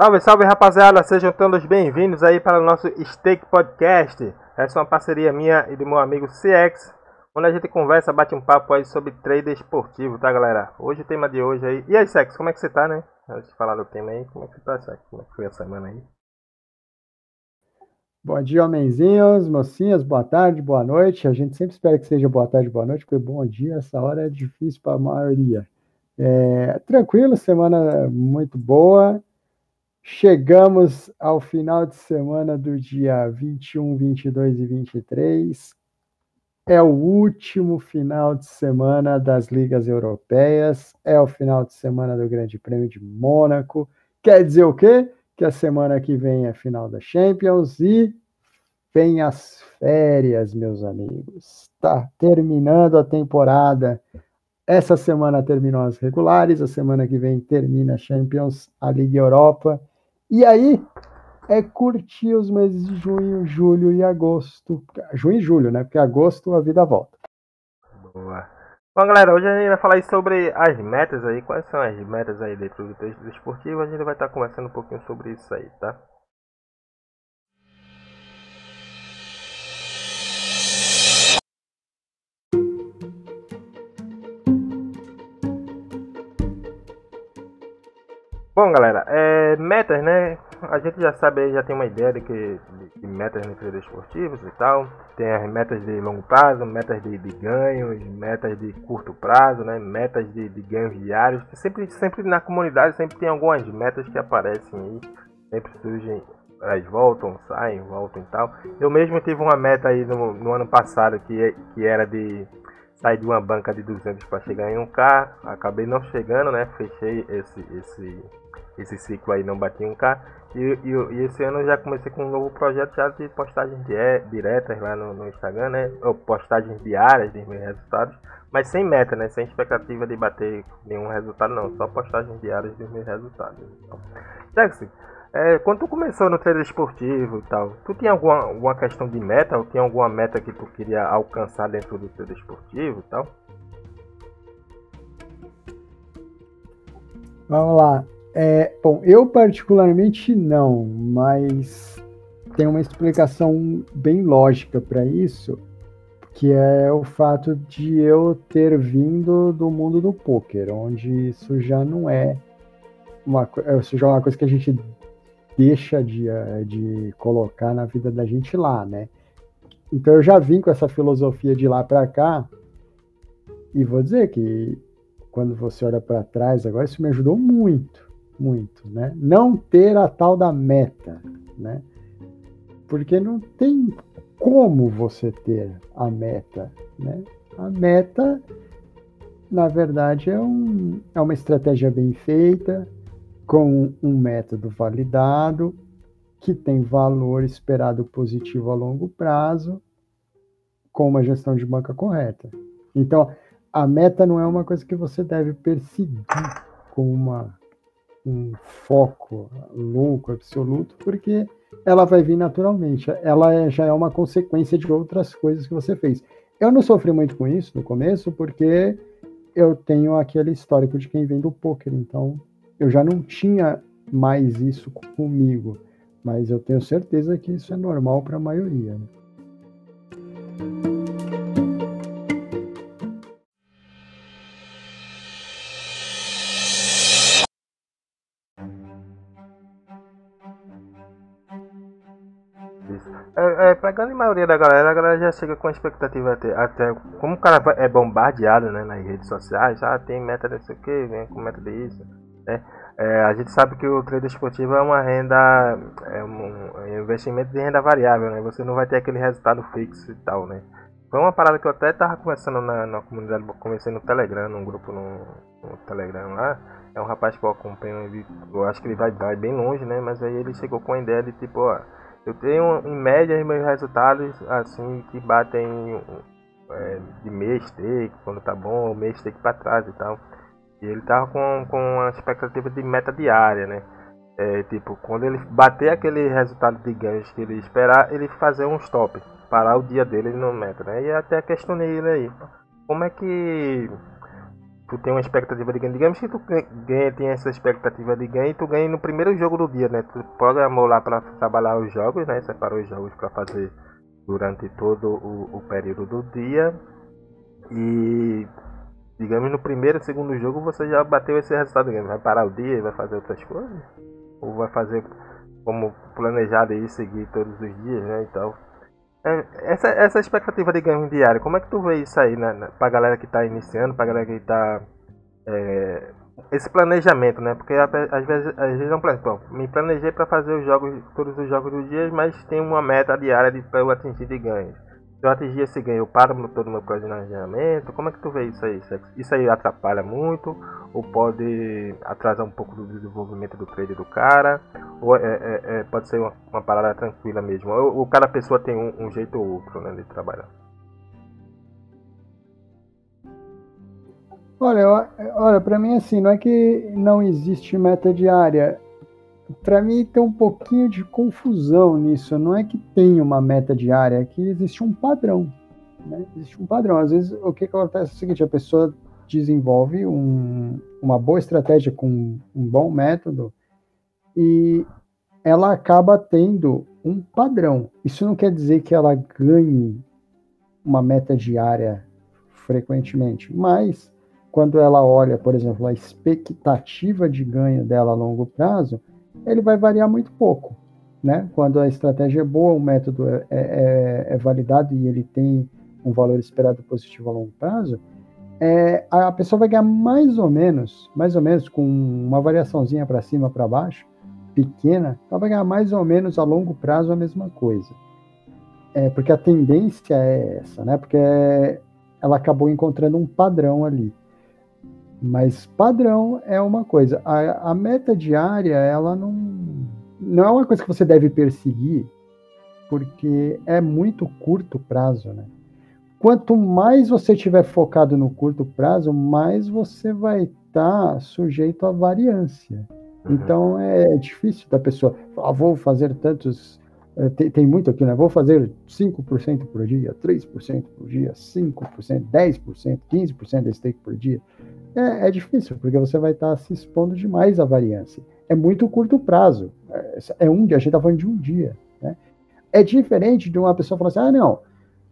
Salve, salve rapaziada, sejam todos bem-vindos aí para o nosso Steak Podcast. Essa é uma parceria minha e do meu amigo CX, onde a gente conversa, bate um papo aí sobre trader esportivo, tá galera? Hoje o tema de hoje aí. E aí, CX, como é que você tá, né? Antes de falar do tema aí, como é que você tá, CX? Como é que foi a semana aí? Bom dia, homenzinhos, mocinhas, boa tarde, boa noite. A gente sempre espera que seja boa tarde, boa noite, porque bom dia, essa hora é difícil para a maioria. É, tranquilo, semana muito boa. Chegamos ao final de semana do dia 21, 22 e 23. É o último final de semana das ligas europeias, é o final de semana do Grande Prêmio de Mônaco. Quer dizer o quê? Que a semana que vem é final da Champions e vem as férias, meus amigos. Tá terminando a temporada. Essa semana terminou as regulares, a semana que vem termina a Champions, a Liga Europa. E aí é curtir os meses de junho, julho e agosto. Junho e julho, né? Porque agosto a vida volta. Boa. Bom, galera, hoje a gente vai falar sobre as metas aí. Quais são as metas aí dentro do texto esportivo? A gente vai estar conversando um pouquinho sobre isso aí, tá? Bom, galera, é, metas, né? A gente já sabe, já tem uma ideia de que de, de metas no treino esportivos e tal. Tem as metas de longo prazo, metas de, de ganhos, metas de curto prazo, né? Metas de, de, ganhos diários. Sempre, sempre na comunidade sempre tem algumas metas que aparecem aí, sempre surgem, elas voltam, saem, voltam e tal. Eu mesmo tive uma meta aí no, no ano passado que, que era de sair de uma banca de 200 para chegar em um k acabei não chegando, né? Fechei esse esse esse ciclo aí não bati um K. E, e, e, esse ano eu já comecei com um novo projeto já de postagens de, diretas lá no, no, Instagram, né? Ou postagens diárias de meus resultados, mas sem meta, né? Sem expectativa de bater nenhum resultado, não. Só postagens diárias dos meus resultados. Então, Jackson, é, quando tu começou no treino esportivo e tal, tu tinha alguma, alguma questão de meta? Ou tinha alguma meta que tu queria alcançar dentro do treino esportivo e tal? Vamos lá. É, bom, eu particularmente não, mas tem uma explicação bem lógica para isso, que é o fato de eu ter vindo do mundo do poker, onde isso já não é uma, isso já é uma coisa que a gente deixa de, eh, de colocar na vida da gente lá, né? Então eu já vim com essa filosofia de lá para cá e vou dizer que quando você olha para trás agora isso me ajudou muito muito, né? Não ter a tal da meta, né? Porque não tem como você ter a meta, né? A meta, na verdade, é, um, é uma estratégia bem feita, com um método validado, que tem valor esperado positivo a longo prazo, com uma gestão de banca correta. Então, a meta não é uma coisa que você deve perseguir com uma um foco louco, absoluto, porque ela vai vir naturalmente. Ela é, já é uma consequência de outras coisas que você fez. Eu não sofri muito com isso no começo, porque eu tenho aquele histórico de quem vem do poker, então eu já não tinha mais isso comigo, mas eu tenho certeza que isso é normal para a maioria. Né? É, pra grande maioria da galera, a galera já chega com a expectativa até, até como o cara é bombardeado né, nas redes sociais, ah, tem meta desse que, vem com meta disso. Né? É, a gente sabe que o trade esportivo é uma renda, é é um investimento de renda variável, né? Você não vai ter aquele resultado fixo e tal, né? Foi uma parada que eu até tava conversando na, na comunidade, comecei no Telegram, num grupo no, no, Telegram lá. É um rapaz que eu acompanho, eu acho que ele vai, vai bem longe, né? Mas aí ele chegou com a ideia de tipo, ó, eu tenho em média meus resultados assim que batem é, de mês take, quando tá bom, mês take para trás e tal. E ele tava com, com uma expectativa de meta diária, né? É, tipo, quando ele bater aquele resultado de ganhos que ele esperar, ele fazer um stop, parar o dia dele no meta, né? E até questionei ele aí, como é que tu tem uma expectativa de ganho. Digamos que tu ganha, tem essa expectativa de ganho e tu ganha no primeiro jogo do dia, né? Tu programou lá para trabalhar os jogos, né? Separou os jogos para fazer durante todo o, o período do dia. E digamos no primeiro, segundo jogo você já bateu esse resultado. Vai parar o dia e vai fazer outras coisas? Ou vai fazer como planejado aí, seguir todos os dias, né? Então, essa, essa expectativa de ganho diário, como é que tu vê isso aí né, pra galera que tá iniciando, pra galera que tá. É, esse planejamento, né? Porque às vezes, às vezes é um plano. me planejei para fazer os jogos, todos os jogos do dia, mas tem uma meta diária de, pra eu atingir de ganhos. Se eu atingir esse ganho, eu paro todo o meu planejamento. Como é que tu vê isso aí? Isso aí atrapalha muito? Ou pode atrasar um pouco do desenvolvimento do trade do cara? Ou é, é, é pode ser uma, uma, parada tranquila mesmo? Ou, ou cada pessoa tem um, um jeito ou outro né, de trabalhar? Olha, olha, para mim assim, não é que não existe meta diária para mim tem um pouquinho de confusão nisso. Não é que tem uma meta diária, é que existe um padrão. Né? Existe um padrão. Às vezes o que, acontece é o seguinte: a pessoa desenvolve um, uma boa estratégia com um bom método e ela acaba tendo um padrão. Isso não quer dizer que ela ganhe uma meta diária frequentemente, mas quando ela olha, por exemplo, a expectativa de ganho dela a longo prazo, ele vai variar muito pouco. Né? Quando a estratégia é boa, o método é, é, é validado e ele tem um valor esperado positivo a longo prazo, é, a pessoa vai ganhar mais ou menos, mais ou menos com uma variaçãozinha para cima, para baixo, pequena, ela vai ganhar mais ou menos a longo prazo a mesma coisa. É, porque a tendência é essa, né? Porque ela acabou encontrando um padrão ali. Mas padrão é uma coisa. A, a, meta diária, ela não, não é uma coisa que você deve perseguir, porque é muito curto prazo, né? Quanto mais você tiver focado no curto prazo, mais você vai estar tá sujeito à variância. Uhum. Então é difícil da pessoa, ah, vou fazer tantos. Eh, tem, tem muito aqui, né? Vou fazer 5% por dia, 3% por dia, 5%, 10%, 15% de stake por dia é, é difícil, porque você vai estar se expondo demais à variância. É muito curto prazo. É, é um dia, a gente está falando de um dia. Né? É diferente de uma pessoa falar assim: ah, não,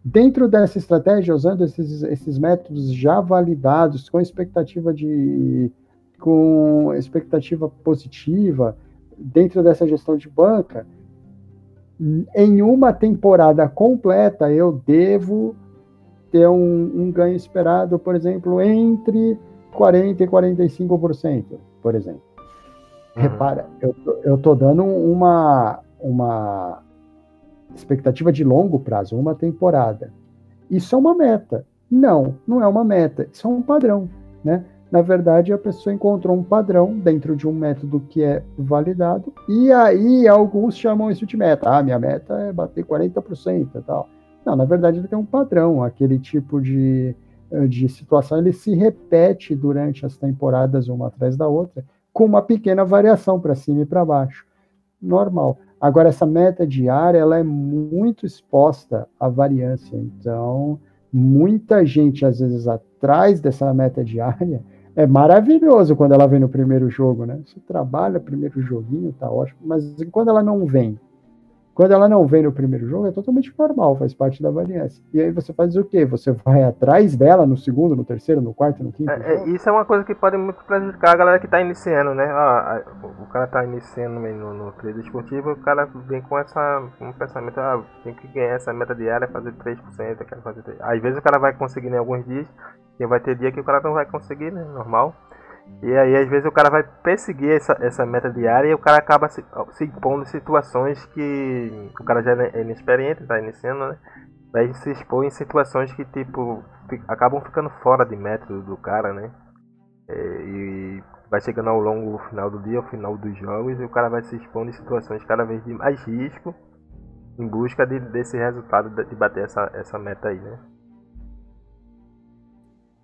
dentro dessa estratégia, usando esses, esses métodos já validados, com expectativa de com expectativa positiva, dentro dessa gestão de banca, em uma temporada completa eu devo ter um, um ganho esperado, por exemplo, entre 40% e 45%, por exemplo. Uhum. Repara, eu, eu tô dando uma, uma expectativa de longo prazo, uma temporada. Isso é uma meta. Não, não é uma meta, isso é um padrão, né? Na verdade, a pessoa encontrou um padrão dentro de um método que é validado, e aí alguns chamam isso de meta. Ah, minha meta é bater 40% e tal. Não, na verdade, ele tem um padrão, aquele tipo de eh, de situação, ele se repete durante as temporadas uma atrás da outra, com uma pequena variação para cima e para baixo. Normal. Agora, essa meta diária, ela é muito exposta à variância. Então, muita gente, às vezes, atrás dessa meta diária, é maravilhoso quando ela vem no primeiro jogo, né? Você trabalha, primeiro joguinho, tá ótimo, mas quando ela não vem, quando ela não vem no primeiro jogo, é totalmente normal, faz parte da variância. E aí você faz o quê? Você vai atrás dela no segundo, no terceiro, no quarto, no quinto? É, é, isso é uma coisa que pode muito prejudicar a galera que está iniciando, né? Ah, o cara está iniciando no, no trade esportivo, o cara vem com essa um pensamento, ah, tem que ganhar essa meta diária, fazer 3%, eu quero fazer 3%. Às vezes o cara vai conseguir em alguns dias, e vai ter dia que o cara não vai conseguir, né? Normal. E aí, às vezes, o cara vai perseguir essa, essa meta diária e o cara acaba se, se impondo em situações que o cara já é inexperiente, está iniciando, né? Vai se expor em situações que, tipo, acabam ficando fora de método do cara, né? É, e vai chegando ao longo final do dia, ao final dos jogos, e o cara vai se expondo em situações cada vez de mais risco em busca de, desse resultado de bater essa, essa meta aí, né?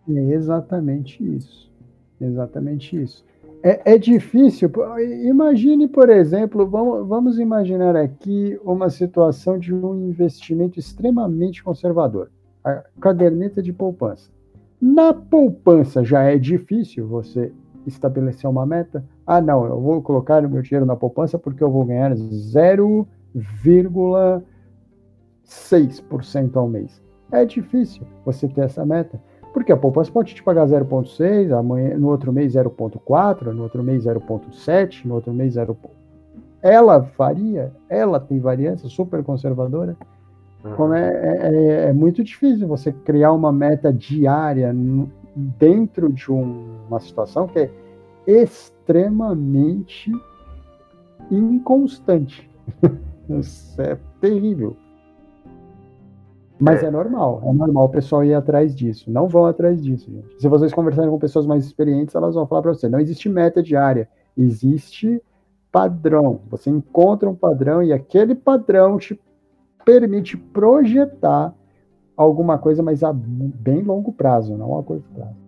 É exatamente isso. Exatamente isso. É, é, difícil. Imagine, por exemplo, vamos, vamos imaginar aqui uma situação de um investimento extremamente conservador, a caderneta de poupança. Na poupança já é difícil você estabelecer uma meta. Ah, não, eu vou colocar o meu dinheiro na poupança porque eu vou ganhar 0,6% ao mês. É difícil você ter essa meta. Porque a poupança pode te pagar 0,6, amanhã, no outro mês 0,4, no outro mês 0,7, no outro mês 0. Ela varia, ela tem variância super conservadora. Uhum. É, é, é, muito difícil você criar uma meta diária dentro de um, uma situação que é extremamente inconstante. Isso é terrível. Mas é. é. normal, é normal o pessoal ir atrás disso. Não vão atrás disso, gente. Se vocês conversarem com pessoas mais experientes, elas vão falar para você: não existe meta diária, existe padrão. Você encontra um padrão e aquele padrão te permite projetar alguma coisa, mas a bem longo prazo, não a curto prazo.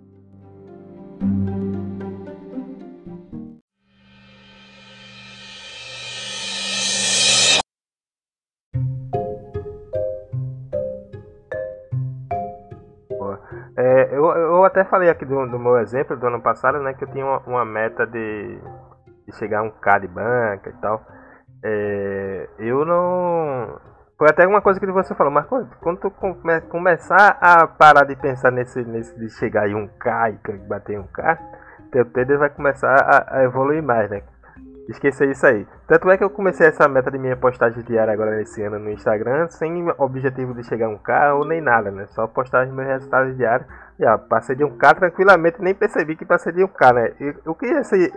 Até falei aqui do, do, meu exemplo do ano passado, né, que eu tinha uma, uma meta de, de, chegar a um K de banca e tal. É, eu não. Foi até uma coisa que você falou, mas quando tu come, começar a parar de pensar nesse, nesse de chegar em um K e bater um K, teu trader vai começar a, a evoluir mais, né? Esquecer isso aí. Tanto é que eu comecei essa meta de minha postagem diária agora nesse ano no Instagram, sem objetivo de chegar a um ou nem nada, né? Só postar os meus resultados diários. Já passei de um K tranquilamente, nem percebi que passei de um K, né? Eu queria ser.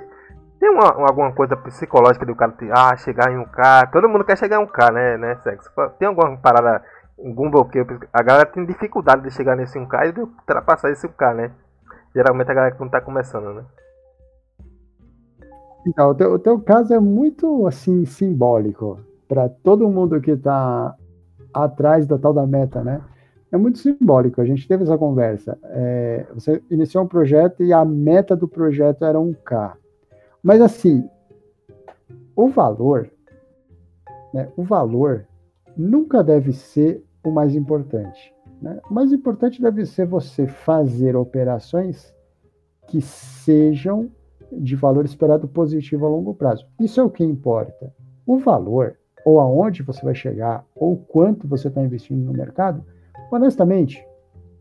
Tem uma, alguma coisa psicológica do cara ah, chegar em um K. Todo mundo quer chegar em um K, né, né, sexo? Tem alguma parada, algum bloqueio? A galera tem dificuldade de chegar nesse 1K e de ultrapassar esse 1K, né? Geralmente a galera que não tá começando, né? Então, o teu, o teu caso é muito assim simbólico para todo mundo que está atrás da tal da meta, né? É muito simbólico. A gente teve essa conversa. É, você iniciou um projeto e a meta do projeto era um K. Mas assim, o valor, né, o valor nunca deve ser o mais importante. Né? O mais importante deve ser você fazer operações que sejam de valor esperado positivo a longo prazo. Isso é o que importa. O valor, ou aonde você vai chegar, ou quanto você está investindo no mercado, honestamente,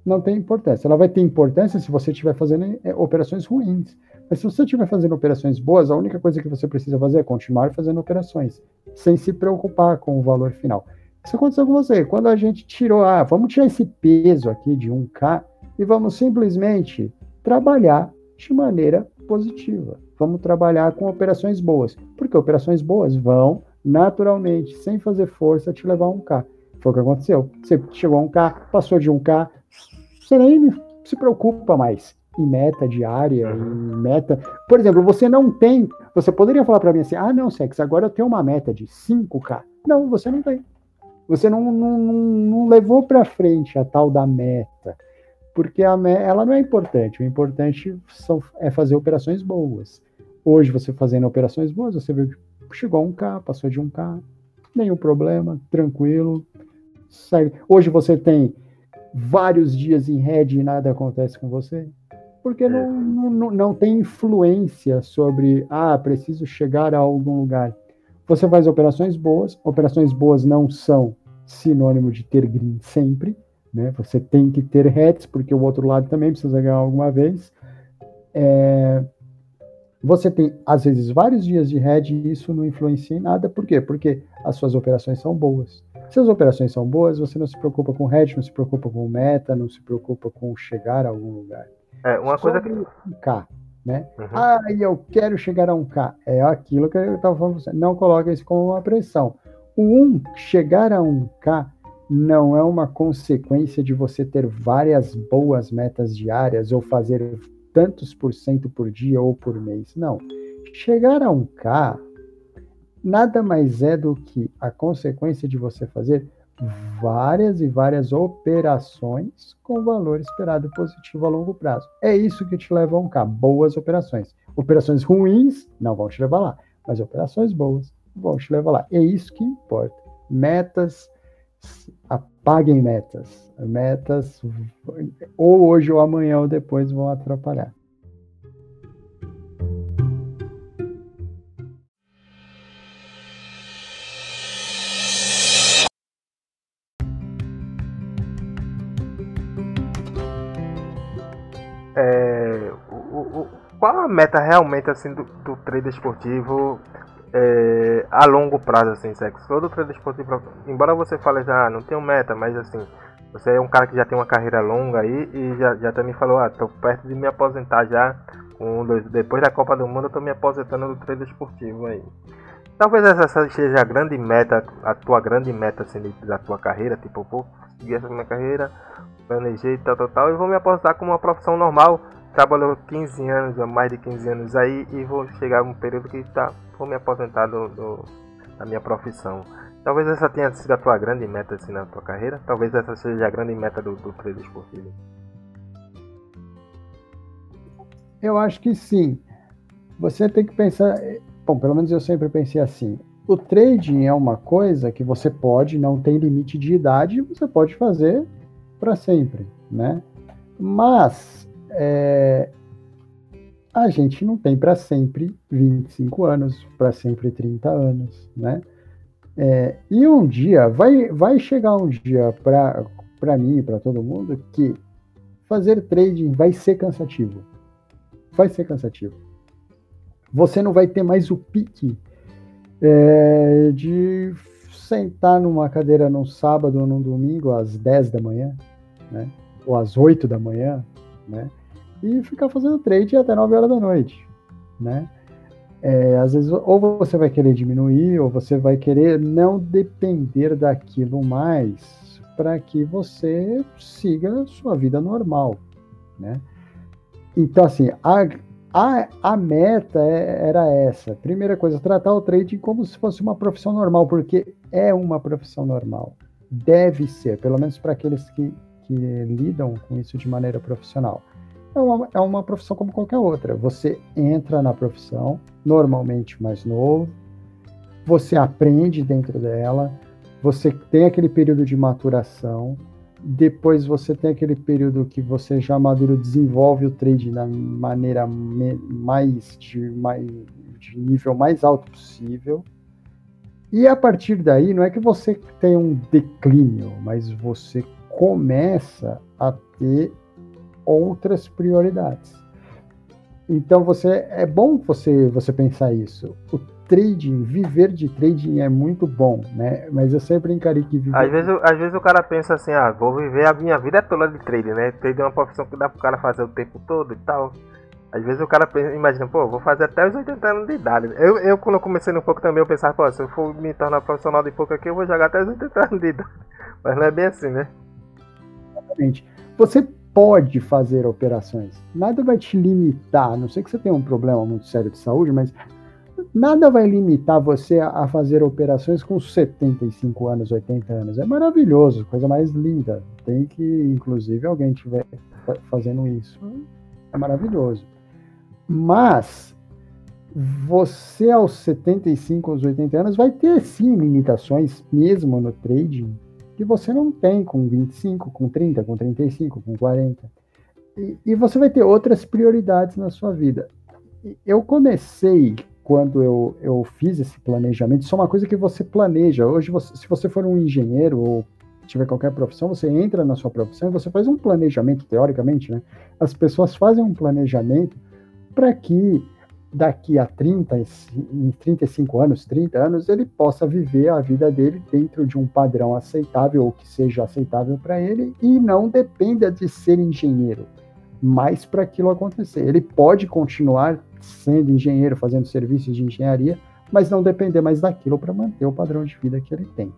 não tem importância. Ela vai ter importância se você estiver fazendo é, operações ruins. Mas se você estiver fazendo operações boas, a única coisa que você precisa fazer é continuar fazendo operações, sem se preocupar com o valor final. Isso aconteceu com você. Quando a gente tirou, ah, vamos tirar esse peso aqui de 1K e vamos simplesmente trabalhar de maneira positiva. Vamos trabalhar com operações boas, porque operações boas vão naturalmente, sem fazer força, te levar a um K. Foi o que aconteceu. Você chegou a um K, passou de um K, você nem se preocupa mais em meta diária, em meta. Por exemplo, você não tem. Você poderia falar para mim assim: ah, não, Sex, agora eu tenho uma meta de 5K. Não, você não tem. Você não, não, não levou para frente a tal da meta porque a, ela não é importante. O importante são, é fazer operações boas. Hoje, você fazendo operações boas, você viu que chegou a um K, passou de um K, nenhum problema, tranquilo. Segue. Hoje você tem vários dias em rede e nada acontece com você, porque é. não, não, não tem influência sobre, ah, preciso chegar a algum lugar. Você faz operações boas, operações boas não são sinônimo de ter green sempre, né? Você tem que ter hats, porque o outro lado também precisa ganhar alguma vez. É, você tem, às vezes, vários dias de head e isso não influencia em nada. Por quê? Porque as suas operações são boas. Se as operações são boas, você não se preocupa com head, não se preocupa com meta, não se preocupa com chegar a algum lugar. É, uma coisa que... Um K, né? Uhum. Ah, eu quero chegar a um K. É aquilo que eu estava falando. Não coloca isso como uma pressão. O 1, chegar a um K, não é uma consequência de você ter várias boas metas diárias ou fazer tantos por cento por dia ou por mês. Não. Chegar a um K nada mais é do que a consequência de você fazer várias e várias operações com valor esperado positivo a longo prazo. É isso que te leva a um K. Boas operações. Operações ruins não vão te levar lá, mas operações boas vão te levar lá. É isso que importa. Metas Apaguem metas. Metas ou hoje ou amanhã ou depois vão atrapalhar. É, o, qual a meta realmente assim do, do trader esportivo é, a longo prazo, assim, sexo? Todo trader esportivo, embora você fale ah, não tenho meta, mas assim, você é um cara que já tem uma carreira longa aí e já, já também falou, ah, tô perto de me aposentar já, um, dois, depois da Copa do Mundo eu tô me aposentando do trader esportivo aí. Talvez essa seja a grande meta, a tua grande meta assim, da tua carreira, tipo, pô, seguir essa minha carreira, planejei tal, tal, tal, e vou me aposentar como uma profissão normal. Trabalhou 15 anos, mais de 15 anos aí, e vou chegar um período que tá, vou me aposentar do, do, da minha profissão. Talvez essa tenha sido a tua grande meta assim, na tua carreira, talvez essa seja a grande meta do, do trader esportivo. Eu acho que sim. Você tem que pensar, bom, pelo menos eu sempre pensei assim. O trading é uma coisa que você pode, não tem limite de idade, você pode fazer para sempre, né? Mas é, a gente não tem para sempre 25 anos, para sempre 30 anos, né? É, e um dia, vai, vai chegar um dia para mim e para todo mundo que fazer trading vai ser cansativo. Vai ser cansativo. Você não vai ter mais o pique é, de sentar numa cadeira num sábado ou num domingo às 10 da manhã, né? Ou às 8 da manhã, né? E ficar fazendo trade até 9 horas da noite, né? É, às vezes, ou você vai querer diminuir, ou você vai querer não depender daquilo mais para que você siga sua vida normal, né? Então, assim, a, a, a meta é, era essa. Primeira coisa, tratar o trading como se fosse uma profissão normal, porque é uma profissão normal. Deve ser, pelo menos para aqueles que, que lidam com isso de maneira profissional. É uma, é uma profissão como qualquer outra. Você entra na profissão, normalmente mais novo, você aprende dentro dela, você tem aquele período de maturação, depois você tem aquele período que você já maduro desenvolve o trade da maneira mais de, mais de nível mais alto possível. E a partir daí, não é que você tem um declínio, mas você começa a ter outras prioridades. Então você é bom você você pensar isso. O trading, viver de trading é muito bom, né? Mas eu sempre encarei que viver... Às vezes, às vezes o cara pensa assim, ah, vou viver a minha vida toda de trading, né? Trading é uma profissão que dá pro cara fazer o tempo todo e tal. Às vezes o cara pensa, imagina, pô, vou fazer até os 80 anos de idade. Eu, eu quando eu comecei no pouco também, eu pensava, pô, se eu for me tornar profissional de pouco aqui, eu vou jogar até os 80 anos de idade. Mas não é bem assim, né? Exatamente. Você pode fazer operações. Nada vai te limitar, não sei que você tenha um problema muito sério de saúde, mas nada vai limitar você a fazer operações com 75 anos, 80 anos. É maravilhoso, coisa mais linda. Tem que, inclusive, alguém estiver fazendo isso. É maravilhoso. Mas você aos 75, aos 80 anos vai ter sim limitações mesmo no trading que você não tem com 25, com 30, com 35, com 40. E, e você vai ter outras prioridades na sua vida. Eu comecei quando eu, eu fiz esse planejamento, isso é uma coisa que você planeja. Hoje, você, se você for um engenheiro ou tiver qualquer profissão, você entra na sua profissão e você faz um planejamento, teoricamente, né? As pessoas fazem um planejamento para que daqui a 30, em 35 anos, 30 anos, ele possa viver a vida dele dentro de um padrão aceitável ou que seja aceitável para ele e não dependa de ser engenheiro, mas para aquilo acontecer. Ele pode continuar sendo engenheiro, fazendo serviços de engenharia, mas não depender mais daquilo para manter o padrão de vida que ele tem.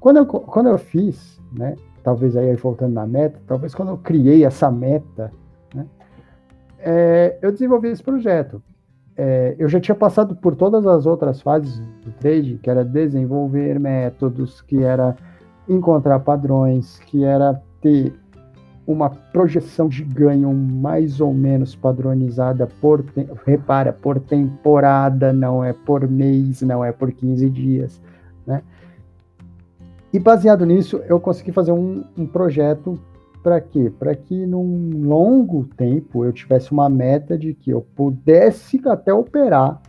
Quando eu, quando eu fiz, né, talvez aí voltando na meta, talvez quando eu criei essa meta, né, é, eu desenvolvi esse projeto é, eu já tinha passado por todas as outras fases do trade, que era desenvolver métodos, que era encontrar padrões, que era ter uma projeção de ganho mais ou menos padronizada por, repara, por temporada, não é por mês, não é por 15 dias, né? E baseado nisso, eu consegui fazer um, um projeto para quê? Para que num longo tempo eu tivesse uma meta de que eu pudesse até operar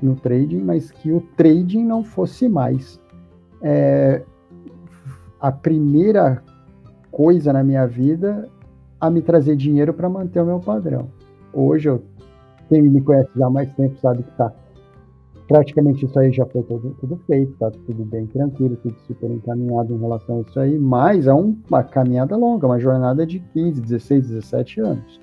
no trading, mas que o trading não fosse mais é, a primeira coisa na minha vida a me trazer dinheiro para manter o meu padrão. Hoje, eu, quem me conhece já há mais tempo sabe que tá praticamente isso aí já foi tudo, tudo feito, tá tudo bem tranquilo, tudo super encaminhado em relação a isso aí, mas é um, uma caminhada longa, uma jornada de 15, 16, 17 anos.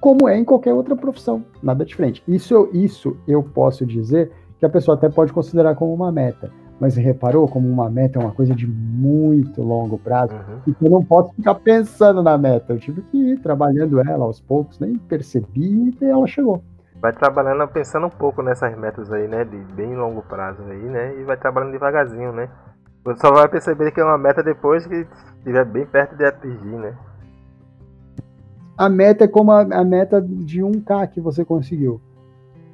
Como é em qualquer outra profissão, nada diferente. Isso, isso eu posso dizer que a pessoa até pode considerar como uma meta. Mas reparou como uma meta é uma coisa de muito longo prazo? Uhum. E eu não posso ficar pensando na meta. Eu tive que ir trabalhando ela aos poucos, nem percebi e ela chegou. Vai trabalhando pensando um pouco nessas metas aí, né? De bem longo prazo aí, né? E vai trabalhando devagarzinho, né? Você só vai perceber que é uma meta depois que estiver bem perto de atingir, né? A meta é como a, a meta de 1K que você conseguiu.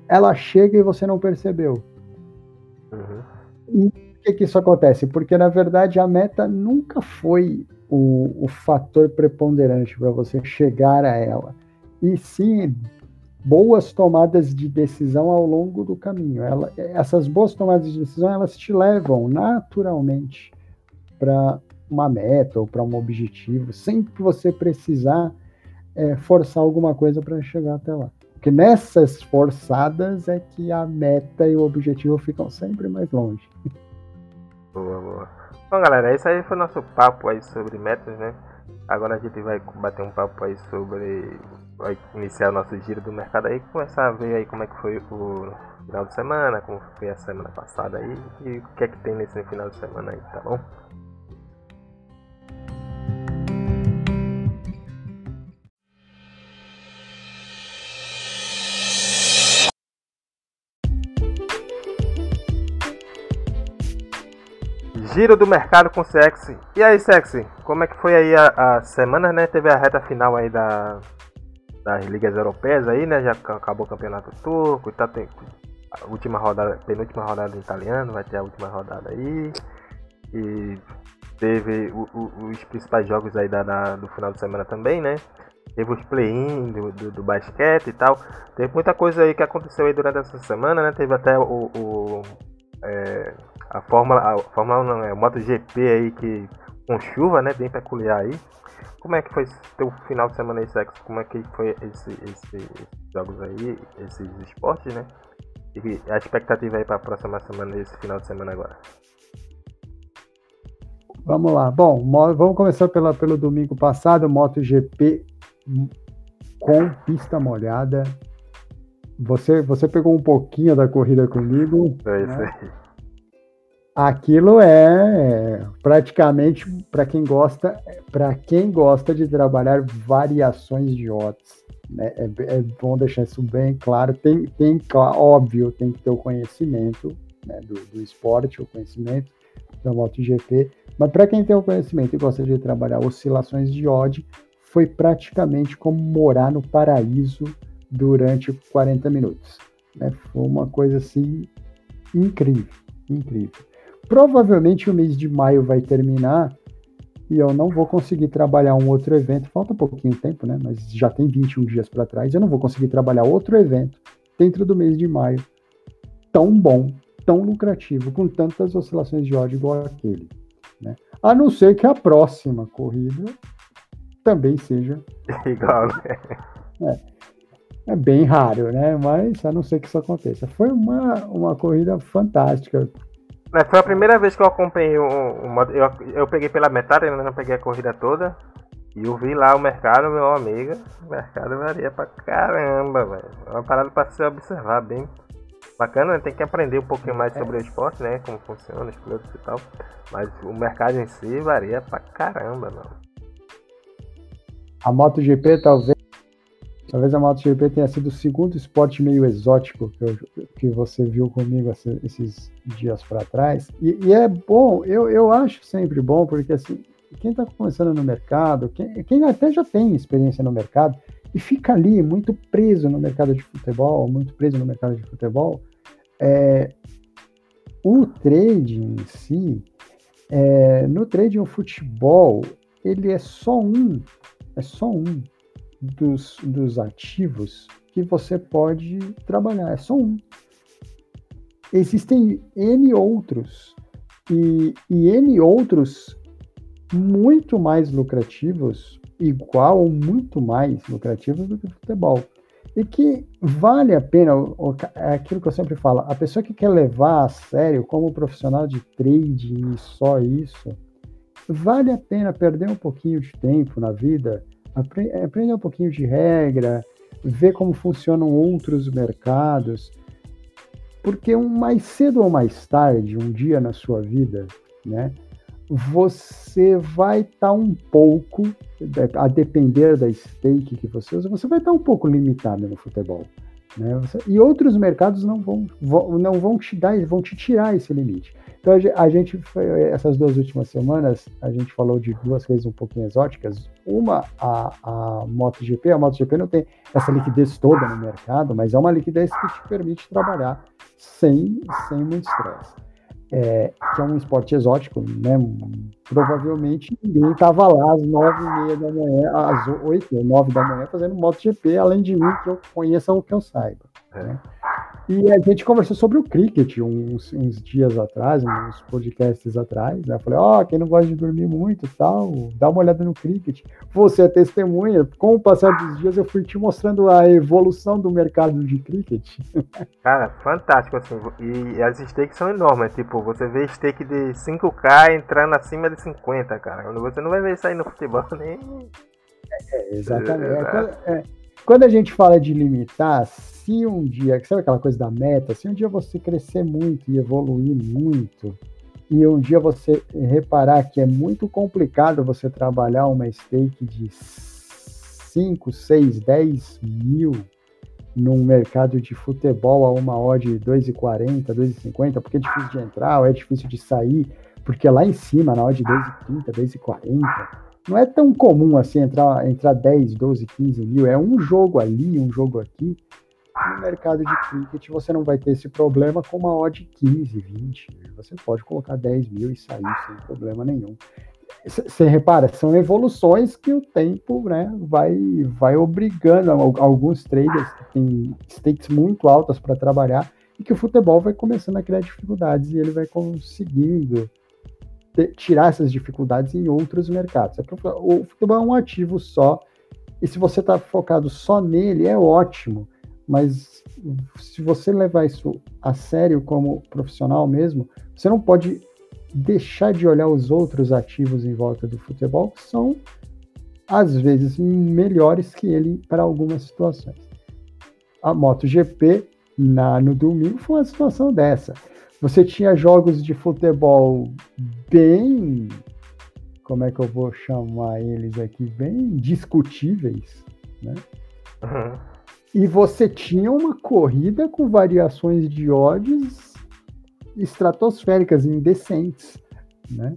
Ela chega e você não percebeu. Uhum. E por que, que isso acontece? Porque, na verdade, a meta nunca foi o, o fator preponderante para você chegar a ela. E sim boas tomadas de decisão ao longo do caminho. Ela, essas boas tomadas de decisão elas te levam naturalmente para uma meta ou para um objetivo, sem que você precisar é, forçar alguma coisa para chegar até lá. Porque nessas forçadas é que a meta e o objetivo ficam sempre mais longe. Boa, boa. Bom, galera, esse aí foi nosso papo aí sobre metas, né? Agora a gente vai bater um papo aí sobre. Vai iniciar o nosso giro do mercado aí, começar a ver aí como é que foi o final de semana, como foi a semana passada aí e o que é que tem nesse final de semana aí, tá bom? Giro do mercado com Sexy. E aí, Sexy, como é que foi aí a, a semana, né? Teve a reta final aí da, das ligas europeias aí, né? Já acabou o campeonato turco tá tem a última rodada, penúltima rodada do italiano, vai ter a última rodada aí. E teve o, o, os principais jogos aí da, da, do final de semana também, né? Teve os play-in do, do, do, basquete e tal. Teve muita coisa aí que aconteceu aí durante essa semana, né? Teve até o, o é, a Fórmula, a Fórmula não, é o MotoGP aí que com chuva, né, bem peculiar aí. Como é que foi teu final de semana aí, Sexo? Como é que foi esse, esse, esses jogos aí, esses esportes, né? E a expectativa aí para a próxima semana, esse final de semana agora? Vamos lá. Bom, vamos começar pela, pelo domingo passado, MotoGP com pista molhada. Você, você pegou um pouquinho da corrida comigo. É isso né? Aquilo é praticamente para quem gosta para quem gosta de trabalhar variações de odds né? é, é, bom deixar isso bem claro tem tem óbvio tem que ter o conhecimento né, do, do esporte o conhecimento da MotoGP mas para quem tem o conhecimento e gosta de trabalhar oscilações de odd foi praticamente como morar no paraíso durante 40 minutos né? foi uma coisa assim incrível incrível Provavelmente o mês de maio vai terminar e eu não vou conseguir trabalhar um outro evento. Falta um pouquinho de tempo, né? Mas já tem 21 dias para trás. Eu não vou conseguir trabalhar outro evento dentro do mês de maio tão bom, tão lucrativo, com tantas oscilações de ódio igual aquele. Né? A não ser que a próxima corrida também seja igual. Né? É, é bem raro, né? Mas a não ser que isso aconteça. Foi uma, uma corrida fantástica. É, foi a primeira vez que eu acompanhei um, eu, eu peguei pela metade, ainda não peguei a corrida toda. E eu vi lá o mercado, meu amigo. O mercado varia pra caramba, velho. É uma parada pra se observar bem. Bacana, né? tem que aprender um pouquinho mais sobre o esporte, né? Como funciona, os pilotos e tal. Mas o mercado em si varia pra caramba, mano. A MotoGP talvez Talvez a MotoGP tenha sido o segundo esporte meio exótico que, eu, que você viu comigo esses dias para trás. E, e, é bom, eu, eu acho sempre bom, porque assim, quem está começando no mercado, quem, quem até já tem experiência no mercado e fica ali muito preso no mercado de futebol, muito preso no mercado de futebol, é, o trading em si, É, no trading o futebol, ele é só um, é só um dos, dos ativos que você pode trabalhar, é só um. Existem N outros, e, e N outros muito mais lucrativos, igual ou muito mais lucrativos do que o futebol. E que vale a pena, é aquilo que eu sempre falo, a pessoa que quer levar a sério como profissional de trading e só isso, vale a pena perder um pouquinho de tempo na vida, aprender um pouquinho de regra, ver como funcionam outros mercados, porque um mais cedo ou mais tarde, um dia na sua vida, né, você vai estar tá um pouco, a depender da stake que você usa, você vai estar tá um pouco limitado no futebol. Né? E outros mercados não vão, vão, não vão te dar, vão te tirar esse limite. Então a gente, essas duas últimas semanas, a gente falou de duas coisas um pouquinho exóticas. Uma, a, a MotoGP. A MotoGP não tem essa liquidez toda no mercado, mas é uma liquidez que te permite trabalhar sem, sem muito estresse é, que é um esporte exótico, né? Provavelmente ninguém estava lá às nove e meia da manhã, às oito ou nove da manhã fazendo MotoGP, além de mim, que eu conheça ou que eu saiba. É. E a gente conversou sobre o cricket uns, uns dias atrás, uns podcasts atrás. Né? Eu falei, ó, oh, quem não gosta de dormir muito tal, dá uma olhada no cricket. Você é testemunha. Com o passar dos dias, eu fui te mostrando a evolução do mercado de cricket. Cara, fantástico, assim. E as stakes são enormes. Tipo, você vê stake de 5K entrando acima de 50, cara. Você não vai ver isso aí no futebol nem. É, exatamente. É, é, quando a gente fala de limitar, se um dia, sabe aquela coisa da meta? Se um dia você crescer muito e evoluir muito, e um dia você reparar que é muito complicado você trabalhar uma stake de 5, 6, 10 mil num mercado de futebol a uma odd de 2,40, 2,50, porque é difícil de entrar, ou é difícil de sair, porque lá em cima, na odd de 2,30, 2,40, não é tão comum assim entrar, entrar 10, 12, 15 mil. É um jogo ali, um jogo aqui. No mercado de cricket você não vai ter esse problema com uma odd 15, 20. Você pode colocar 10 mil e sair sem problema nenhum. Você repara, são evoluções que o tempo né, vai, vai obrigando alguns traders que têm stakes muito altas para trabalhar e que o futebol vai começando a criar dificuldades e ele vai conseguindo tirar essas dificuldades em outros mercados. É o futebol é um ativo só, e se você está focado só nele, é ótimo, mas se você levar isso a sério como profissional mesmo, você não pode deixar de olhar os outros ativos em volta do futebol, que são, às vezes, melhores que ele para algumas situações. A MotoGP, na, no domingo, foi uma situação dessa você tinha jogos de futebol bem. Como é que eu vou chamar eles aqui? Bem discutíveis, né? Uhum. E você tinha uma corrida com variações de odds estratosféricas, indecentes, né?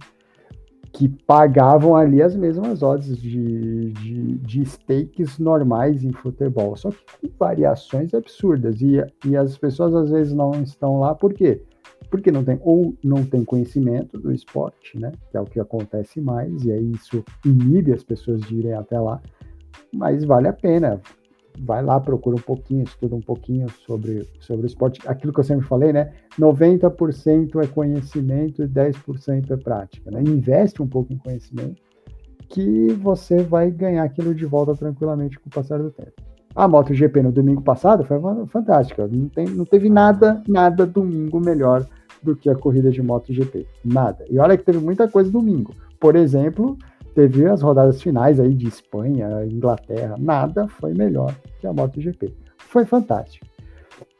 Que pagavam ali as mesmas odds de, de, de stakes normais em futebol, só que com variações absurdas. E, e as pessoas às vezes não estão lá, por quê? porque não tem ou não tem conhecimento do esporte, né? Que é o que acontece mais e aí isso inibe as pessoas de irem até lá. Mas vale a pena. Vai lá, procura um pouquinho, estuda um pouquinho sobre, sobre o esporte. Aquilo que eu sempre falei, né? 90% é conhecimento e 10% é prática. Né? Investe um pouco em conhecimento que você vai ganhar aquilo de volta tranquilamente com o passar do tempo. A MotoGP no domingo passado foi fantástica. Não, tem, não teve nada, nada domingo melhor do que a corrida de MotoGP. Nada. E olha que teve muita coisa domingo. Por exemplo, teve as rodadas finais aí de Espanha, Inglaterra. Nada foi melhor que a MotoGP. Foi fantástico.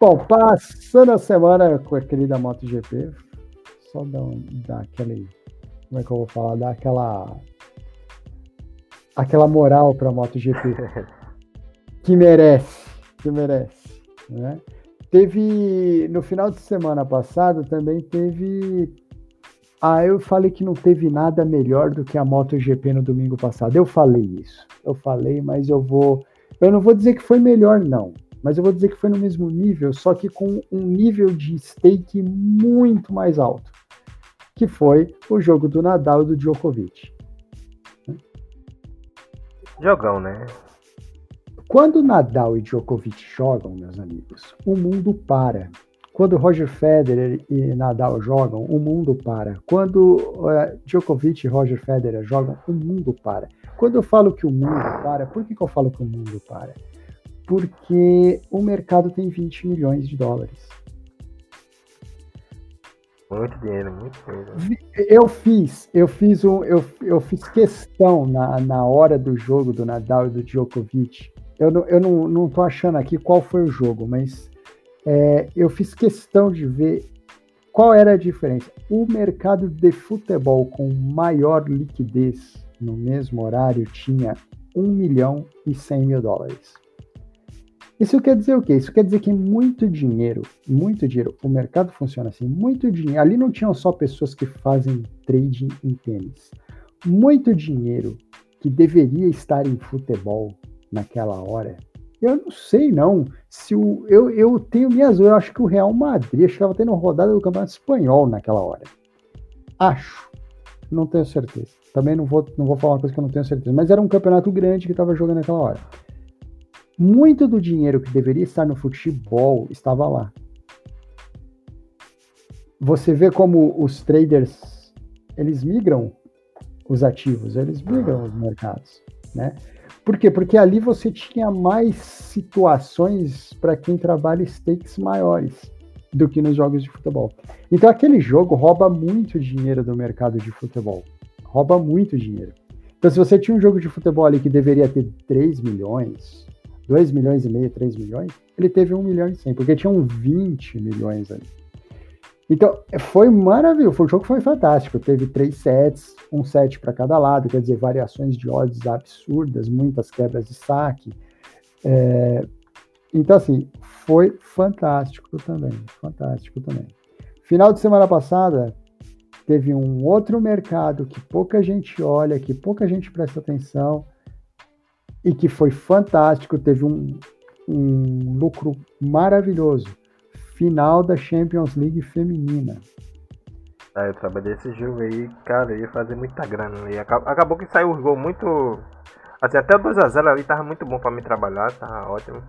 Bom, passando a semana com a querida MotoGP, só dar, um, dar aquele. Como é que eu vou falar? Dar aquela. Aquela moral para a MotoGP. que merece. Que merece. Né? Teve, no final de semana passado, também teve. Ah, eu falei que não teve nada melhor do que a MotoGP no domingo passado. Eu falei isso. Eu falei, mas eu vou. Eu não vou dizer que foi melhor, não. Mas eu vou dizer que foi no mesmo nível, só que com um nível de stake muito mais alto. que foi o jogo do Nadal e do Djokovic. Jogão, né? Quando Nadal e Djokovic jogam, meus amigos, o mundo para. Quando Roger Federer e Nadal jogam, o mundo para. Quando uh, Djokovic e Roger Federer jogam, o mundo para. Quando eu falo que o mundo para, por que, que eu falo que o mundo para? Porque o mercado tem 20 milhões de dólares. Muito dinheiro, muito dinheiro. Eu fiz, eu fiz um, eu, eu fiz questão na, na hora do jogo do Nadal e do Djokovic. Eu não, eu não, não tô achando aqui qual foi o jogo, mas é, eu fiz questão de ver qual era a diferença. O mercado de futebol com maior liquidez no mesmo horário tinha 1 milhão e 100 mil dólares. Isso quer dizer o quê? Isso quer dizer que muito dinheiro, muito dinheiro, o mercado funciona assim, muito dinheiro. Ali não tinham só pessoas que fazem trading em tênis. Muito dinheiro que deveria estar em futebol naquela hora. Eu não sei não se o eu, eu tenho minhas eu acho que o Real Madrid estava tendo rodada do Campeonato Espanhol naquela hora. Acho. Não tenho certeza. Também não vou não vou falar uma coisa que eu não tenho certeza, mas era um campeonato grande que estava jogando naquela hora. Muito do dinheiro que deveria estar no futebol estava lá. Você vê como os traders eles migram os ativos, eles migram os mercados, né? Por quê? Porque ali você tinha mais situações para quem trabalha stakes maiores do que nos jogos de futebol. Então aquele jogo rouba muito dinheiro do mercado de futebol. Rouba muito dinheiro. Então se você tinha um jogo de futebol ali que deveria ter 3 milhões, 2 milhões e meio, 3 milhões, ele teve 1 milhão e 100, porque tinham 20 milhões ali. Então, foi maravilhoso, o jogo foi fantástico. Teve três sets, um set para cada lado, quer dizer, variações de odds absurdas, muitas quebras de saque. É... Então, assim, foi fantástico também, fantástico também. Final de semana passada, teve um outro mercado que pouca gente olha, que pouca gente presta atenção, e que foi fantástico, teve um, um lucro maravilhoso. Final da Champions League feminina. Ah, eu trabalhei esse jogo aí, cara, ia fazer muita grana. E acabou que saiu o gol muito. Assim, até o 2x0 ali tava muito bom pra mim trabalhar, tava ótimo.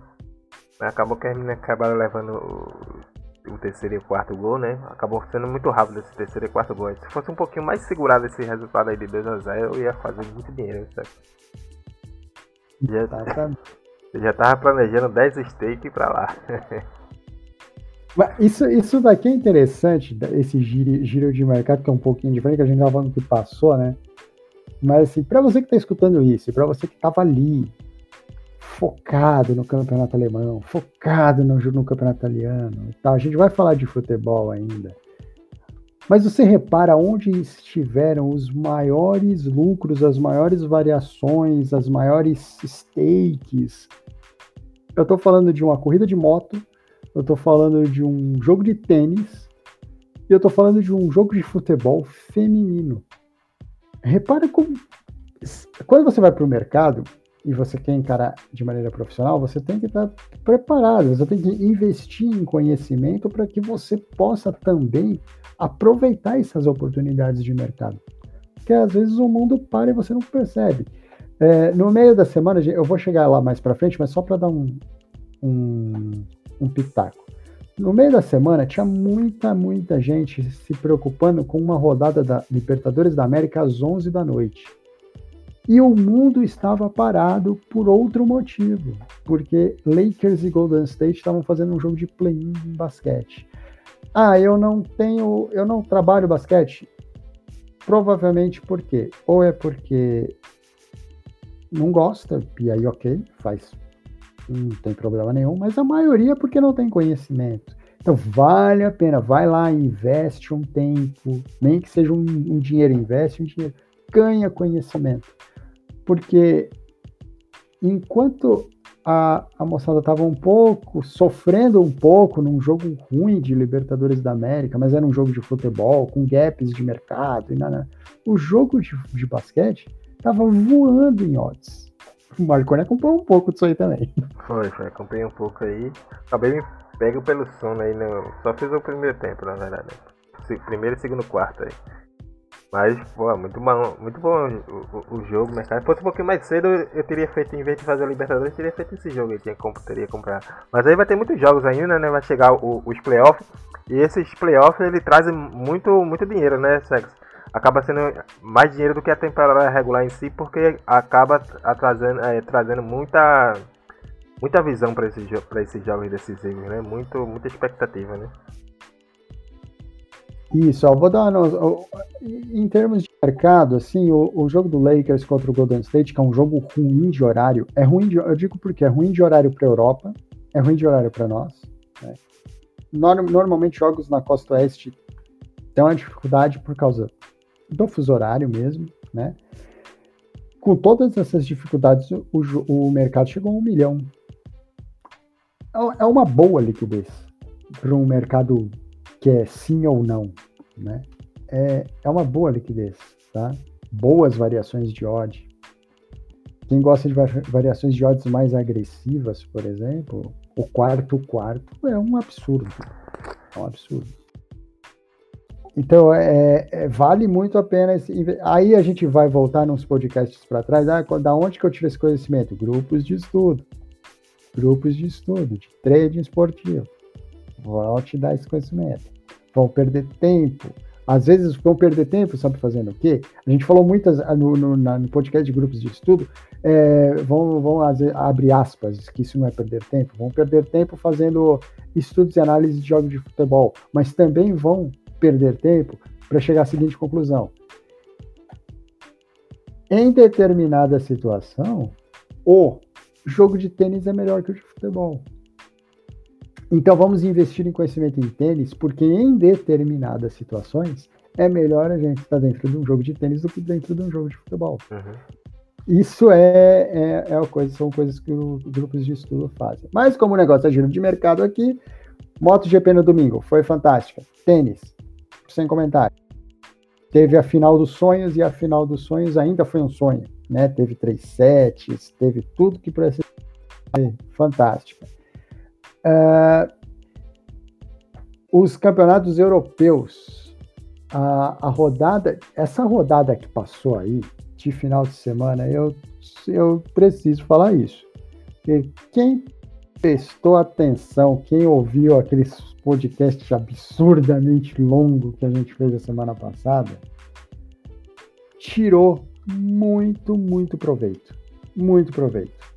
Mas acabou que as meninas acabaram levando o, o, terceiro e o quarto gol, né? Acabou sendo muito rápido esse terceiro e quarto gol. Se fosse um pouquinho mais segurado esse resultado aí de 2x0, eu ia fazer muito dinheiro, certo? Já, já tava planejando 10 steak pra lá. isso, isso daqui é interessante, esse giro, giro de mercado, que é um pouquinho diferente, que a gente tava falando que passou, né? Mas assim, para você que está escutando isso, para você que estava ali, focado no campeonato alemão, focado no, no campeonato italiano e tal, a gente vai falar de futebol ainda. Mas você repara onde estiveram os maiores lucros, as maiores variações, as maiores stakes. Eu estou falando de uma corrida de moto, eu estou falando de um jogo de tênis e eu estou falando de um jogo de futebol feminino. Repara como. Quando você vai para o mercado e você quer encarar de maneira profissional, você tem que estar preparado, você tem que investir em conhecimento para que você possa também aproveitar essas oportunidades de mercado. Porque às vezes o mundo para e você não percebe. É, no meio da semana, eu vou chegar lá mais para frente, mas só para dar um, um, um pitaco. No meio da semana, tinha muita, muita gente se preocupando com uma rodada da Libertadores da América às 11 da noite. E o mundo estava parado por outro motivo, porque Lakers e Golden State estavam fazendo um jogo de play-in em basquete. Ah, eu não tenho, eu não trabalho basquete. Provavelmente por quê? Ou é porque não gosta, e aí ok, faz, não tem problema nenhum, mas a maioria porque não tem conhecimento. Então vale a pena, vai lá, investe um tempo, nem que seja um, um dinheiro, investe um dinheiro, ganha conhecimento. Porque enquanto a, a moçada estava um pouco sofrendo um pouco num jogo ruim de Libertadores da América, mas era um jogo de futebol com gaps de mercado e nada. O jogo de, de basquete estava voando em odds. O Marconi acompanhou um pouco disso aí também. Foi, foi, acompanhei um pouco aí. Acabei me pego pelo sono aí, no... só fiz o primeiro tempo, na verdade. Primeiro e segundo quarto aí. Mas, pô, muito bom, muito bom o, o, o jogo, mercado. Se fosse um pouquinho mais cedo, eu teria feito, em vez de fazer o Libertadores, eu teria feito esse jogo aí, tinha, teria comprado. Mas aí vai ter muitos jogos ainda, né? Vai chegar o, os playoffs. E esses playoffs ele trazem muito, muito dinheiro, né, Sexo? Acaba sendo mais dinheiro do que a temporada regular em si, porque acaba trazendo, é, trazendo muita, muita visão para esses, esses jogos decisivos, né? Muito, muita expectativa, né? Isso, ó, vou dar uma, em termos de mercado, assim, o, o, jogo do Lakers contra o Golden State, que é um jogo ruim de horário, é ruim de, eu digo porque é ruim de horário para Europa, é ruim de horário para nós. Né? normalmente jogos na costa oeste têm uma dificuldade por causa do fuso horário mesmo, né? Com todas essas dificuldades, o, o mercado chegou a um milhão. É, é uma boa liquidez para um mercado que é sim ou não, né? É, é uma boa liquidez, tá? Boas variações de odd. Quem gosta de variações de odds mais agressivas, por exemplo, o quarto quarto é um absurdo. É um absurdo. Então, é, é, vale muito a pena. Esse, aí a gente vai voltar nos podcasts para trás. Ah, da onde que eu tive esse conhecimento? Grupos de estudo. Grupos de estudo, de trading esportivo. Vou te dar esse conhecimento. Vão perder tempo. Às vezes vão perder tempo, sabe fazendo o quê? A gente falou muitas no, no, no podcast de grupos de estudo, é, vão, vão abrir aspas, que isso não é perder tempo, vão perder tempo fazendo estudos e análise de jogos de futebol, mas também vão perder tempo para chegar à seguinte conclusão. Em determinada situação, o jogo de tênis é melhor que o de futebol. Então vamos investir em conhecimento em tênis, porque em determinadas situações é melhor a gente estar dentro de um jogo de tênis do que dentro de um jogo de futebol. Uhum. Isso é, é, é coisa, são coisas que os grupos de estudo fazem. Mas como o negócio é giro de mercado aqui, MotoGP no domingo foi fantástica. Tênis, sem comentário. Teve a final dos sonhos e a final dos sonhos ainda foi um sonho, né? Teve três sets, teve tudo que precisa ser fantástica. Uh, os campeonatos europeus, a, a, rodada, essa rodada que passou aí, de final de semana, eu, eu preciso falar isso. Quem prestou atenção, quem ouviu aqueles podcasts absurdamente longos que a gente fez a semana passada, tirou muito, muito proveito. Muito proveito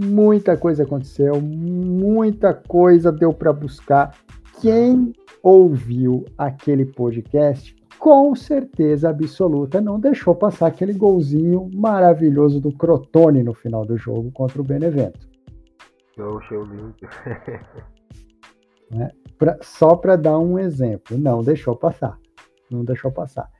muita coisa aconteceu, muita coisa deu para buscar. Quem ouviu aquele podcast, com certeza absoluta, não deixou passar aquele golzinho maravilhoso do Crotone no final do jogo contra o Benevento. Show, show lindo. né? pra, só para dar um exemplo, não deixou passar. Não deixou passar.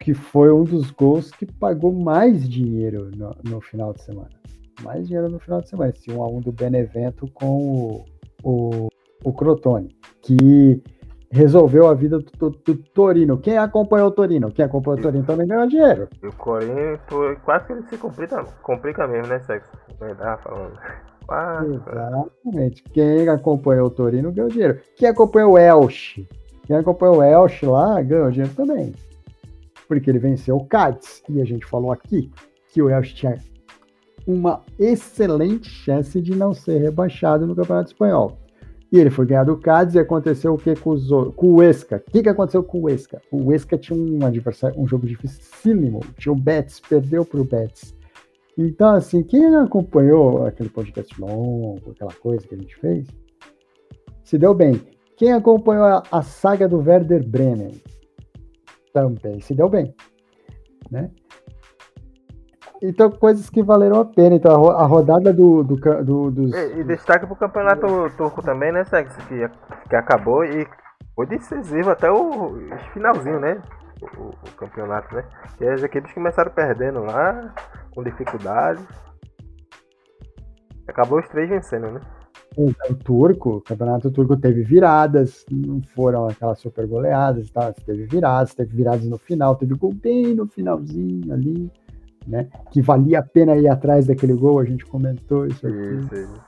Que foi um dos gols que pagou mais dinheiro no, no final de semana mais dinheiro no final de semana. Esse 1 a 1 do Benevento com o, o, o Crotone, que resolveu a vida do, do, do, Torino. Quem acompanhou o Torino? Quem acompanhou o Torino também ganhou dinheiro. E o Corinthians quase que ele se complica, complica mesmo, né, Sexo? Verdade, falando. Exatamente. Quem acompanhou o Torino ganhou dinheiro. Quem acompanhou o Elche? Quem acompanhou o Elche lá ganhou dinheiro também. Porque ele venceu o Cádiz. E a gente falou aqui que o Elche tinha uma excelente chance de não ser rebaixado no Campeonato Espanhol. E ele foi ganhar do Cádiz e aconteceu o que com, com o Esca? O que, que aconteceu com o Esca? O Esca tinha um adversário, um jogo dificílimo. Tinha o Betis, perdeu para o Betis. Então, assim, quem acompanhou aquele podcast longo, aquela coisa que a gente fez, se deu bem. Quem acompanhou a, a saga do Werder Bremen também se deu bem. Né? Então, coisas que valeram a pena. Então, a, rodada do, do, do dos. E, e destaque pro campeonato turco também, né, Sex? Que, que acabou e foi decisivo até o finalzinho, né? O, o, campeonato, né? E as equipes começaram perdendo lá, com dificuldade. Acabou os três vencendo, né? O turco, o campeonato turco teve viradas, não foram aquelas super goleadas tal, teve viradas, teve viradas no final, teve gol bem no finalzinho ali né? Que valia a pena ir atrás daquele gol, a gente comentou isso aqui. Isso,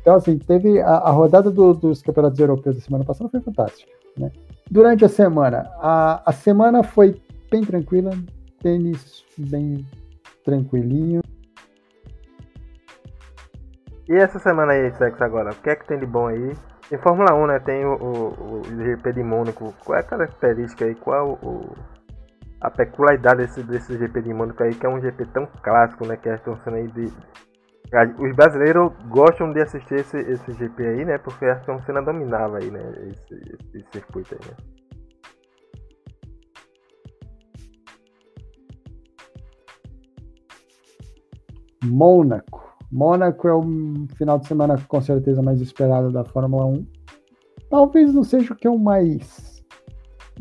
Então, assim, teve a, a rodada do, dos campeonatos europeus da semana passada foi fantástica, né? Durante a semana, a, a semana foi bem tranquila, tênis bem tranquilinho. E essa semana aí, Sex, agora? O que é que tem de bom aí? Em Fórmula 1, né? Tem o, o, o GP de Mônaco. Qual é a característica aí? Qual o, a peculiaridade desse, desse GP de Mônaco aí, que é um GP tão clássico, né? Que é estão sendo aí de. Os brasileiros gostam de assistir esse, esse GP aí, né? Porque a Ayrton dominava aí, né? Esse, esse, esse circuito aí, né? Mônaco. Mônaco é o final de semana com certeza mais esperado da Fórmula 1. Talvez não seja o que eu mais.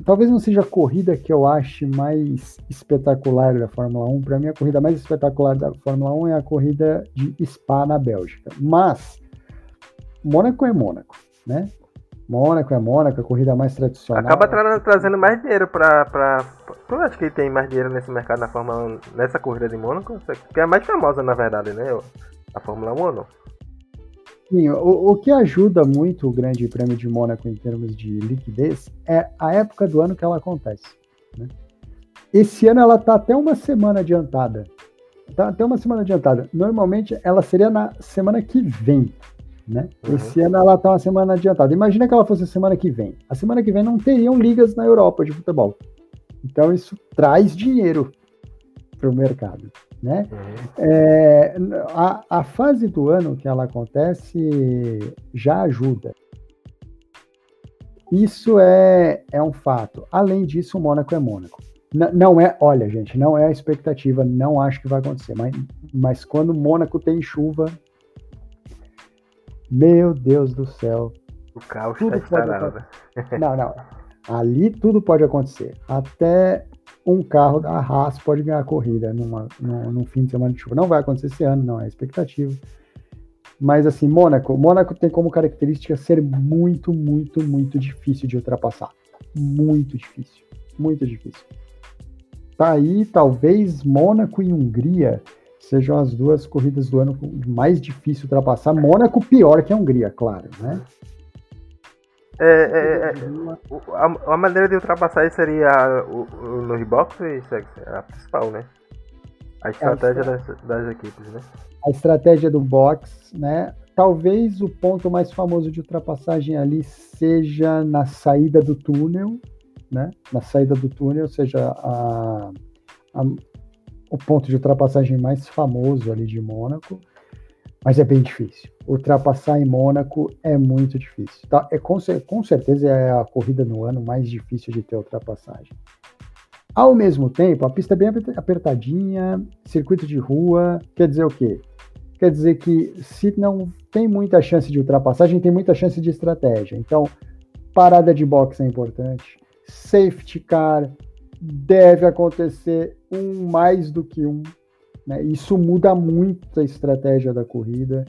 Talvez não seja a corrida que eu ache mais espetacular da Fórmula 1. Para mim, a corrida mais espetacular da Fórmula 1 é a corrida de Spa na Bélgica. Mas Mônaco é Mônaco, né? Mônaco é Mônaco, a corrida mais tradicional. Acaba tra trazendo mais dinheiro para. Pra... Tu acha que tem mais dinheiro nesse mercado na Fórmula 1, nessa corrida de Mônaco? Que é mais famosa, na verdade, né? A Fórmula 1 ou não? Sim, o, o que ajuda muito o Grande Prêmio de Mônaco em termos de liquidez é a época do ano que ela acontece. Né? Esse ano ela está até uma semana adiantada. Tá até uma semana adiantada. Normalmente ela seria na semana que vem. Né? Uhum. Esse ano ela está uma semana adiantada. Imagina que ela fosse semana que vem. A semana que vem não teriam ligas na Europa de futebol. Então isso traz dinheiro para o mercado. Né? Uhum. É, a, a fase do ano que ela acontece já ajuda. Isso é, é um fato. Além disso, o Mônaco é Mônaco. N não é, olha, gente, não é a expectativa, não acho que vai acontecer, mas, mas quando o Mônaco tem chuva, meu Deus do céu. O caos está instalado. Não, não. Ali tudo pode acontecer. Até um carro da Haas pode ganhar a corrida numa, num, num, fim de semana de chuva. Não vai acontecer esse ano, não é expectativa. Mas assim, Mônaco, Mônaco tem como característica ser muito, muito, muito difícil de ultrapassar. Muito difícil, muito difícil. Tá aí, talvez Mônaco e Hungria sejam as duas corridas do ano mais difícil ultrapassar. Mônaco pior que a Hungria, claro, né? É, é, é, a, a, maneira de ultrapassar seria o, o, nos boxes, é a principal, né? A estratégia é a das, das, equipes, né? A estratégia do box, né? Talvez o ponto mais famoso de ultrapassagem ali seja na saída do túnel, né? Na saída do túnel, ou seja, a, a o ponto de ultrapassagem mais famoso ali de Mônaco, mas é bem difícil. Ultrapassar em Mônaco é muito difícil. Tá? É, com, com certeza é a corrida no ano mais difícil de ter ultrapassagem. Ao mesmo tempo, a pista é bem apertadinha, circuito de rua, quer dizer o quê? Quer dizer que se não tem muita chance de ultrapassagem, tem muita chance de estratégia. Então, parada de boxe é importante, safety car, deve acontecer um mais do que um. Né? Isso muda muito a estratégia da corrida.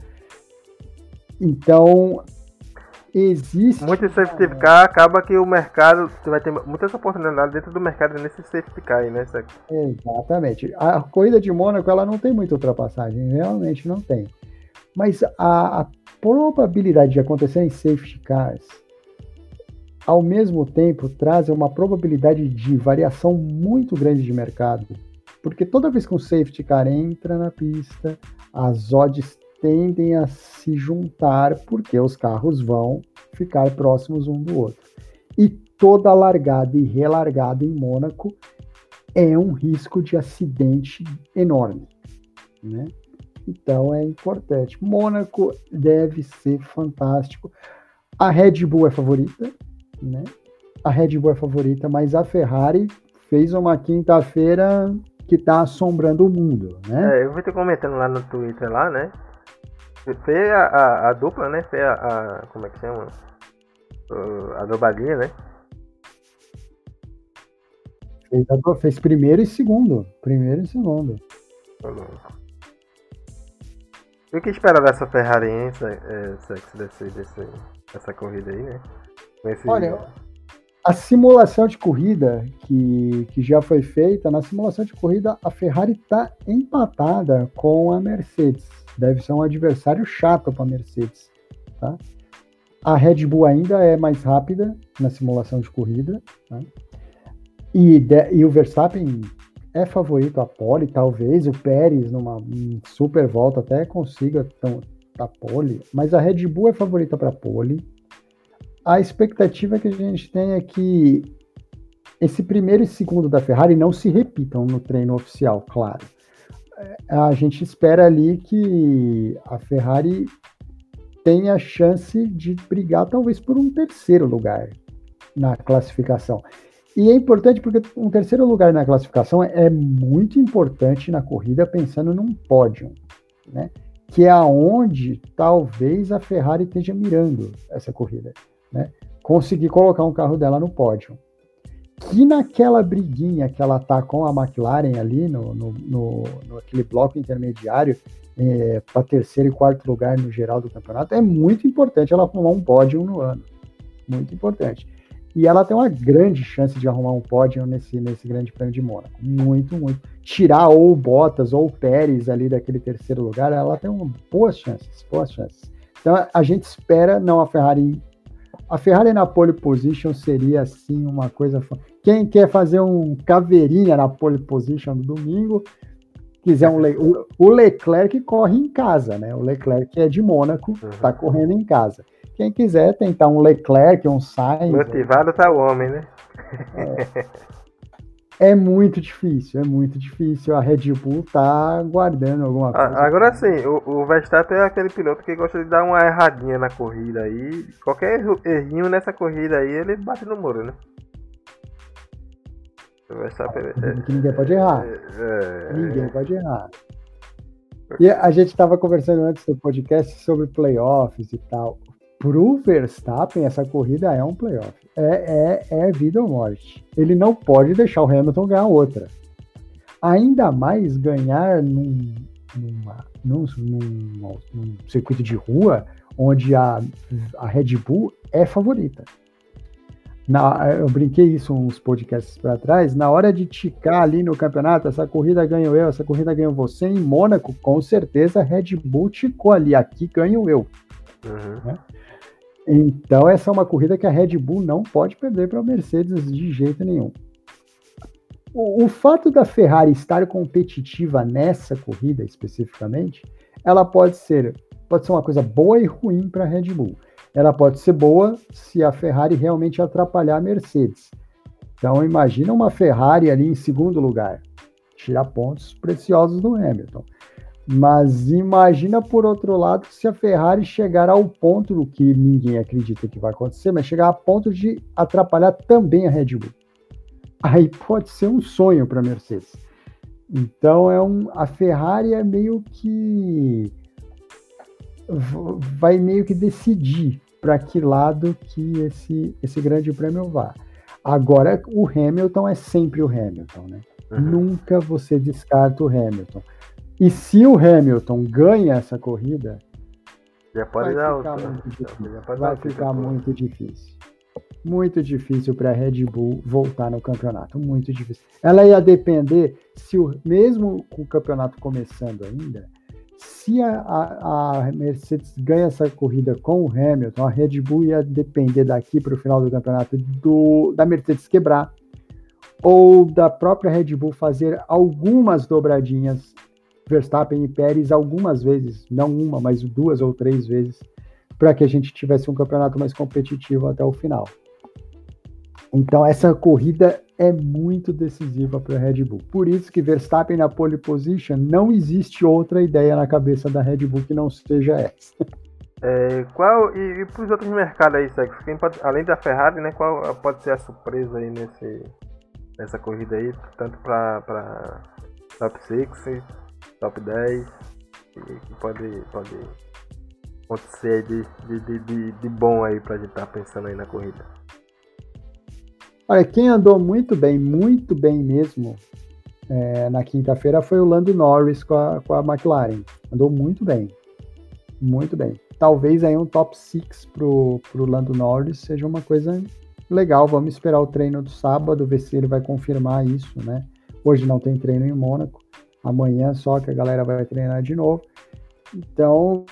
Então, existe. Muito safety car acaba que o mercado vai ter muitas oportunidades dentro do mercado nesse safety car, né? Exatamente. A corrida de Mônaco ela não tem muita ultrapassagem, realmente não tem. Mas a, a probabilidade de acontecer em safety cars ao mesmo tempo trazem uma probabilidade de variação muito grande de mercado. Porque toda vez que um safety car entra na pista, as odds tendem a se juntar porque os carros vão ficar próximos um do outro. E toda largada e relargada em Mônaco é um risco de acidente enorme, né? Então é importante. Mônaco deve ser fantástico. A Red Bull é favorita, né? A Red Bull é favorita, mas a Ferrari fez uma quinta-feira que está assombrando o mundo, né? É, eu vi te comentando lá no Twitter lá, né? Fez a, a, a, dupla, né? Fez a, a, como é que chama? A dobradinha, né? Fez, a, fez primeiro e segundo. Primeiro e segundo. E o que esperar dessa Ferrari, hein? Essa, essa, desse, desse, essa corrida aí, né? Esse... Olha, a simulação de corrida que, que já foi feita, na simulação de corrida, a Ferrari está empatada com a Mercedes. Deve ser um adversário chato para a Mercedes. Tá? A Red Bull ainda é mais rápida na simulação de corrida. Né? E, de, e o Verstappen é favorito a pole, talvez o Pérez numa super volta até consiga a pole, mas a Red Bull é favorita para pole. A expectativa que a gente tem é que esse primeiro e segundo da Ferrari não se repitam no treino oficial, claro. É, a gente espera ali que a Ferrari tenha a chance de brigar talvez por um terceiro lugar na classificação. E é importante porque um terceiro lugar na classificação é muito importante na corrida pensando num pódio, né? Que é aonde talvez a Ferrari esteja mirando essa corrida, né? Conseguir colocar um carro dela no pódio. Que naquela briguinha que ela tá com a McLaren ali no, no, no, no aquele bloco intermediário é, para terceiro e quarto lugar no geral do campeonato, é muito importante ela arrumar um pódio no ano. Muito importante. E ela tem uma grande chance de arrumar um pódio nesse, nesse grande prêmio de Mônaco. Muito, muito. Tirar ou o Bottas ou o Pérez ali daquele terceiro lugar, ela tem boas chances, boas chances. Então a gente espera, não a Ferrari. A Ferrari na pole position seria assim uma coisa. Quem quer fazer um caveirinha na pole position no domingo, quiser um Le... o Leclerc corre em casa, né? O Leclerc é de Mônaco, está uhum. correndo em casa. Quem quiser tentar um Leclerc, um Sainz. Motivado tá o homem, né? É, é muito difícil, é muito difícil. A Red Bull tá guardando alguma coisa. Agora sim, o, o Verstappen é aquele piloto que gosta de dar uma erradinha na corrida aí. Qualquer errinho nessa corrida aí, ele bate no muro, né? O Verstappen é, que ninguém pode errar. É, é, ninguém pode errar. E a gente estava conversando antes do podcast sobre playoffs e tal pro Verstappen, essa corrida é um playoff. É, é, é vida ou morte. Ele não pode deixar o Hamilton ganhar outra. Ainda mais ganhar num, numa, num, num, num circuito de rua onde a, a Red Bull é favorita. Na, eu brinquei isso uns podcasts para trás. Na hora de ticar ali no campeonato, essa corrida ganho eu, essa corrida ganho você. Em Mônaco, com certeza a Red Bull ticou ali. Aqui ganho eu. Uhum. Né? Então, essa é uma corrida que a Red Bull não pode perder para a Mercedes de jeito nenhum. O, o, fato da Ferrari estar competitiva nessa corrida especificamente, ela pode ser, pode ser uma coisa boa e ruim para a Red Bull. Ela pode ser boa se a Ferrari realmente atrapalhar a Mercedes. Então, imagina uma Ferrari ali em segundo lugar, tirar pontos preciosos do Hamilton. Mas imagina por outro lado se a Ferrari chegar ao ponto do que ninguém acredita que vai acontecer, mas chegar a ponto de atrapalhar também a Red Bull. Aí pode ser um sonho para a Mercedes. Então é um, a Ferrari é meio que vai meio que decidir para que lado que esse, esse grande prêmio vá. Agora o Hamilton é sempre o Hamilton, né? Uhum. Nunca você descarta o Hamilton. E se o Hamilton ganha essa corrida, já pode vai ficar muito difícil. Vai ficar muito difícil. Muito difícil para a Red Bull voltar no campeonato. Muito difícil. Ela ia depender, se o, mesmo com o campeonato começando ainda, se a, a, a, Mercedes ganha essa corrida com o Hamilton, a Red Bull ia depender daqui para o final do campeonato do, da Mercedes quebrar ou da própria Red Bull fazer algumas dobradinhas Verstappen e Pérez algumas vezes, não uma, mas duas ou três vezes, para que a gente tivesse um campeonato mais competitivo até o final. Então essa corrida é muito decisiva para a Red Bull. Por isso que Verstappen na pole position não existe outra ideia na cabeça da Red Bull que não seja essa. É, qual e, e para os outros mercados aí, Sex, pode, além da Ferrari, né? Qual pode ser a surpresa aí nesse nessa corrida aí, tanto para top 6 top 10 que pode, pode acontecer de, de, de, de bom aí pra gente estar tá pensando aí na corrida. Olha, quem andou muito bem, muito bem mesmo é, na quinta-feira foi o Lando Norris com a, com a McLaren. Andou muito bem, muito bem. Talvez aí um top 6 pro, pro Lando Norris seja uma coisa legal. Vamos esperar o treino do sábado, ver se ele vai confirmar isso, né? Hoje não tem treino em Mônaco, Amanhã só que a galera vai treinar de novo. Então,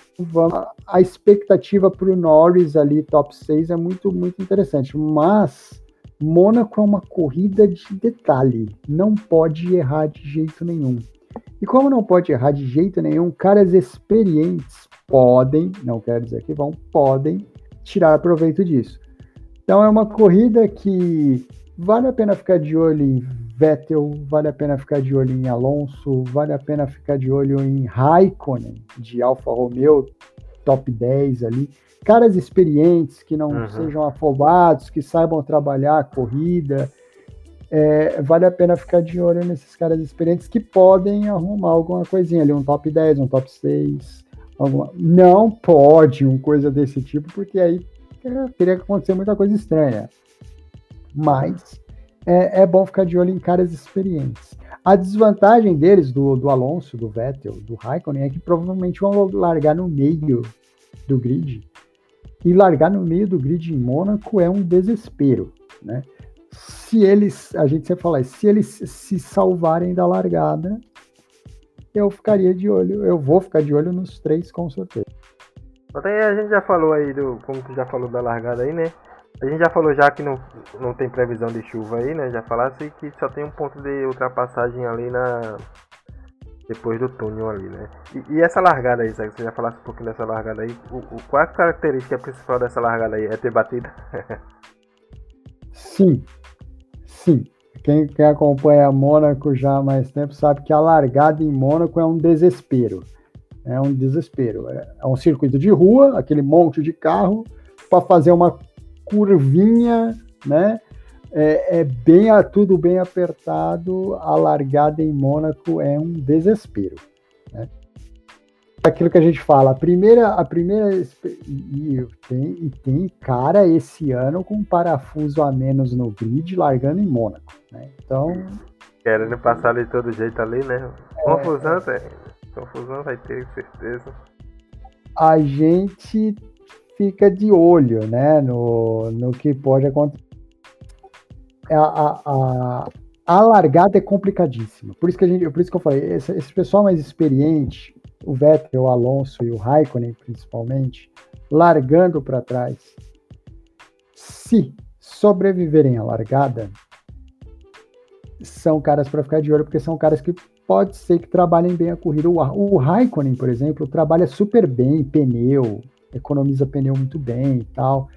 a expectativa para o Norris ali, top 6, é muito, muito interessante. Mas Mônaco é uma corrida de detalhe, não pode errar de jeito nenhum. E como não pode errar de jeito nenhum, caras experientes podem, não quero dizer que vão, podem tirar proveito disso. Então é uma corrida que vale a pena ficar de olho em Vettel, vale a pena ficar de olho em Alonso, vale a pena ficar de olho em Raikkonen, de Alfa Romeo, top 10 ali. Caras experientes, que não uhum. sejam afobados, que saibam trabalhar a corrida. É, vale a pena ficar de olho nesses caras experientes que podem arrumar alguma coisinha ali, um top 10, um top 6. Alguma... Não pode uma coisa desse tipo, porque aí teria que acontecer muita coisa estranha. Mas é, é, bom ficar de olho em caras experientes. A desvantagem deles, do, do Alonso, do Vettel, do Raikkonen, é que provavelmente vão largar no meio do grid. E largar no meio do grid em Mônaco é um desespero, né? Se eles, a gente sempre fala, se eles se salvarem da largada, eu ficaria de olho, eu vou ficar de olho nos três com certeza. Até a gente já falou aí do, como tu já falou da largada aí, né? A gente já falou já que não, não tem previsão de chuva aí, né? Já falasse que só tem um ponto de ultrapassagem ali na. Depois do túnel ali, né? E, e essa largada aí, sabe? Você já falasse um pouquinho dessa largada aí. O, o, qual a característica principal dessa largada aí? É ter batida? sim. Sim. Quem, quem acompanha Mônaco já há mais tempo sabe que a largada em Mônaco é um desespero. É um desespero. É, é um circuito de rua, aquele monte de carro, para fazer uma curvinha, né? É, é, bem tudo bem apertado. A largada em Mônaco é um desespero. Né? Aquilo que a gente fala, a primeira, a primeira e tem, e tem cara esse ano com parafuso a menos no grid largando em Mônaco. Né? Então querendo passar ali todo jeito ali, né? Confusão, é, é. confusão vai ter certeza. A gente fica de olho né, no, no que pode acontecer. A, a, a, a largada é complicadíssima. Por isso que, a gente, por isso que eu falei, esse, esse pessoal mais experiente, o Vettel, o Alonso e o Raikkonen principalmente, largando para trás, se sobreviverem à largada, são caras para ficar de olho, porque são caras que pode ser que trabalhem bem a corrida. O, o Raikkonen, por exemplo, trabalha super bem pneu, economiza pneu muito bem e tal.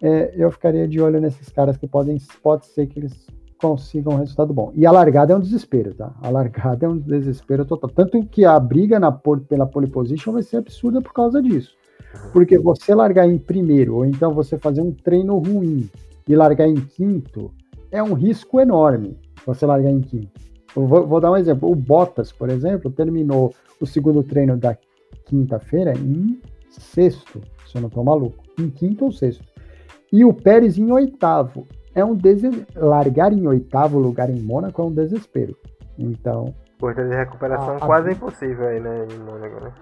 É, eu ficaria de olho nesses caras que podem, pode ser que eles consigam um resultado bom. E a largada é um desespero, tá? A largada é um desespero total. Tanto que a briga na, pela pole position vai ser absurda por causa disso. Porque você largar em primeiro, ou então você fazer um treino ruim e largar em quinto, é um risco enorme você largar em quinto. Vou, vou, dar um exemplo. O Bottas, por exemplo, terminou o segundo treino da quinta-feira em sexto, se eu não estou maluco, em quinto ou sexto. E o Pérez em oitavo. É um des... Largar em oitavo lugar em Mônaco é um desespero. Então. Coisa de recuperação a, quase a... impossível aí, né, em Mônaco, né?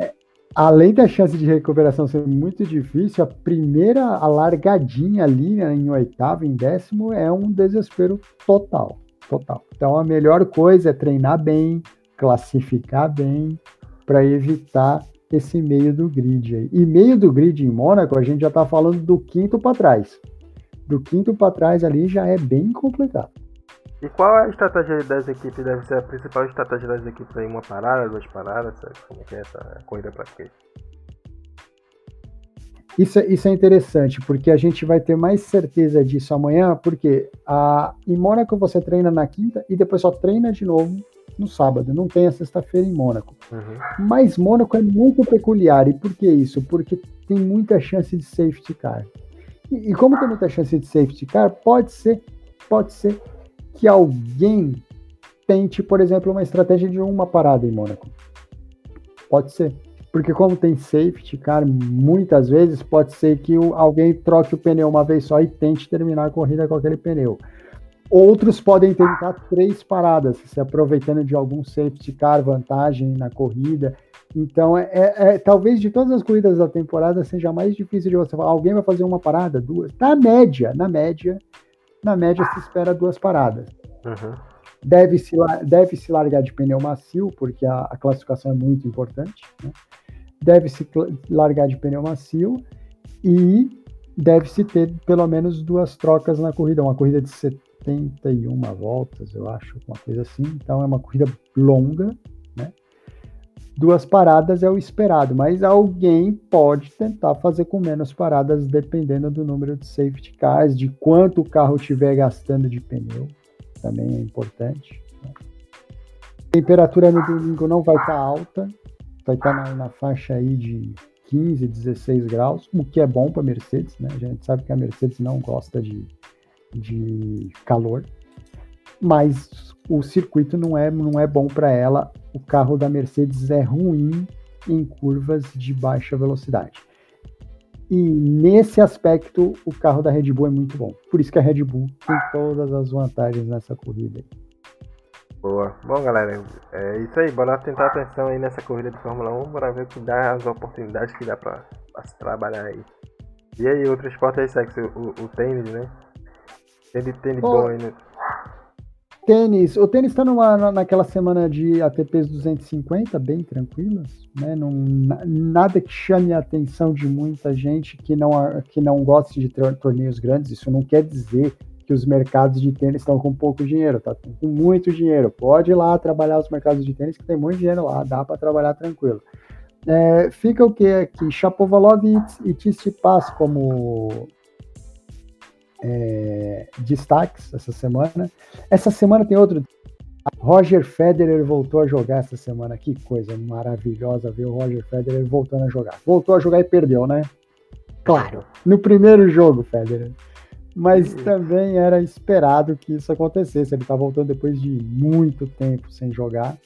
É, além da chance de recuperação ser muito difícil, a primeira a largadinha ali né, em oitavo, em décimo, é um desespero total. Total. Então a melhor coisa é treinar bem, classificar bem, para evitar esse meio do grid aí. E meio do grid em Mônaco, a gente já está falando do quinto para trás. Do quinto para trás ali já é bem complicado. E qual é a estratégia das equipes? Deve ser a principal estratégia das equipes aí? Uma parada, duas paradas? Sabe? Como é que é essa corrida para quê? Isso, é, isso é interessante, porque a gente vai ter mais certeza disso amanhã, porque a, em Mônaco você treina na quinta e depois só treina de novo no sábado, não tem a sexta-feira em Mônaco. Uhum. Mas Mônaco é muito peculiar. E por que isso? Porque tem muita chance de safety car. E, e, como tem muita chance de safety car, pode ser, pode ser que alguém tente, por exemplo, uma estratégia de uma parada em Mônaco. Pode ser. Porque como tem safety car, muitas vezes pode ser que o, alguém troque o pneu uma vez só e tente terminar a corrida com aquele pneu. Outros podem tentar três paradas, se aproveitando de algum safety car, vantagem na corrida. Então, é, é, é, talvez de todas as corridas da temporada seja mais difícil de você falar. Alguém vai fazer uma parada, duas. Na média, na média, na média se espera duas paradas. Uhum. Deve se, deve se largar de pneu macio, porque a, a classificação é muito importante. Né? Deve se largar de pneu macio e deve-se ter pelo menos duas trocas na corrida. Uma corrida de 71 voltas, eu acho, uma coisa assim. Então é uma corrida longa, né? Duas paradas é o esperado, mas alguém pode tentar fazer com menos paradas, dependendo do número de safety cars, de quanto o carro estiver gastando de pneu, também é importante. Né? A temperatura no domingo não vai estar tá alta, vai estar tá na, na faixa aí de 15, 16 graus, o que é bom para Mercedes, né? A gente sabe que a Mercedes não gosta de, de calor, mas o circuito não é, não é bom para ela. O carro da Mercedes é ruim em curvas de baixa velocidade. E nesse aspecto, o carro da Red Bull é muito bom. Por isso que a Red Bull tem todas as vantagens nessa corrida. Boa. Bom, galera, é isso aí. Bora tentar atenção aí nessa corrida de Fórmula 1. Bora ver o que dá, as oportunidades que dá pra se trabalhar aí. E aí, outro esporte aí, sexo, o, o tênis, né? Tênis, tênis bom aí, né? Tênis. O tênis tá numa, naquela semana de ATPs 250, bem tranquilas, né? Não, nada que chame a atenção de muita gente que não, que não goste de torneios grandes. Isso não quer dizer que os mercados de tênis estão com pouco dinheiro, tá com muito dinheiro. Pode ir lá trabalhar os mercados de tênis, que tem muito dinheiro lá, dá para trabalhar tranquilo. É, fica o que aqui? Chapovalov e Tsitsipas como é, destaques essa semana. Essa semana tem outro. Roger Federer voltou a jogar essa semana. Que coisa maravilhosa ver o Roger Federer voltando a jogar. Voltou a jogar e perdeu, né? Claro. No primeiro jogo, Federer mas também era esperado que isso acontecesse. Ele está voltando depois de muito tempo sem jogar.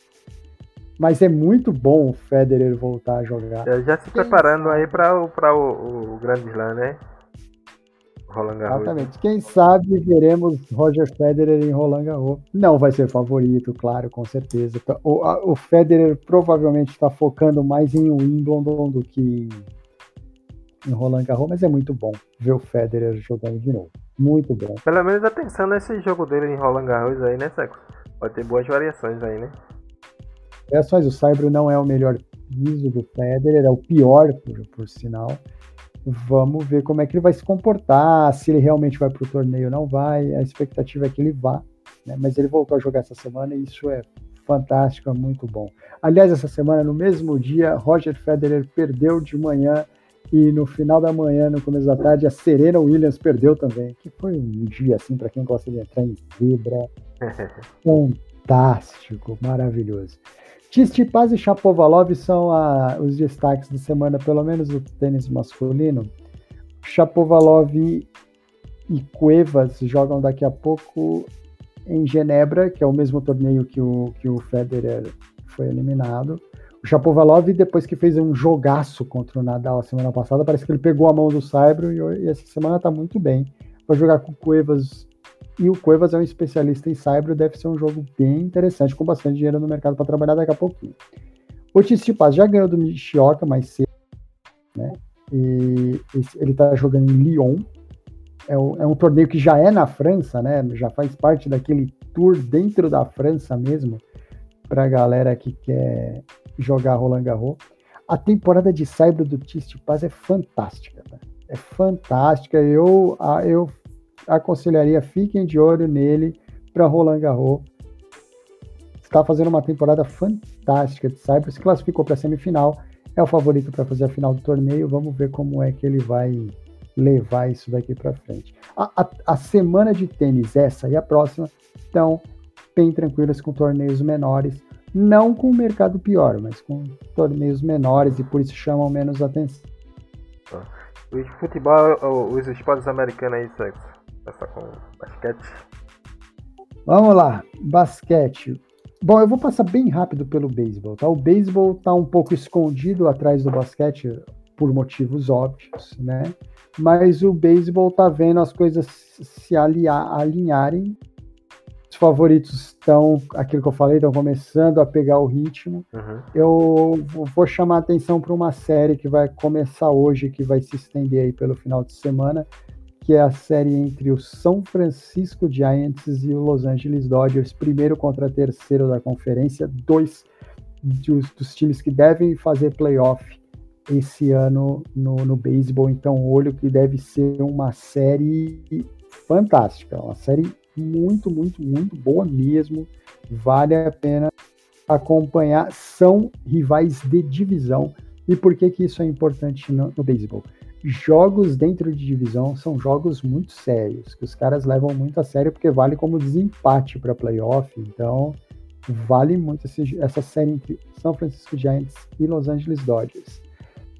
Mas é muito bom o Federer voltar a jogar. Já se preparando aí para o, o, o Grande Slam, né? Roland Garros. Exatamente. Quem sabe veremos Roger Federer em Roland Garros. Não vai ser favorito, claro, com certeza. O, a, o Federer provavelmente está focando mais em Wimbledon do que em Roland Garros, mas é muito bom ver o Federer jogando de novo. Muito bom. Pelo menos atenção nesse jogo dele em Roland Garros aí, né, Seco? Pode ter boas variações aí, né? Variações, o Saibro não é o melhor piso do Federer, é o pior, por, por sinal. Vamos ver como é que ele vai se comportar, se ele realmente vai para o torneio ou não vai. A expectativa é que ele vá, né? mas ele voltou a jogar essa semana e isso é fantástico, é muito bom. Aliás, essa semana, no mesmo dia, Roger Federer perdeu de manhã e no final da manhã, no começo da tarde, a Serena Williams perdeu também. Que foi um dia, assim, para quem gosta de entrar em zebra. Fantástico, maravilhoso. Tsitsipas e Chapovalov são a, os destaques da semana, pelo menos do tênis masculino. Chapovalov e Cuevas jogam daqui a pouco em Genebra, que é o mesmo torneio que o, que o Federer foi eliminado. O Chapovalov, depois que fez um jogaço contra o Nadal a semana passada, parece que ele pegou a mão do Saibro e, e essa semana tá muito bem. Vai jogar com Cuevas. E o Cuevas é um especialista em Saibro, deve ser um jogo bem interessante, com bastante dinheiro no mercado para trabalhar daqui a pouquinho. O Tsitsipas já ganhou do Nishioka mais cedo, né? E ele tá jogando em Lyon. É, um, é um torneio que já é na França, né? Já faz parte daquele tour dentro da França mesmo, para a galera que quer jogar Roland Garros. A temporada de Saibro do Paz é fantástica, tá? é fantástica. Eu, eu aconselharia, fiquem de olho nele para Roland Garros. Está fazendo uma temporada fantástica de Saibro, se classificou para a semifinal, é o favorito para fazer a final do torneio. Vamos ver como é que ele vai levar isso daqui para frente. A, a, a, semana de tênis, essa e a próxima, estão bem tranquilas com torneios menores não com o mercado pior, mas com torneios menores e por isso chamam menos atenção. O futebol, os esportes americanos aí, sexo. Começar com basquete. Vamos lá, basquete. Bom, eu vou passar bem rápido pelo beisebol, tá? O beisebol tá um pouco escondido atrás do basquete por motivos óbvios, né? Mas o beisebol tá vendo as coisas se aliar, alinharem os favoritos estão, aquilo que eu falei, estão começando a pegar o ritmo. Uhum. Eu vou chamar a atenção para uma série que vai começar hoje, que vai se estender aí pelo final de semana, que é a série entre o São Francisco Giants e o Los Angeles Dodgers, primeiro contra terceiro da conferência, dois dos, dos times que devem fazer playoff esse ano no, no beisebol. Então, olho que deve ser uma série fantástica, uma série muito, muito, muito boa mesmo. Vale a pena acompanhar. São rivais de divisão. E por que, que isso é importante no, no beisebol? Jogos dentro de divisão são jogos muito sérios, que os caras levam muito a sério, porque vale como desempate para playoff. Então, vale muito esse, essa série entre São Francisco Giants e Los Angeles Dodgers.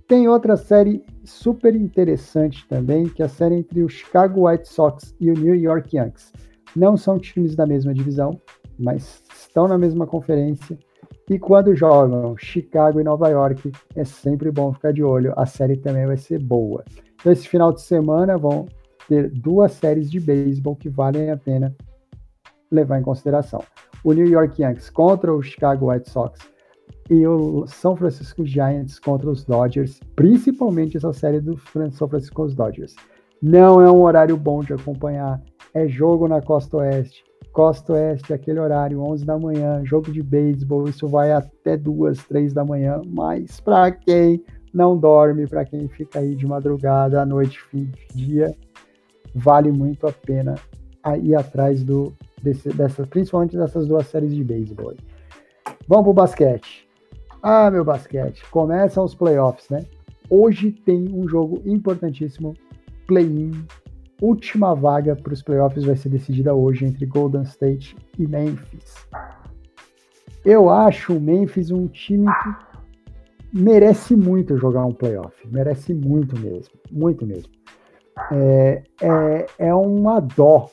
Tem outra série super interessante também, que é a série entre o Chicago White Sox e o New York Yankees. Não são times da mesma divisão, mas estão na mesma conferência. E quando jogam Chicago e Nova York, é sempre bom ficar de olho. A série também vai ser boa. Então, esse final de semana vão ter duas séries de beisebol que valem a pena levar em consideração. O New York Yankees contra o Chicago White Sox e o São Francisco Giants contra os Dodgers, principalmente essa série do São Francisco Dodgers. Não é um horário bom de acompanhar, é jogo na Costa Oeste. Costa Oeste, aquele horário, 11 da manhã, jogo de beisebol, isso vai até 2, 3 da manhã, mas para quem não dorme, para quem fica aí de madrugada, à noite, fim de dia, vale muito a pena ir atrás do, desse, dessa, principalmente dessas duas séries de beisebol. Vamos pro basquete. Ah, meu basquete, começam os playoffs, né? Hoje tem um jogo importantíssimo, play-in última vaga para os playoffs vai ser decidida hoje entre Golden State e Memphis. Eu acho o Memphis um time que merece muito jogar um playoff, merece muito mesmo, muito mesmo. É, é, é uma dó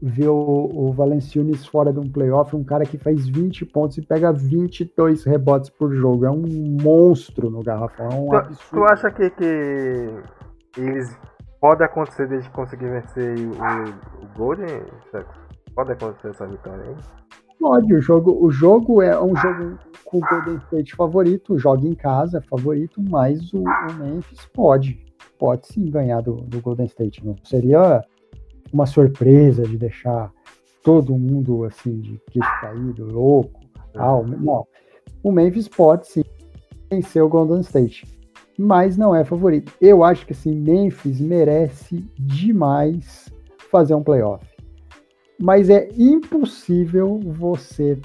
ver o, o Valenciunas fora de um playoff, um cara que faz 20 pontos e pega 22 rebotes por jogo. É um monstro no garrafão. É um tu, tu, acha que, que eles Pode acontecer desde conseguir vencer o, o Golden? Pode acontecer essa vitória aí? Pode, o jogo, o jogo é um jogo com o Golden State favorito, joga em casa, é favorito, mas o, o, Memphis pode, pode sim ganhar do, do Golden State. Não seria uma surpresa de deixar todo mundo assim de queixo caído, louco, tal. Não. O Memphis pode sim vencer o Golden State mas não é favorito. Eu acho que assim, Memphis merece demais fazer um playoff. Mas é impossível você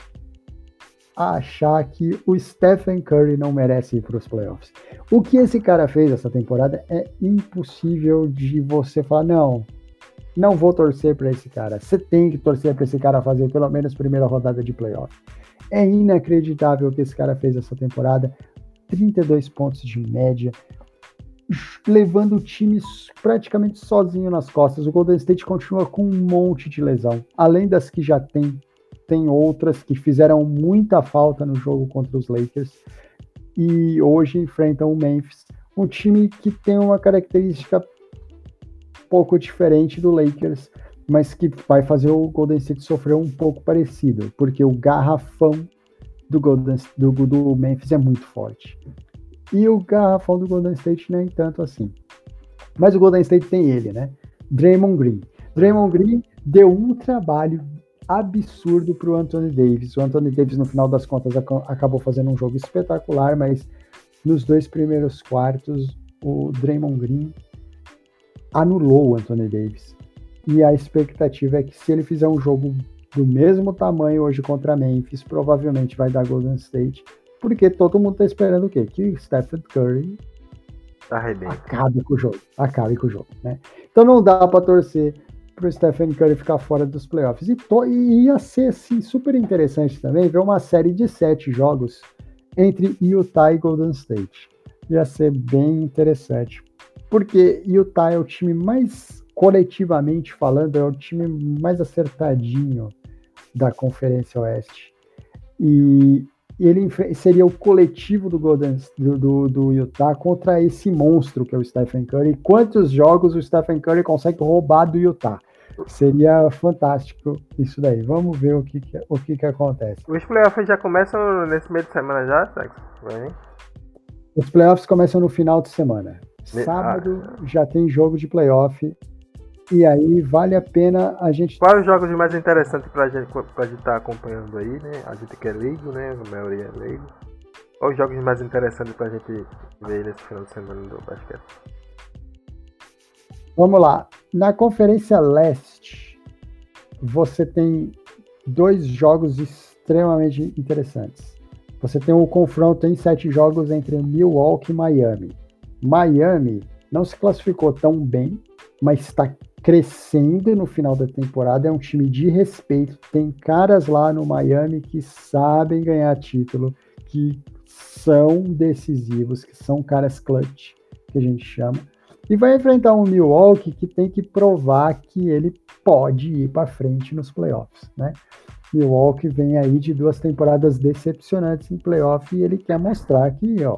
achar que o Stephen Curry não merece ir para os playoffs. O que esse cara fez essa temporada é impossível de você falar, não, não vou torcer para esse cara. Você tem que torcer para esse cara fazer pelo menos primeira rodada de playoff. É inacreditável o que esse cara fez essa temporada. 32 pontos de média, levando o time praticamente sozinho nas costas. O Golden State continua com um monte de lesão, além das que já tem, tem outras que fizeram muita falta no jogo contra os Lakers e hoje enfrentam o Memphis, um time que tem uma característica pouco diferente do Lakers, mas que vai fazer o Golden State sofrer um pouco parecido, porque o garrafão do, Golden, do, do Memphis é muito forte. E o garrafão do Golden State nem tanto assim. Mas o Golden State tem ele, né? Draymond Green. Draymond Green deu um trabalho absurdo para o Anthony Davis. O Anthony Davis, no final das contas, acabou fazendo um jogo espetacular, mas nos dois primeiros quartos, o Draymond Green anulou o Anthony Davis. E a expectativa é que se ele fizer um jogo do mesmo tamanho hoje contra Memphis, provavelmente vai dar Golden State, porque todo mundo tá esperando o quê? Que Stephen Curry acabe com o jogo, acabe com o jogo, né? Então não dá para torcer pro Stephen Curry ficar fora dos playoffs. E, to, e ia ser assim, super interessante também ver uma série de sete jogos entre Utah e Golden State. Ia ser bem interessante. Porque Utah é o time mais coletivamente falando, é o time mais acertadinho da Conferência Oeste. E ele seria o coletivo do, Golden, do, do, do, Utah contra esse monstro que é o Stephen Curry. Quantos jogos o Stephen Curry consegue roubar do Utah? Seria fantástico isso daí. Vamos ver o que, que o que, que acontece. Os playoffs já começam nesse meio de semana já, Sex? Os playoffs começam no final de semana. Sábado ah. já tem jogo de playoff E aí vale a pena a gente. Quais os jogos mais interessantes pra gente pra gente estar tá acompanhando aí, né? A gente que é leigo, né? A maioria é leigo. Quais os jogos mais interessantes pra gente ver nesse final de semana do basquete? Vamos lá. Na Conferência Leste, você tem dois jogos extremamente interessantes. Você tem um confronto em sete jogos entre Milwaukee e Miami. Miami não se classificou tão bem, mas está crescendo no final da temporada. É um time de respeito. Tem caras lá no Miami que sabem ganhar título, que são decisivos, que são caras clutch, que a gente chama. E vai enfrentar um Milwaukee que tem que provar que ele pode ir para frente nos playoffs, né? Milwaukee vem aí de duas temporadas decepcionantes em playoff e ele quer mostrar que, ó,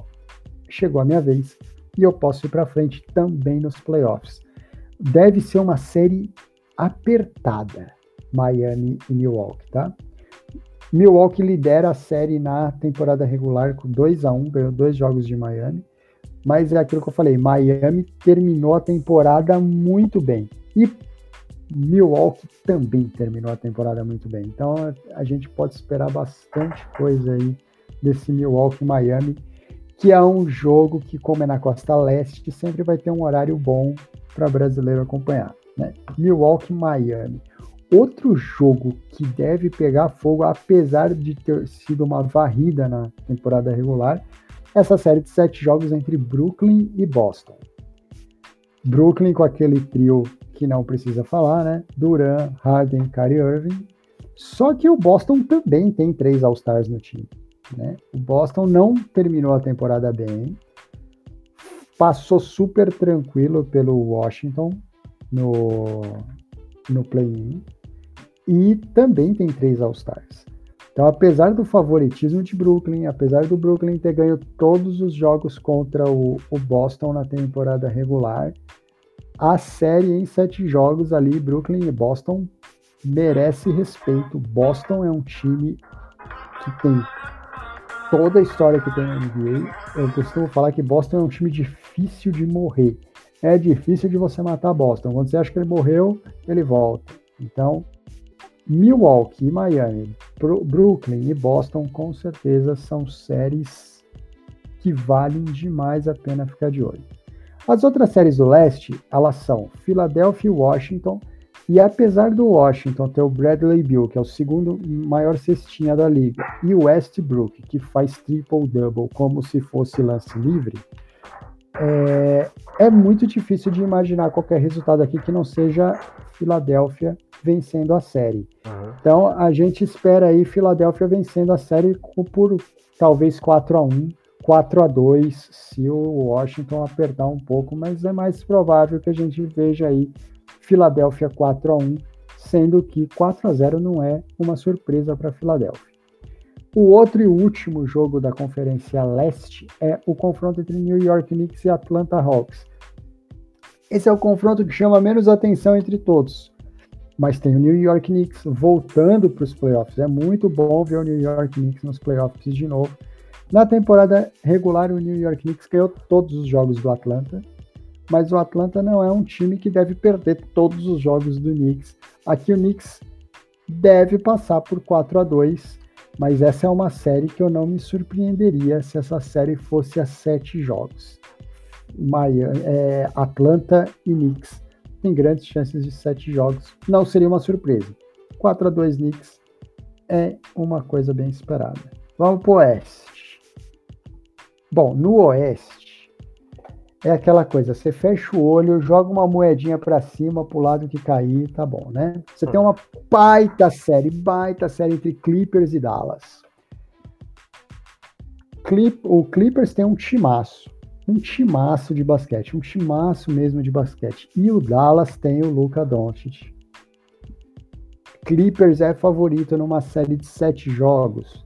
chegou a minha vez e eu posso ir para frente também nos playoffs. Deve ser uma série apertada, Miami e Milwaukee, tá? Milwaukee lidera a série na temporada regular com 2 a 1 ganhou dois jogos de Miami. Mas é aquilo que eu falei, Miami terminou a temporada muito bem. E Milwaukee também terminou a temporada muito bem. Então a gente pode esperar bastante coisa aí desse Milwaukee Miami, que é um jogo que, como é na costa leste, sempre vai ter um horário bom para brasileiro acompanhar. Né? Milwaukee Miami. Outro jogo que deve pegar fogo, apesar de ter sido uma varrida na temporada regular, essa série de sete jogos entre Brooklyn e Boston. Brooklyn com aquele trio que não precisa falar, né? Duran, Harden, Kyrie Irving. Só que o Boston também tem três All-Stars no time. Né? O Boston não terminou a temporada bem, passou super tranquilo pelo Washington no, no play-in e também tem três All-Stars. Então, apesar do favoritismo de Brooklyn, apesar do Brooklyn ter ganho todos os jogos contra o, o Boston na temporada regular, a série em sete jogos ali, Brooklyn e Boston, merece respeito. Boston é um time que tem toda a história que tem na NBA. Eu costumo falar que Boston é um time difícil de morrer. É difícil de você matar Boston. Quando você acha que ele morreu, ele volta. Então, Milwaukee Miami, Brooklyn e Boston, com certeza são séries que valem demais a pena ficar de olho. As outras séries do leste, elas são Philadelphia e Washington, e apesar do Washington ter o Bradley Bill, que é o segundo maior cestinha da liga, e o Westbrook, que faz triple-double como se fosse lance livre, é, é, muito difícil de imaginar qualquer resultado aqui que não seja Filadélfia vencendo a série. Uhum. Então a gente espera aí Filadélfia vencendo a série por talvez 4 a 1 4 a 2 se o Washington apertar um pouco, mas é mais provável que a gente veja aí Filadélfia 4 a 1 sendo que 4 a 0 não é uma surpresa para Filadélfia. O outro e último jogo da Conferência Leste é o confronto entre New York Knicks e Atlanta Hawks. Esse é o confronto que chama menos atenção entre todos. Mas tem o New York Knicks voltando para os playoffs. É muito bom ver o New York Knicks nos playoffs de novo. Na temporada regular, o New York Knicks ganhou todos os jogos do Atlanta, mas o Atlanta não é um time que deve perder todos os jogos do Knicks. Aqui o Knicks deve passar por 4 a 2 mas essa é uma série que eu não me surpreenderia se essa série fosse a sete jogos. Miami, é, Atlanta e Knicks tem grandes chances de sete jogos. Não seria uma surpresa. 4 a 2 Knicks é uma coisa bem esperada. Vamos para o Oeste. Bom, no Oeste é aquela coisa, você fecha o olho, joga uma moedinha para cima, pro lado que cair, tá bom, né? Você tem uma baita série, baita série entre Clippers e Dallas. Clip, o Clippers tem um timaço, um timaço de basquete, um timaço mesmo de basquete. E o Dallas tem o Luca Doncic. Clippers é favorito numa série de sete jogos.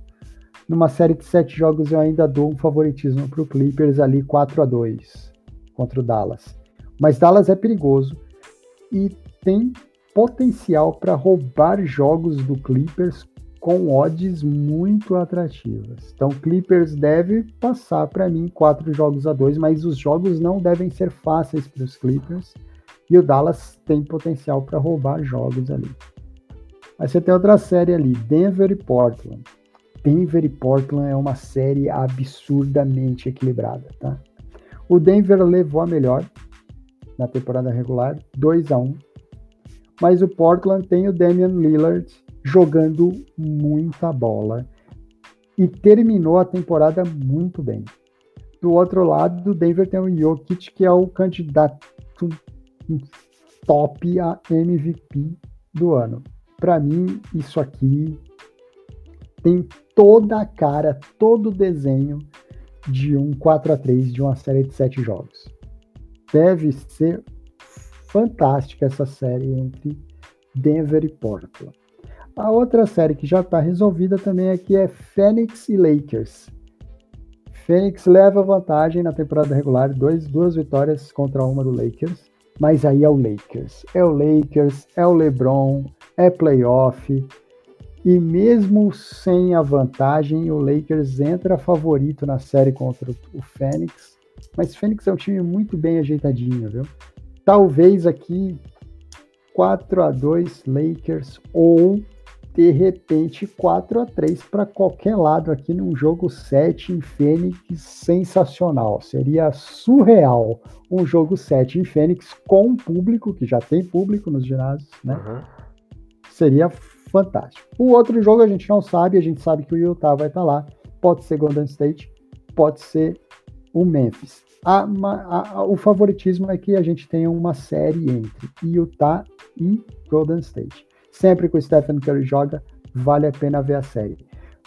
Numa série de sete jogos eu ainda dou um favoritismo para o Clippers ali 4 a 2 contra o Dallas. Mas Dallas é perigoso e tem potencial para roubar jogos do Clippers com odds muito atrativas. Então, Clippers deve passar para mim quatro jogos a dois, mas os jogos não devem ser fáceis para os Clippers. E o Dallas tem potencial para roubar jogos ali. Aí você tem outra série ali, Denver e Portland. Denver e Portland é uma série absurdamente equilibrada, tá? O Denver levou a melhor na temporada regular, 2 a 1 mas o Portland tem o Damian Lillard jogando muita bola e terminou a temporada muito bem. Do outro lado, o Denver tem o Jokic, que é o candidato top a MVP do ano. Para mim, isso aqui tem toda a cara, todo o desenho de um 4 a 3 de uma série de sete jogos. Deve ser fantástica essa série entre Denver e Portland. A outra série que já está resolvida também aqui é Phoenix e Lakers. Phoenix leva vantagem na temporada regular, dois, duas vitórias contra uma do Lakers, mas aí é o Lakers. É o Lakers, é o LeBron, é playoff. E mesmo sem a vantagem, o Lakers entra favorito na série contra o Phoenix. Mas o Phoenix é um time muito bem ajeitadinho, viu? Talvez aqui 4 a 2 Lakers ou de repente 4 a 3 para qualquer lado aqui num jogo 7 em Fênix sensacional. Seria surreal um jogo 7 em Fênix com público, que já tem público nos ginásios, né? Uhum. Seria fantástico. O outro jogo a gente não sabe, a gente sabe que o Utah vai estar tá lá. Pode ser Golden State, pode ser o Memphis. A, a, a, o favoritismo é que a gente tenha uma série entre Utah e Golden State. Sempre que o Stephen Curry joga, vale a pena ver a série.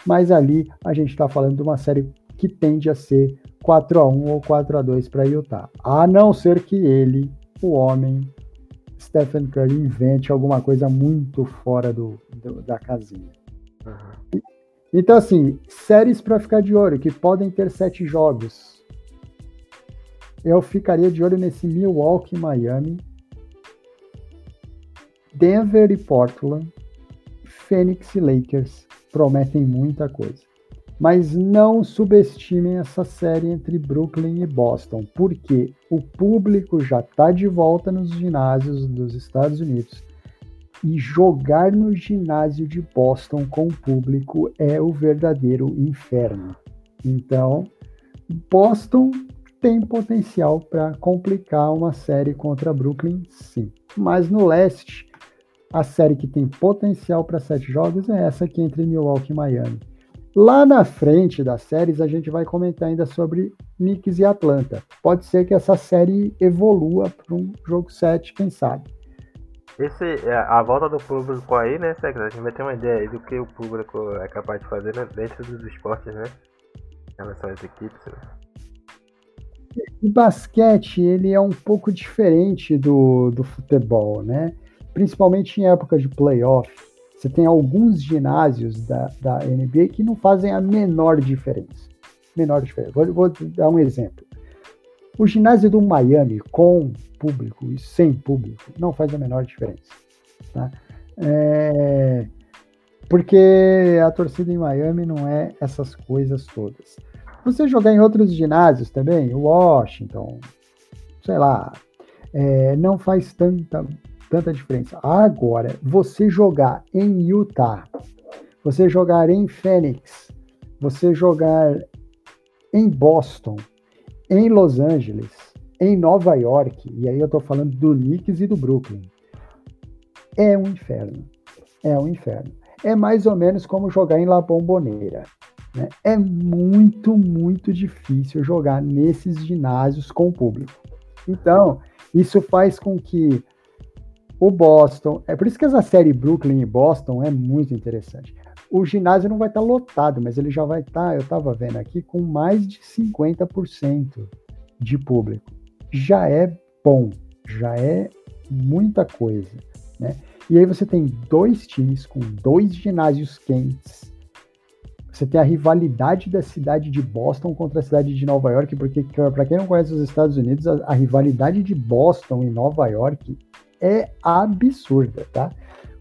Mas ali a gente está falando de uma série que tende a ser 4 a 1 ou 4 a 2 para Utah. A não ser que ele, o homem, Stephen Curry, invente alguma coisa muito fora do, do da casinha. Uhum. Então, assim, séries para ficar de olho, que podem ter sete jogos eu ficaria de olho nesse Milwaukee Miami, Denver e Portland, Phoenix e Lakers prometem muita coisa. Mas não subestimem essa série entre Brooklyn e Boston, porque o público já está de volta nos ginásios dos Estados Unidos. E jogar no ginásio de Boston com o público é o verdadeiro inferno. Então, Boston tem potencial para complicar uma série contra Brooklyn, sim. Mas no leste, a série que tem potencial para sete jogos é essa aqui entre Milwaukee e Miami. Lá na frente das séries, a gente vai comentar ainda sobre Knicks e Atlanta. Pode ser que essa série evolua para um jogo 7, quem sabe. Esse, é, a volta do público aí, né, Secretário? A gente vai ter uma ideia aí do que o público é capaz de fazer né, dentro dos esportes, né? Em relação às equipes, né? O basquete ele é um pouco diferente do, do futebol, né? Principalmente em época de playoff. Você tem alguns ginásios da, da NBA que não fazem a menor diferença. Menor diferença. Vou, vou dar um exemplo. O ginásio do Miami, com público e sem público, não faz a menor diferença. Tá? É... Porque a torcida em Miami não é essas coisas todas. Você jogar em outros ginásios também, Washington, sei lá, é, não faz tanta, tanta diferença. Agora, você jogar em Utah, você jogar em Phoenix, você jogar em Boston, em Los Angeles, em Nova York, e aí eu tô falando do Knicks e do Brooklyn, é um inferno. É um inferno. É mais ou menos como jogar em La Bombonera. Né? É muito, muito difícil jogar nesses ginásios com o público. Então, isso faz com que o Boston. É por isso que essa série Brooklyn e Boston é muito interessante. O ginásio não vai estar lotado, mas ele já vai estar, eu estava vendo aqui, com mais de 50% de público. Já é bom, já é muita coisa. Né? E aí você tem dois times com dois ginásios quentes você tem a rivalidade da cidade de Boston contra a cidade de Nova York, porque para quem não conhece os Estados Unidos, a, a, rivalidade de Boston e Nova York é absurda, tá?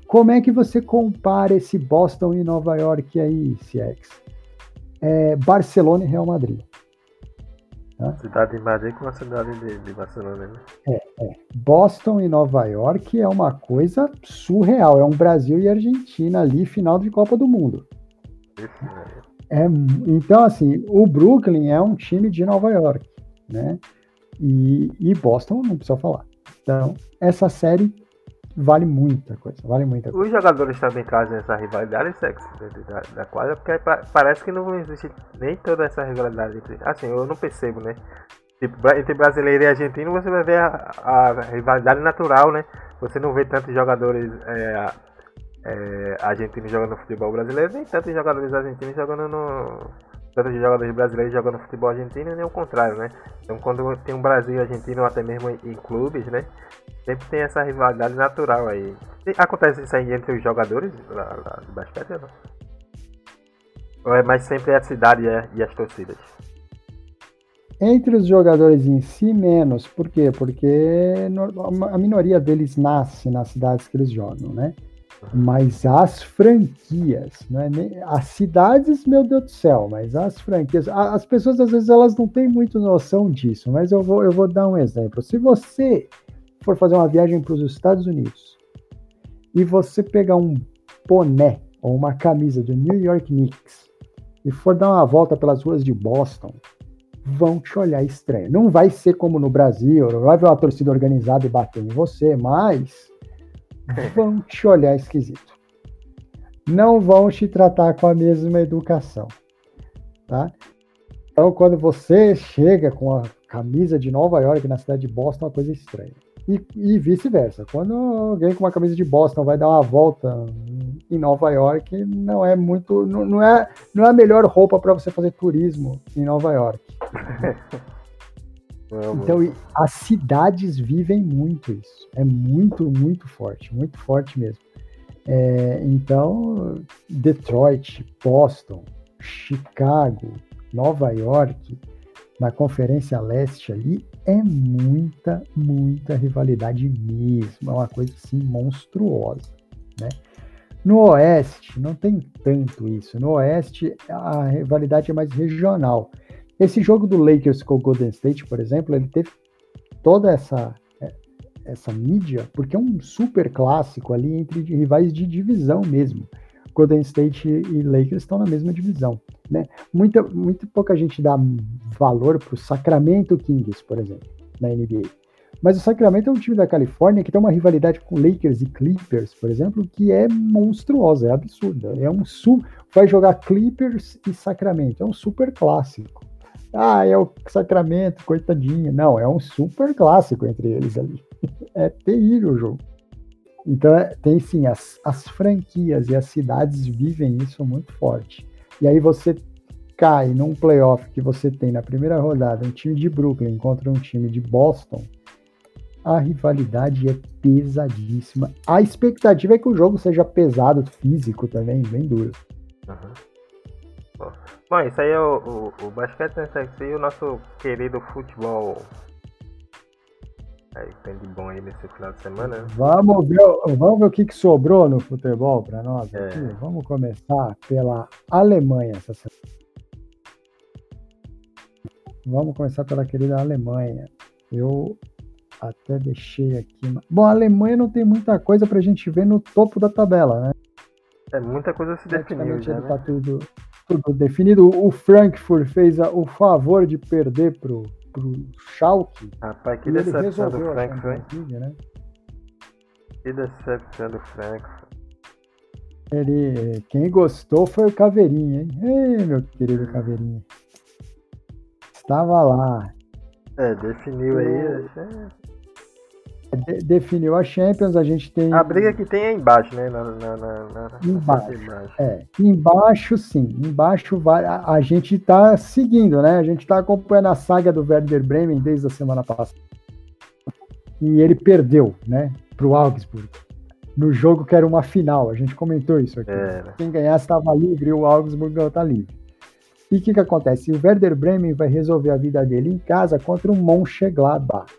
Como é que você compara esse Boston e Nova York aí, CX? É Barcelona e Real Madrid. Tá? Cidade de Madrid com a cidade de, de Barcelona, né? É, é. Boston e Nova York é uma coisa surreal. É um Brasil e Argentina ali, final de Copa do Mundo. É, então, assim, o Brooklyn é um time de Nova York, né? E, e Boston não precisa falar. Então, essa série vale muita coisa, vale muita coisa. Os jogadores também trazem essa rivalidade sexo da, da quadra, porque parece que não existe nem toda essa rivalidade entre. Assim, eu não percebo, né? Tipo, entre brasileiro e argentino você vai ver a, a rivalidade natural, né? Você não vê tantos jogadores é, é, argentinos jogando futebol brasileiro, nem tantos jogadores argentinos jogando no. Tantos jogadores brasileiros jogando futebol argentino, nem o contrário, né? Então quando tem um Brasil e argentino, até mesmo em clubes, né? Sempre tem essa rivalidade natural aí. E acontece isso aí entre os jogadores lá, lá de basquete ou não? Ou é mais sempre a cidade e as torcidas? Entre os jogadores em si, menos. Por quê? Porque a minoria deles nasce nas cidades que eles jogam, né? Mas as franquias, né? as cidades, meu Deus do céu, mas as franquias, as pessoas às vezes elas não têm muito noção disso, mas eu vou, eu vou dar um exemplo. Se você for fazer uma viagem para os Estados Unidos e você pegar um boné ou uma camisa do New York Knicks e for dar uma volta pelas ruas de Boston, vão te olhar estranho. Não vai ser como no Brasil, não vai ver uma torcida organizada e bater em você, mas vão te olhar esquisito. Não vão te tratar com a mesma educação, tá? Então, quando você chega com a camisa de Nova York na cidade de Boston, é uma coisa estranha. E, e vice-versa. Quando alguém com uma camisa de Boston vai dar uma volta em Nova York, não é muito. Não, não é, não é a melhor roupa para você fazer turismo em Nova York. então, as cidades vivem muito isso. É muito, muito forte. Muito forte mesmo. É, então, Detroit, Boston, Chicago, Nova York, na Conferência Leste ali, é muita, muita rivalidade mesmo. É uma coisa assim monstruosa, né? No Oeste não tem tanto isso. No Oeste a rivalidade é mais regional. Esse jogo do Lakers com o Golden State, por exemplo, ele teve toda essa essa mídia porque é um super clássico ali entre rivais de divisão mesmo. Golden State e Lakers estão na mesma divisão. Né? Muita, muito pouca gente dá valor para o Sacramento Kings, por exemplo, na NBA. Mas o Sacramento é um time da Califórnia que tem uma rivalidade com Lakers e Clippers, por exemplo, que é monstruosa, é absurda. É um su vai jogar Clippers e Sacramento, é um super clássico. Ah, é o Sacramento, coitadinho. Não, é um super clássico entre eles ali. É terrível o jogo. Então, é, tem sim, as, as franquias e as cidades vivem isso muito forte. E aí você cai num playoff que você tem na primeira rodada um time de Brooklyn contra um time de Boston, a rivalidade é pesadíssima. A expectativa é que o jogo seja pesado, físico também, bem duro. Uhum. Bom, isso aí é o, o, o basquete né, e o nosso querido futebol Aí tem de bom aí nesse final de semana. Né? Vamos ver, vamos ver o que, que sobrou no futebol para nós é. aqui. Vamos começar pela Alemanha essa semana. Vamos começar pela querida Alemanha. Eu até deixei aqui. Bom, a Alemanha não tem muita coisa para a gente ver no topo da tabela, né? É, muita coisa se definiu já, né? tá tudo, tudo definido. O Frankfurt fez a, o favor de perder pro pro Schalke. Rapaz, que decepção do Frankfurt, hein? Né? Que decepção do Frankfurt. Ele, quem gostou foi o Caveirinha, hein? Ei, meu querido Caveirinha. Estava lá. É, definiu aí. De, definiu a Champions, a gente tem. A briga que tem é embaixo, né? Na, na, na, embaixo. embaixo. É, embaixo sim. Embaixo vai, a, a gente está seguindo, né? A gente está acompanhando a saga do Werder Bremen desde a semana passada. E ele perdeu, né? Para o Augsburg. No jogo que era uma final. A gente comentou isso aqui. É. Quem ganhasse estava livre o Augsburg está livre. E o que, que acontece? O Werder Bremen vai resolver a vida dele em casa contra o Mönchengladbach.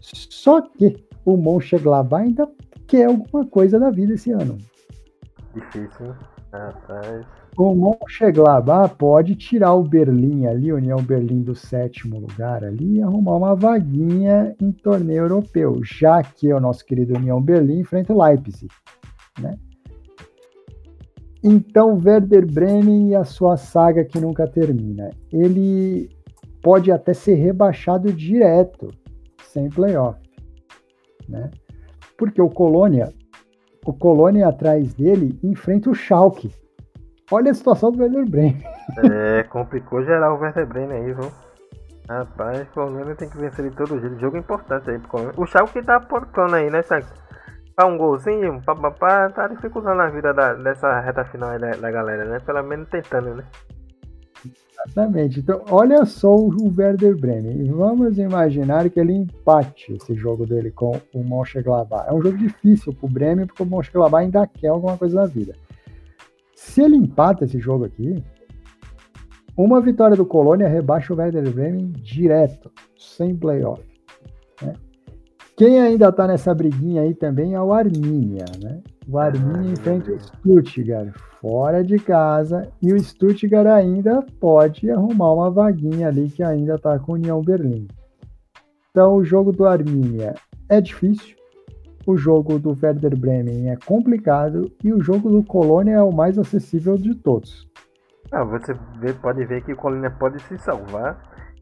Só que o Mönchengladbach ainda quer alguma coisa da vida esse ano. Difícil, né? Rapaz. o Mönchengladbach pode tirar o Berlim ali, União Berlim do sétimo lugar ali, e arrumar uma vaguinha em torneio europeu, já que o nosso querido União Berlim enfrenta o Leipzig, né? Então, Werder Bremen e a sua saga que nunca termina. Ele pode até ser rebaixado direto, sem playoff, né? Porque o Colônia, o Colônia atrás dele enfrenta o Schalke. Olha a situação do Werder Bremen. É, complicou geral o Werder Bremen aí, viu? Rapaz, o Colônia tem que vencer de todo jeito. Jogo importante aí pro Colônia. O Schalke tá portando aí, né, Santos? Pra um golzinho, papapá, tá dificultando a vida da, dessa reta final aí da, da galera, né? Pelo menos tentando, né? Exatamente. Então, olha só o Werder Bremen. Vamos imaginar que ele empate esse jogo dele com o Mönchengladbach. É um jogo difícil para o Bremen, porque o Mönchengladbach ainda quer alguma coisa na vida. Se ele empata esse jogo aqui, uma vitória do Colônia rebaixa o Werder Bremen direto, sem playoff. Né? Quem ainda está nessa briguinha aí também é o Arminia, né? O Arminia enfrenta o Stuttgart fora de casa e o Stuttgart ainda pode arrumar uma vaguinha ali que ainda está com o União Berlim. Então o jogo do Arminia é difícil, o jogo do Werder Bremen é complicado e o jogo do Colônia é o mais acessível de todos. Ah, você vê, pode ver que o Colônia pode se salvar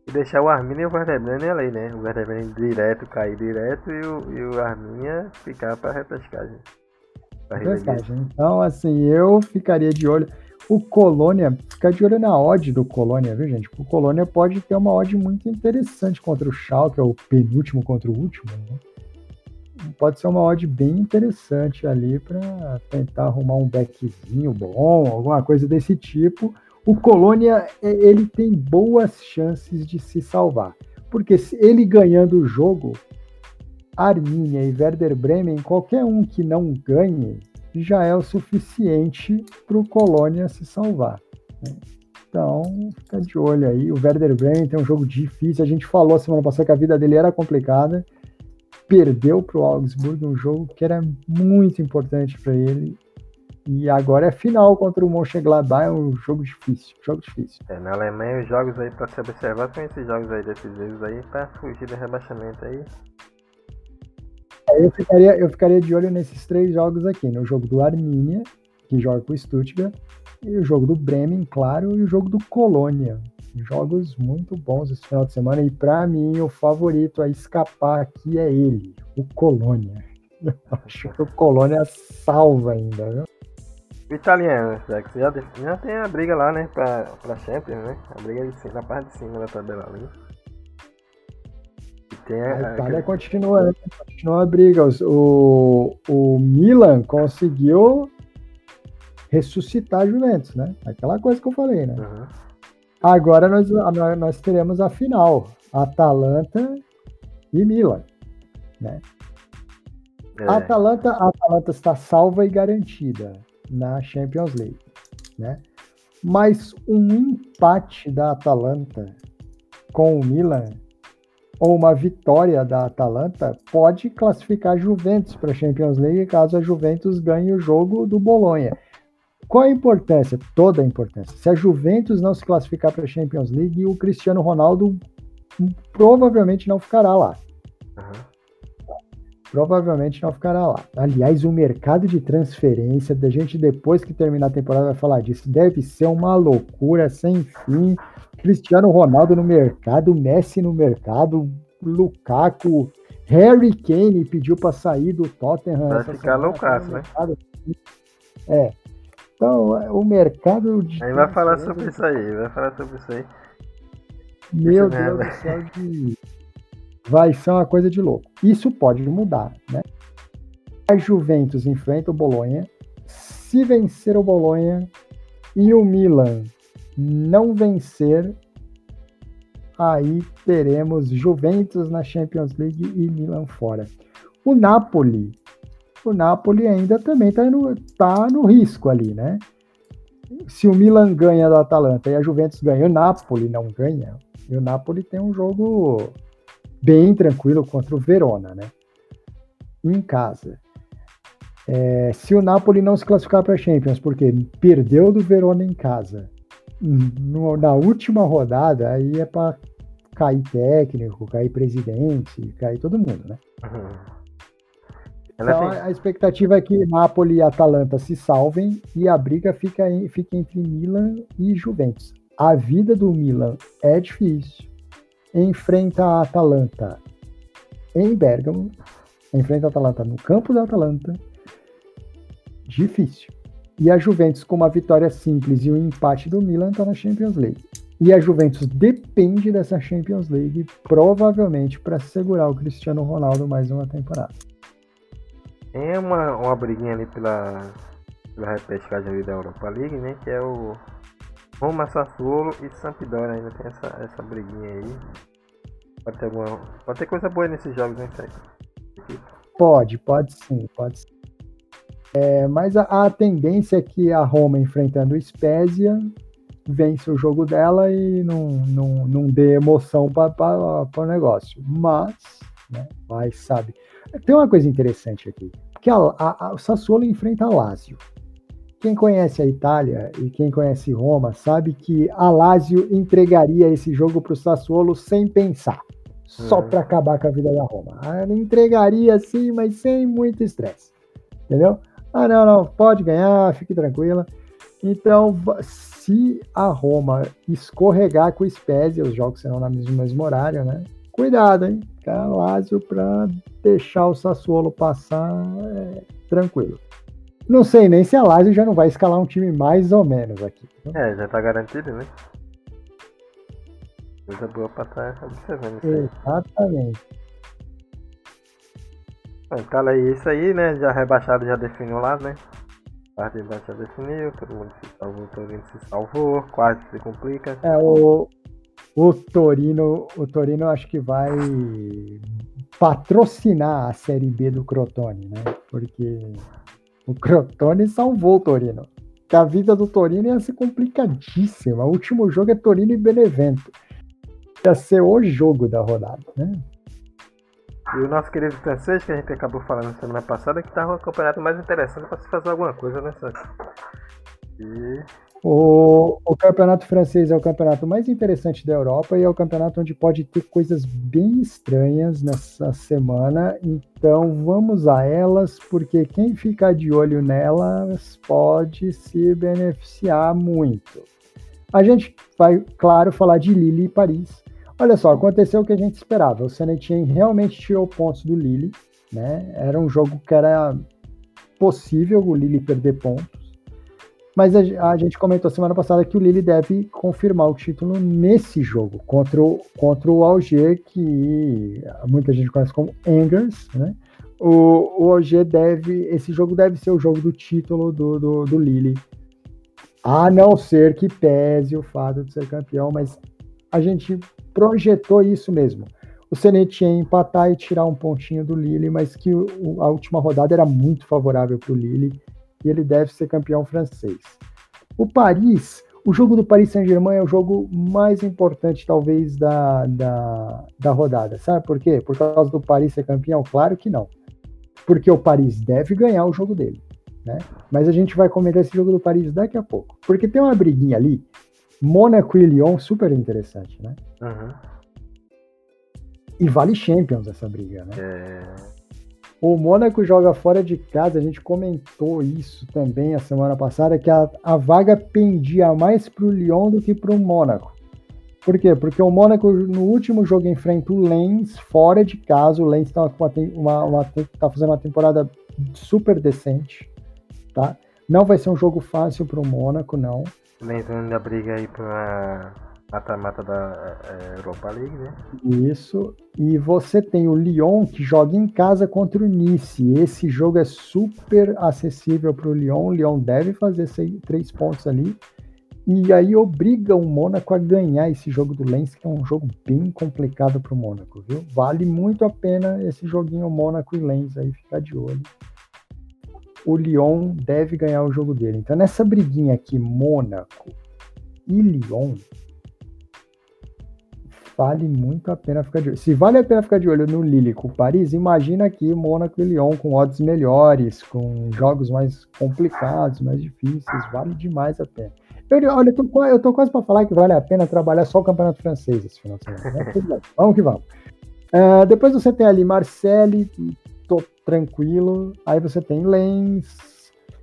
e deixar o Arminia e o Werder Bremen ali, né? O Werder Bremen direto cair direto e o, e o Arminia ficar para repescagem. Então, assim, eu ficaria de olho. O Colônia, ficar de olho na odd do Colônia, viu, gente? O Colônia pode ter uma odd muito interessante contra o Schalke, que é o penúltimo contra o último, né? Pode ser uma odd bem interessante ali para tentar arrumar um backzinho bom, alguma coisa desse tipo. O Colônia, é, ele tem boas chances de se salvar. Porque se ele ganhando o jogo, Arminia e Werder Bremen, qualquer um que não ganhe, já é o suficiente para o Colônia se salvar. Né? Então, fica de olho aí. O Werder Bremen tem um jogo difícil. A gente falou semana passada que a vida dele era complicada. Perdeu para o Augsburg um jogo que era muito importante para ele. E agora é final contra o Mönchengladbach, é um jogo difícil, jogo difícil. É, na Alemanha os jogos aí para se observar são esses jogos aí decisivos aí para fugir do rebaixamento aí. Eu ficaria, eu ficaria de olho nesses três jogos aqui, no jogo do Arminia, que joga com o Stuttgart, e o jogo do Bremen, claro, e o jogo do Colônia. Jogos muito bons esse final de semana, e para mim o favorito a escapar aqui é ele, o Colônia. Acho que o Colônia salva ainda, viu? Italiano, Zex, já, já tem a briga lá, né, pra, pra Champions, né? A briga de, na parte de cima da tabela ali. Tem a, a Itália continua, né? continua a briga. O, o Milan conseguiu ressuscitar a Juventus, né? Aquela coisa que eu falei, né? Uhum. Agora nós, nós teremos a final. Atalanta e Milan, né? É. A Atalanta, a Atalanta está salva e garantida na Champions League, né? Mas um empate da Atalanta com o Milan ou uma vitória da Atalanta pode classificar a Juventus para a Champions League caso a Juventus ganhe o jogo do Bolonha. Qual a importância? Toda a importância. Se a Juventus não se classificar para a Champions League, o Cristiano Ronaldo provavelmente não ficará lá. Uhum. Provavelmente não ficará lá. Aliás, o mercado de transferência, da gente depois que terminar a temporada vai falar disso, deve ser uma loucura sem fim. Cristiano Ronaldo no mercado, Messi no mercado, Lukaku, Harry Kane pediu para sair do Tottenham. Vai ficar loucaço, né? É. Então, o mercado de. Aí vai falar sobre isso aí, vai falar sobre isso aí. Meu isso Deus do céu, de... vai ser uma coisa de louco. Isso pode mudar, né? A Juventus enfrenta o Bolonha. Se vencer o Bolonha e o Milan não vencer, aí teremos Juventus na Champions League e Milan fora. O Napoli, o Napoli ainda também está no, tá no risco ali, né? Se o Milan ganha do Atalanta e a Juventus ganha, o Napoli não ganha. E o Napoli tem um jogo bem tranquilo contra o Verona, né? Em casa. É, se o Napoli não se classificar para a Champions, porque perdeu do Verona em casa, no, na última rodada, aí é para cair técnico, cair presidente, cair todo mundo, né? Uhum. Então, a expectativa é que Napoli e Atalanta se salvem e a briga fica, em, fica entre Milan e Juventus. A vida do Milan é difícil. Enfrenta a Atalanta em Bergamo, enfrenta a Atalanta no campo da Atalanta. Difícil. E a Juventus, com uma vitória simples e um empate do Milan, está na Champions League. E a Juventus depende dessa Champions League, provavelmente, para segurar o Cristiano Ronaldo mais uma temporada. Tem uma, uma briguinha ali pela, pela repescagem ali da Europa League, né? Que é o Roma, Sassuolo e Sampdoria. Ainda tem essa, essa briguinha aí. Pode ter, alguma, pode ter coisa boa nesses jogos, né, Pode, pode sim, pode sim. É, mas a, a, tendência é que a Roma enfrentando o Spezia vence o jogo dela e não, não, não dê emoção para o negócio. Mas, né, vai, sabe. Tem uma coisa interessante aqui que a, a, a, o Sassuolo enfrenta a Lazio. Quem conhece a Itália e quem conhece Roma sabe que a Lazio entregaria esse jogo para o Sassuolo sem pensar, só uhum. para acabar com a vida da Roma. Ela entregaria sim, mas sem muito estresse, entendeu? Ah, não, não, pode ganhar, fique tranquila. Então, se a Roma escorregar com o Spezia, os jogos serão no mesmo, mesmo horário, né? Cuidado, hein? Lazio para deixar o Sassuolo passar é, tranquilo. Não sei nem se a Lazio já não vai escalar um time mais ou menos aqui. É, já tá garantido, né? Coisa boa pra estar tá observando isso Exatamente. Então é isso aí, né? Já rebaixado já definiu lá, né? Parte de baixo já definiu, todo mundo se salvou, todo mundo se salvou, quase se complica. É, o, o Torino, o Torino acho que vai patrocinar a Série B do Crotone, né? Porque o Crotone salvou o Torino. Que a vida do Torino ia ser complicadíssima. O último jogo é Torino e Benevento. Ia ser o jogo da rodada, né? E o nosso querido francês, que a gente acabou falando semana passada, que estava o campeonato mais interessante para se fazer alguma coisa, né, E o, o, campeonato francês é o campeonato mais interessante da Europa e é o campeonato onde pode ter coisas bem estranhas nessa semana. Então vamos a elas, porque quem ficar de olho nelas pode se beneficiar muito. A gente vai, claro, falar de Lille e Paris. Olha só, aconteceu o que a gente esperava. O Senetien realmente tirou pontos do Lille. Né? Era um jogo que era possível o Lille perder pontos mas a, a, gente comentou semana passada que o Lille deve confirmar o título nesse jogo contra o, contra o Alger, que muita gente conhece como Angers, né? O, o Alger deve, esse jogo deve ser o jogo do título do, do, do Lille, a não ser que pese o fato de ser campeão, mas a gente projetou isso mesmo. O Senetien empatar e tirar um pontinho do Lille, mas que o, a última rodada era muito favorável para o Lille e ele deve ser campeão francês. O Paris, o jogo do Paris Saint-Germain é o jogo mais importante, talvez, da, da, da rodada. Sabe por quê? Por causa do Paris ser campeão? Claro que não. Porque o Paris deve ganhar o jogo dele. Né? Mas a gente vai comentar esse jogo do Paris daqui a pouco. Porque tem uma briguinha ali, Mônaco e Lyon, super interessante, né? Uhum. E vale Champions essa briga, né? É... O Mônaco joga fora de casa, a gente comentou isso também a semana passada, que a, a vaga pendia mais para o Lyon do que para o Mônaco. Por quê? Porque o Mônaco, no último jogo, enfrenta o Lens fora de casa. O Lens está tá fazendo uma temporada super decente, tá? Não vai ser um jogo fácil para o Mônaco, não. Lens ainda briga aí para mata-mata da é, Europa League, né? Isso. E você tem o Lyon que joga em casa contra o Nice. Esse jogo é super acessível para o Lyon. O Lyon deve fazer seis, três pontos ali. E aí obriga o Mônaco a ganhar esse jogo do Lens, que é um jogo bem complicado para o Mônaco, viu? Vale muito a pena esse joguinho Mônaco e Lens aí, ficar de olho. O Lyon deve ganhar o jogo dele. Então, nessa briguinha aqui, Mônaco e Lyon, vale muito a pena ficar de olho. Se vale a pena ficar de olho no Lille com Paris, imagina aqui Mônaco e Lyon com odds melhores, com jogos mais complicados, mais difíceis, vale demais a pena. Eu, olha, eu tô, eu tô quase para falar que vale a pena trabalhar só o Campeonato Francês esse final de semana. Né? vamos que vamos. Uh, depois você tem ali Marseille, tô tranquilo. Aí você tem Lens,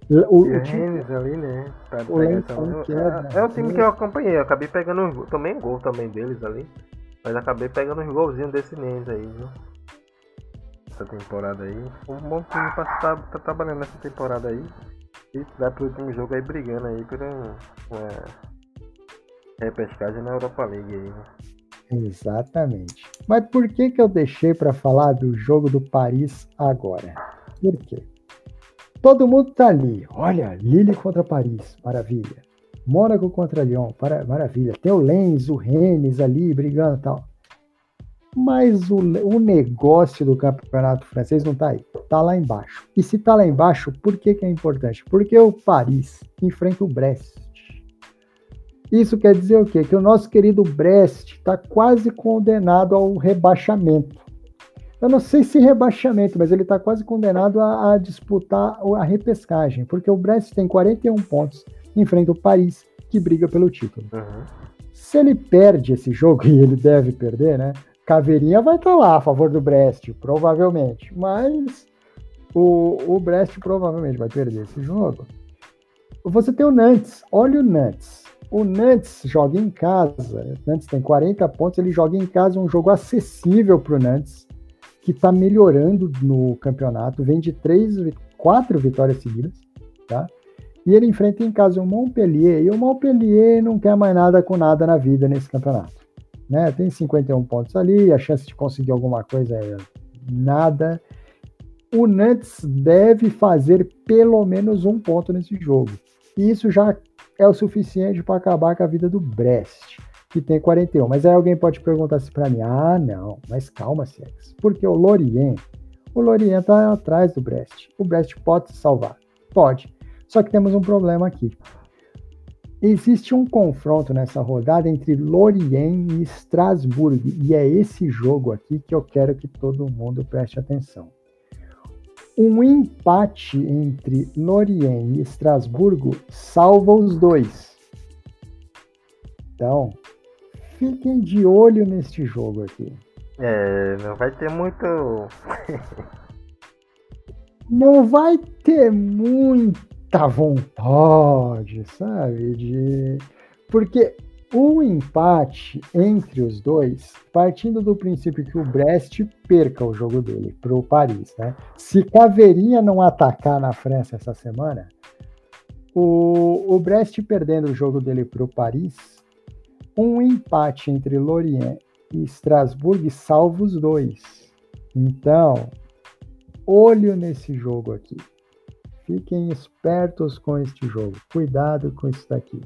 o, o time, ali, né? o Lens é, é o time que eu acompanhei, eu acabei pegando um, também gol também deles ali. Mas acabei pegando uns golzinhos desse Nens aí, viu? Essa temporada aí. Um bom time pra estar tá, tá trabalhando nessa temporada aí. E vai pro último jogo aí brigando aí por uma repescagem na Europa League aí, né? Exatamente. Mas por que que eu deixei para falar do jogo do Paris agora? Por quê? Todo mundo tá ali. Olha, Lille contra Paris, maravilha. Mônaco contra Lyon, para, maravilha. Tem o Lens, o Rennes ali brigando e tal. Mas o, o negócio do campeonato francês não tá aí. Tá lá embaixo. E se tá lá embaixo, por que, que é importante? Porque o Paris enfrenta o Brest. Isso quer dizer o quê? Que o nosso querido Brest está quase condenado ao rebaixamento eu não sei se rebaixamento, mas ele está quase condenado a, a, disputar a repescagem, porque o Brest tem 41 pontos, enfrenta o Paris, que briga pelo título. Uhum. Se ele perde esse jogo, e ele deve perder, né? Caveirinha vai estar tá lá a favor do Brest, provavelmente, mas o, o Brest provavelmente vai perder esse jogo. Você tem o Nantes, olha o Nantes. O Nantes joga em casa, o Nantes tem 40 pontos, ele joga em casa um jogo acessível para o Nantes que está melhorando no campeonato, vem de três, quatro vitórias seguidas, tá? E ele enfrenta em casa o Montpellier, e o Montpellier não quer mais nada com nada na vida nesse campeonato. Né? Tem 51 pontos ali, a chance de conseguir alguma coisa é nada. O Nantes deve fazer pelo menos um ponto nesse jogo. E isso já é o suficiente para acabar com a vida do Brest que tem 41. Mas aí alguém pode perguntar assim para mim: ah, não, mas calma, Sex. Porque o Lorient, o Lorient está atrás do Brest. O Brest pode se salvar? Pode. Só que temos um problema aqui. Existe um confronto nessa rodada entre Lorient e Strasbourg, e é esse jogo aqui que eu quero que todo mundo preste atenção. Um empate entre Lorient e Estrasburgo salva os dois. Então, fiquem de olho neste jogo aqui. É, não vai ter muito. não vai ter muita vontade, sabe? De... Porque o empate entre os dois, partindo do princípio que o Brest perca o jogo dele para o Paris, né? Se Caveirinha não atacar na França essa semana, o, o Brest perdendo o jogo dele para o Paris, um empate entre Lorient e Strasbourg salva os dois. Então, olho nesse jogo aqui. Fiquem espertos com este jogo. Cuidado com isso daqui.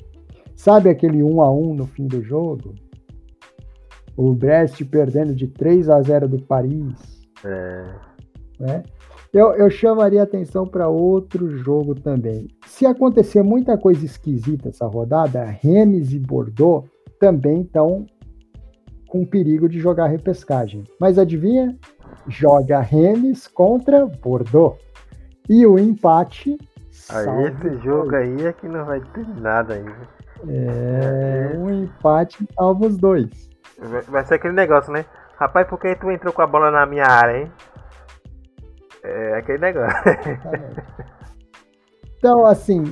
Sabe aquele 1 a 1 no fim do jogo? O Brest perdendo de 3 a 0 do Paris. É. Né? Eu, eu chamaria atenção para outro jogo também. Se acontecer muita coisa esquisita essa rodada, Rennes e Bordeaux também estão com perigo de jogar repescagem. Mas adivinha? Joga Rennes contra Bordeaux. E o empate. Aí esse jogo aí é que não vai ter nada aí. É, um empate salva os dois. Vai ser aquele negócio, né? Rapaz, por que tu entrou com a bola na minha área, hein? É aquele negócio. Então, assim,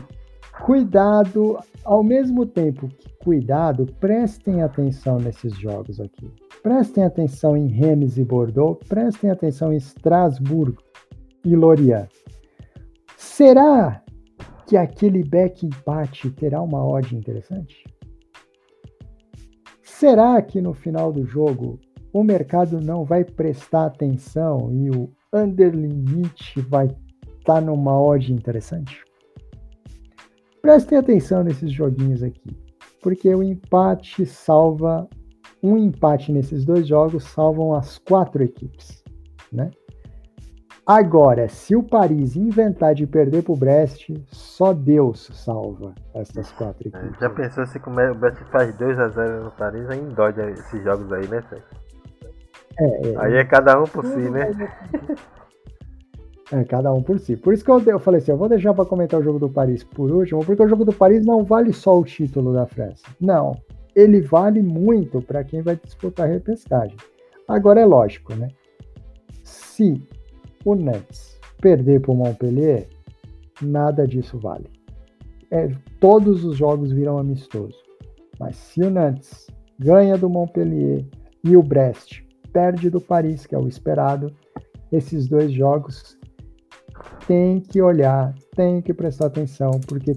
cuidado, ao mesmo tempo que cuidado, prestem atenção nesses jogos aqui. Prestem atenção em Rennes e Bordeaux, prestem atenção em Estrasburgo e Lorient. Será que aquele back empate terá uma odd interessante? Será que no final do jogo o mercado não vai prestar atenção e o underlimit vai estar tá numa odd interessante? Prestem atenção nesses joguinhos aqui, porque o empate salva um empate nesses dois jogos salvam as quatro equipes, né? Agora, se o Paris inventar de perder pro Brest, só Deus salva essas quatro É, equipes. Já pensou se como é- o Brest faz 2x0 no Paris, aí dói esses jogos aí, né, Sérgio? É, é, Aí é cada um por si, né? É, cada um por si. Por isso que eu, eu falei assim, eu vou deixar para comentar o jogo do Paris por último, porque o jogo do Paris não vale só o título da França. Não, ele vale muito para quem vai disputar a repescagem. Agora é lógico, né? Se o Nantes perder para o Montpellier, nada disso vale. É, todos os jogos viram amistoso. Mas se o Nantes ganha do Montpellier e o Brest perde do Paris, que é o esperado, esses dois jogos tem que olhar, tem que prestar atenção, porque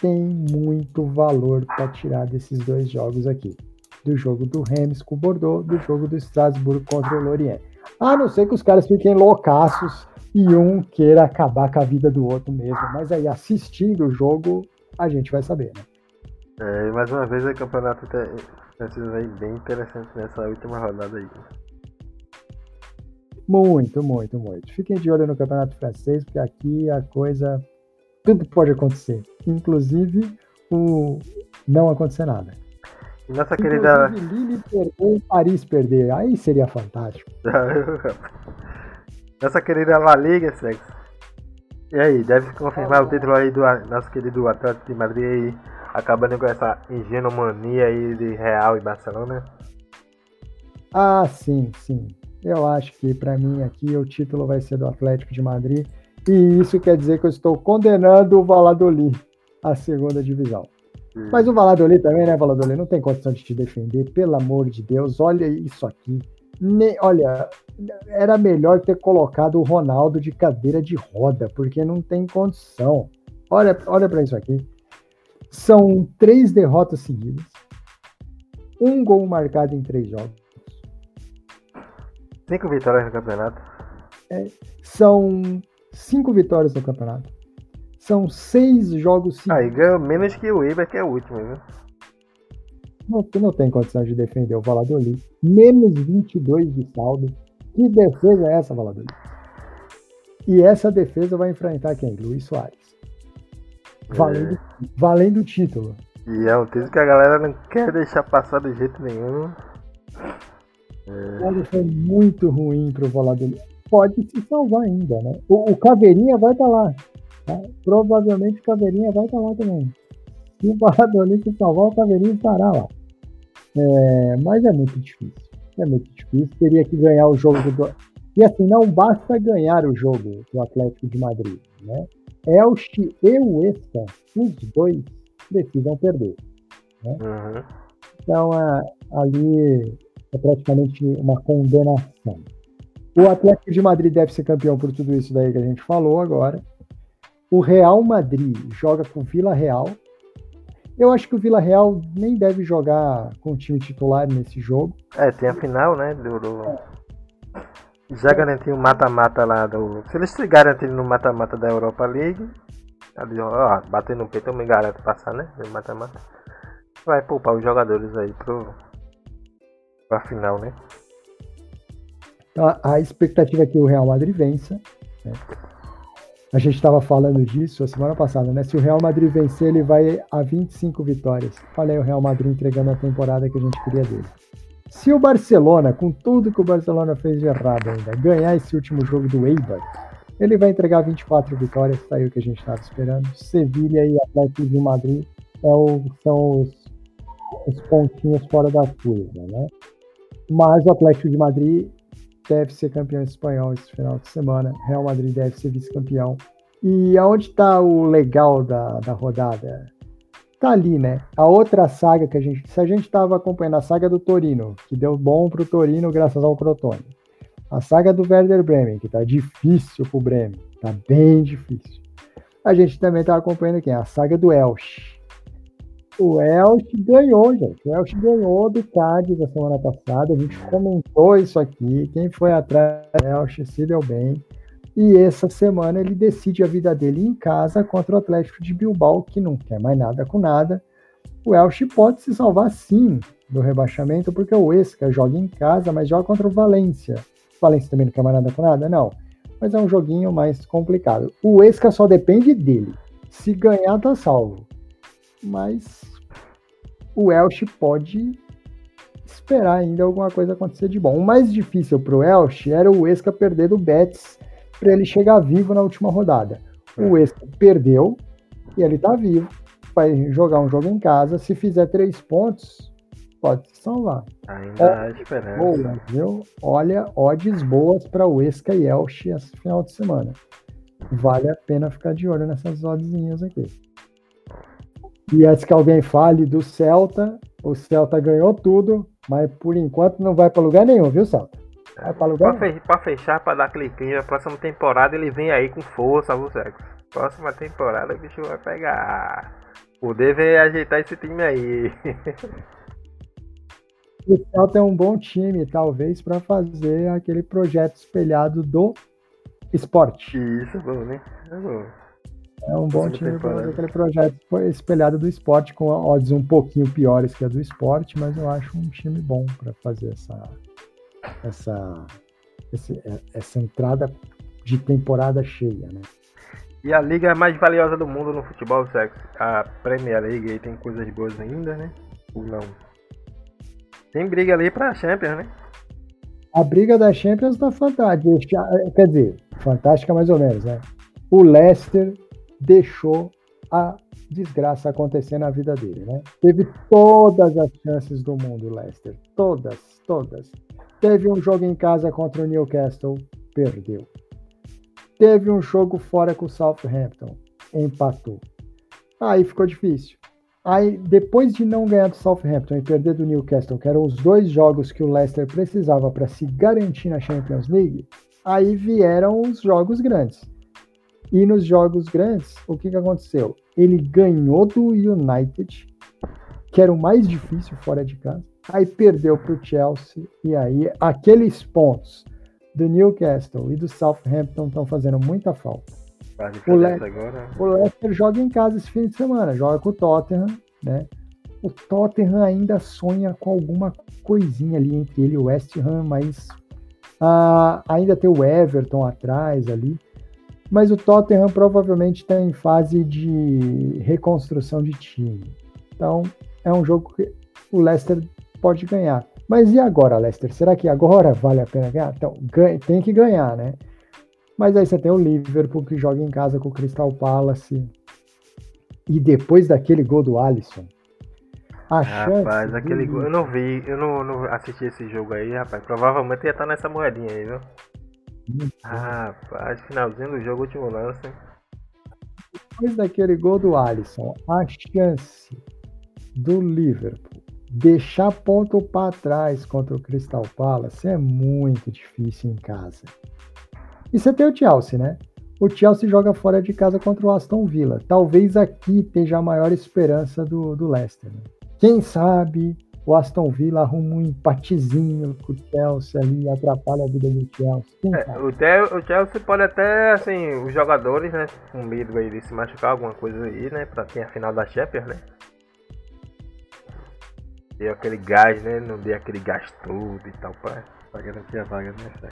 tem muito valor para tirar desses dois jogos aqui. Do jogo do Reims com o Bordeaux, do jogo do Strasbourg contra o Lorient. A não ser que os caras fiquem loucaços e um queira acabar com a vida do outro mesmo. Mas aí, assistindo o jogo, a gente vai saber, né? É, e mais uma vez o campeonato tá- francês aí bem interessante nessa última rodada aí. Muito, muito, muito. Fiquem de olho no Campeonato Francês, porque aqui a coisa. Tudo pode acontecer. Inclusive o não acontecer nada. Nossa querida. Lille perder e Paris perder. Aí seria fantástico. nossa querida La Liga, Sexo. E aí, deve confirmar o título aí do nosso querido Atlético de Madrid aí, acabando com essa ingenomania aí de Real e Barcelona. Ah, sim, sim. Eu acho que para mim aqui o título vai ser do Atlético de Madrid. E isso quer dizer que eu estou condenando o Valladolid à segunda divisão. Mas o Valladolid também, né, Valladolid? Não tem condição de te defender, pelo amor de Deus. Olha isso aqui. Ne- olha, era melhor ter colocado o Ronaldo de cadeira de roda, porque não tem condição. Olha, olha para isso aqui. São três derrotas seguidas, um gol marcado em três jogos. Cinco vitórias no campeonato. São cinco vitórias no campeonato. São seis jogos seguidos. Aí ganhou menos que o Eibar, que é o último, viu? Não, não tem condição de defender o Valladolid. Menos 22 de saldo. Que defesa é essa, Valladolid? E essa defesa vai enfrentar quem? Luiz Soares. Valendo, valendo o título. E é um título que a galera não quer deixar passar de jeito nenhum. Olha, foi muito ruim pro Valladolid. Pode se salvar ainda, né? O, o Caveirinha vai estar lá. Tá? Provavelmente o Caveirinha vai estar lá também. Se o Valladolid se salvar, o Caveirinha estará lá. É, mas é muito difícil. É muito difícil. Teria que ganhar o jogo do. E assim, não basta ganhar o jogo do Atlético de Madrid. Né? Elche e o Esca, os dois precisam perder. Uhum. Então, é, ali é praticamente uma condenação. O Atlético de Madrid deve ser campeão por tudo isso daí que a gente falou agora. O Real Madrid joga com o Vila Real. Eu acho que o Vila Real nem deve jogar com o time titular nesse jogo. É, tem a final, né? Do, Já garantiu o mata-mata lá do. Se eles se garantirem no mata-mata da Europa League, ali, ó, bater no peito eu me garanto passar, né? No mata-mata. Vai poupar os jogadores aí pro. pra final, né? Então, a- a expectativa é que o Real Madrid vença. né? A gente estava falando disso a semana passada, né? Se o Real Madrid vencer, ele vai a 25 vitórias. Olha aí o Real Madrid entregando a temporada que a gente queria dele. Se o Barcelona, com tudo que o Barcelona fez de errado ainda, ganhar esse último jogo do Eibar, ele vai entregar 24 vitórias, tá aí o que a gente estava esperando. Sevilha e Atlético de Madrid é o- são os, os pontinhos fora da curva, né? Mas o Atlético de Madrid deve ser campeão espanhol esse final de semana. Real Madrid deve ser vice-campeão. E aonde está o legal da, da rodada? Tá ali, né? A outra saga que a gente. Se a gente estava acompanhando a saga do Torino, que deu bom pro Torino graças ao Crotone. A saga do Werder Bremen, que tá difícil pro Bremen. Tá bem difícil. A gente também tá acompanhando quem? A saga do Elche. O Elche ganhou, gente. O Elche ganhou do Cádiz a semana passada. A gente comentou isso aqui. Quem foi atrás do Elche se deu bem. E essa semana ele decide a vida dele em casa contra o Atlético de Bilbao, que não quer mais nada com nada. O Elche pode se salvar sim do rebaixamento, porque o Esca joga em casa, mas joga contra o Valência. O Valência também não quer mais nada com nada? Não. mas é um joguinho mais complicado. O Esca só depende dele. Se ganhar, tá salvo. Mas o Elche pode esperar ainda alguma coisa acontecer de bom. O mais difícil pro Elche era o Esca perder do Betis para ele chegar vivo na última rodada. O Esca perdeu e ele tá vivo. Vai jogar um jogo em casa. Se fizer três pontos, pode se salvar. Ainda há esperança. Boa, viu? Olha, odds boas para o Esca e Elche esse final de semana. Vale a pena ficar de olho nessas oddzinhas aqui. E antes que alguém fale do Celta, o Celta ganhou tudo, mas por enquanto não vai para lugar nenhum, viu, Celta? Vai para lugar pra, pra fechar, para dar aquele clima, próxima temporada ele vem aí com força, viu, Sexo? Próxima temporada o bicho vai pegar. O deve ajeitar esse time aí. O Celta é um bom time, talvez, para fazer aquele projeto espelhado do esporte. Isso, bom, né? É bom. É um bom time para fazer aquele projeto espelhado do esporte, com odds um pouquinho piores que a do esporte, mas eu acho um time bom para fazer essa, essa, esse, é, essa entrada de temporada cheia, né? E a liga mais valiosa do mundo no futebol, sexo, a Premier League, aí tem coisas boas ainda, né? Ou não? Tem briga ali pra Champions, né? A briga da Champions tá fantástica. Quer dizer, fantástica mais ou menos, né? O Leicester deixou a desgraça acontecer na vida dele, né? Teve todas as chances do mundo, Leicester. Todas, todas. Teve um jogo em casa contra o Newcastle, perdeu. Teve um jogo fora com o Southampton, empatou. Aí ficou difícil. Aí, depois de não ganhar do Southampton e perder do Newcastle, que eram os dois jogos que o Leicester precisava para se garantir na Champions League, aí vieram os jogos grandes. E nos jogos grandes, o que, que aconteceu? Ele ganhou do United, que era o mais difícil fora de casa, aí perdeu para o Chelsea, e aí aqueles pontos do Newcastle e do Southampton estão fazendo muita falta. O, Le agora... o Leicester joga em casa esse fim de semana, joga com o Tottenham, né? O Tottenham ainda sonha com alguma coisinha ali entre ele e o West Ham, mas ah, ainda tem o Everton atrás ali. Mas o Tottenham provavelmente está em fase de reconstrução de time. Então é um jogo que o Leicester pode ganhar. Mas e agora, Leicester? Será que agora vale a pena ganhar? Então, tem que ganhar, né? Mas aí você tem o Liverpool que joga em casa com o Crystal Palace. E depois daquele gol do Alisson. A rapaz, chance aquele gol. Eu não vi, eu não, não, assisti esse jogo aí, rapaz. Provavelmente ia estar nessa moedinha aí, viu? Rapaz, finalzinho do jogo, último lance. Depois daquele gol do Alisson, a chance do Liverpool deixar ponto para trás contra o Crystal Palace é muito difícil em casa. E você tem o Chelsea, né? O Chelsea joga fora de casa contra o Aston Villa. Talvez aqui esteja a maior esperança do, do Leicester. Né? Quem sabe o Aston Villa arruma um empatezinho com o Chelsea ali, atrapalha a vida do Chelsea. É, o, o, Chelsea pode até, assim, os jogadores, né, com medo aí de se machucar, alguma coisa aí, né, pra ter a final da Champions, né. Deu aquele gás, né, não deu aquele gás todo e tal pra, pra garantir a vaga, né?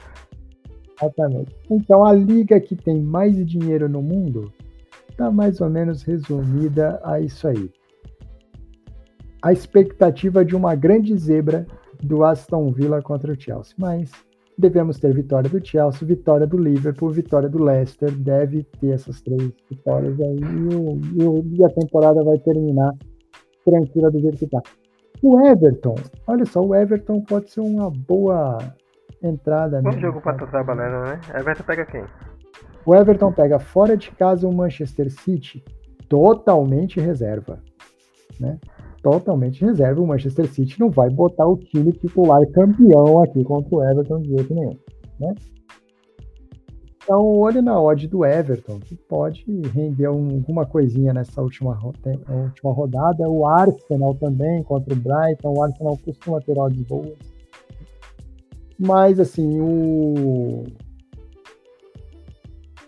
Exatamente. Então a liga que tem mais dinheiro no mundo está mais ou menos resumida a isso aí. A expectativa de uma grande zebra do Aston Villa contra o Chelsea, mas devemos ter vitória do Chelsea, vitória do Liverpool, vitória do Leicester, deve ter essas três vitórias aí e, o, e a temporada vai terminar tranquila do jeito que está. O Everton, olha só, o Everton pode ser uma boa entrada. Bom jogo pra tu trabalhando, né? Everton pega quem? O Everton pega fora de casa o Manchester City totalmente reserva, né? Totalmente reserva. O Manchester City não vai botar o time titular campeão aqui contra o Everton de jeito nenhum, né? Então, olho na odd do Everton, que pode render um, alguma coisinha nessa última, última rodada. O Arsenal também contra o Brighton. O Arsenal costuma ter odds boas. Mas, assim, o,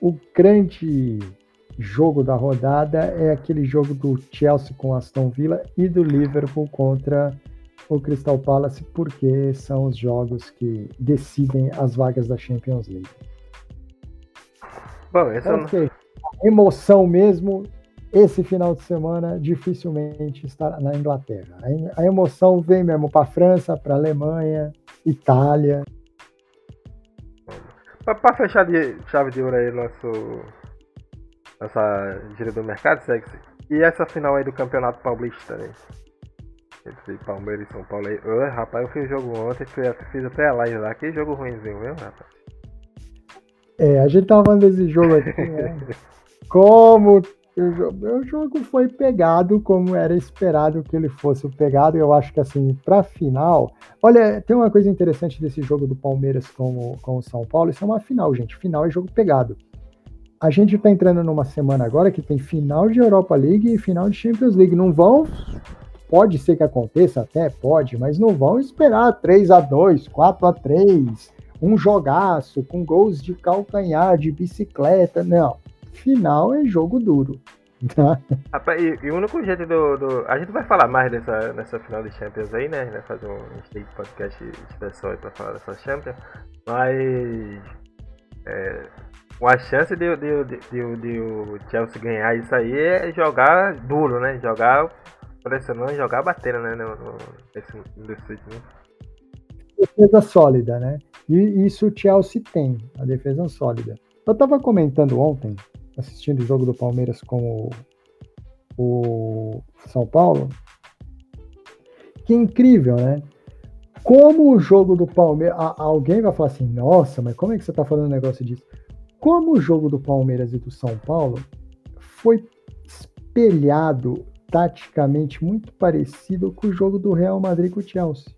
o grande jogo da rodada é aquele jogo do Chelsea com Aston Villa e do Liverpool contra o Crystal Palace, porque são os jogos que decidem as vagas da Champions League. Bom, essa Ou seja, emoção mesmo, esse final de semana dificilmente estará na Inglaterra. A emoção vem mesmo para a França, para a Alemanha, Itália. Para fechar de chave de ouro aí nosso nossa gira do mercado, sexy. E essa final aí do Campeonato Paulista, né? Entre Palmeiras e São Paulo aí. Ô, rapaz, eu fiz o jogo ontem, fiz até a live lá. Que jogo ruimzinho mesmo, rapaz. É, a gente tava falando desse jogo aqui, né? Como o jogo foi pegado como era esperado que ele fosse pegado. Eu acho que, assim, para final. Olha, tem uma coisa interessante desse jogo do Palmeiras com o, com o São Paulo: isso é uma final, gente. Final é jogo pegado. A gente tá entrando numa semana agora que tem final de Europa League e final de Champions League. Não vão. Pode ser que aconteça, até pode, mas não vão esperar 3 a 2 4 a 3 um jogaço com gols de calcanhar, de bicicleta. Não final é jogo duro. Tá? Rapaz, e, e, o único jeito do, do, A gente vai falar mais dessa, nessa final de Champions aí, né? Vai fazer um state podcast especial aí pra falar dessa Champions. Mas. É, a chance de, de, de, de, o Chelsea ganhar isso aí é jogar duro, né? Jogar pressionando, jogar batendo, né? No, no, nesse, nesse, né? Defesa sólida, né? E isso o Chelsea tem, a defesa sólida. Eu tava comentando ontem assistindo o jogo do Palmeiras com o, o São Paulo. Que incrível, né? Como o jogo do Palmeiras. Alguém vai falar assim, nossa, mas como é que você está falando um negócio disso? Como o jogo do Palmeiras e do São Paulo foi espelhado taticamente muito parecido com o jogo do Real Madrid com o Chelsea.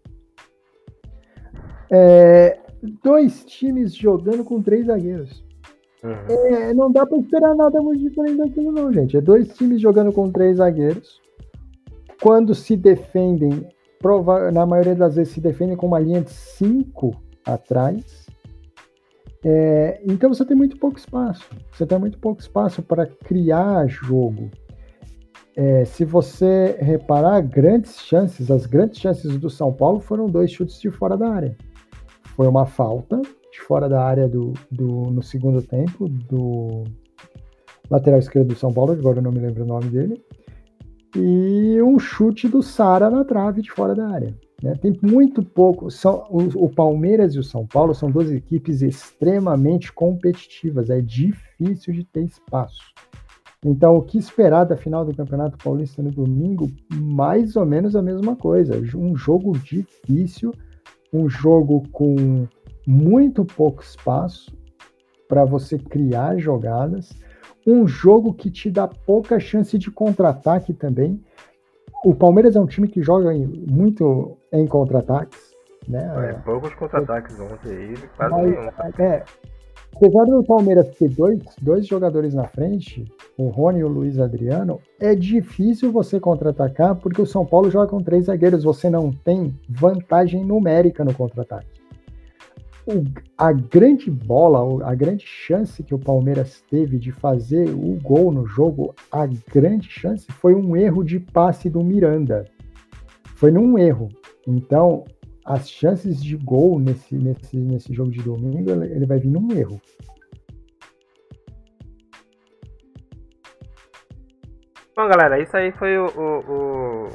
É, dois times jogando com três zagueiros. Uhum. É, não dá para esperar nada muito diferente daquilo, não, gente. É dois times jogando com três zagueiros. Quando se defendem, prova na maioria das vezes se defendem com uma linha de cinco atrás. É, então você tem muito pouco espaço. Você tem muito pouco espaço para criar jogo. É, se você reparar, grandes chances, as grandes chances do São Paulo foram dois chutes de fora da área. Foi uma falta de fora da área do, do, no segundo tempo, do lateral esquerdo do São Paulo, agora eu não me lembro o nome dele, e um chute do Sara na trave de fora da área. Né? Tem muito pouco. São, o, o, Palmeiras e o São Paulo são duas equipes extremamente competitivas. É difícil de ter espaço. Então, o que esperar da final do Campeonato Paulista no domingo? Mais ou menos a mesma coisa. Um jogo difícil, um jogo com muito pouco espaço para você criar jogadas, um jogo que te dá pouca chance de contra-ataque também. O Palmeiras é um time que joga em, muito em contra-ataques. Né? É, poucos contra-ataques ontem aí, quase Mas, nenhum. É, apesar do Palmeiras ter dois, dois jogadores na frente, o Rony e o Luiz Adriano, é difícil você contra-atacar porque o São Paulo joga com três zagueiros, você não tem vantagem numérica no contra-ataque o, a grande bola, a grande chance que o Palmeiras teve de fazer o gol no jogo, a grande chance foi um erro de passe do Miranda. Foi num erro. Então, as chances de gol nesse, nesse, nesse jogo de domingo, ele vai vir num erro. Bom, galera, isso aí foi o, o, o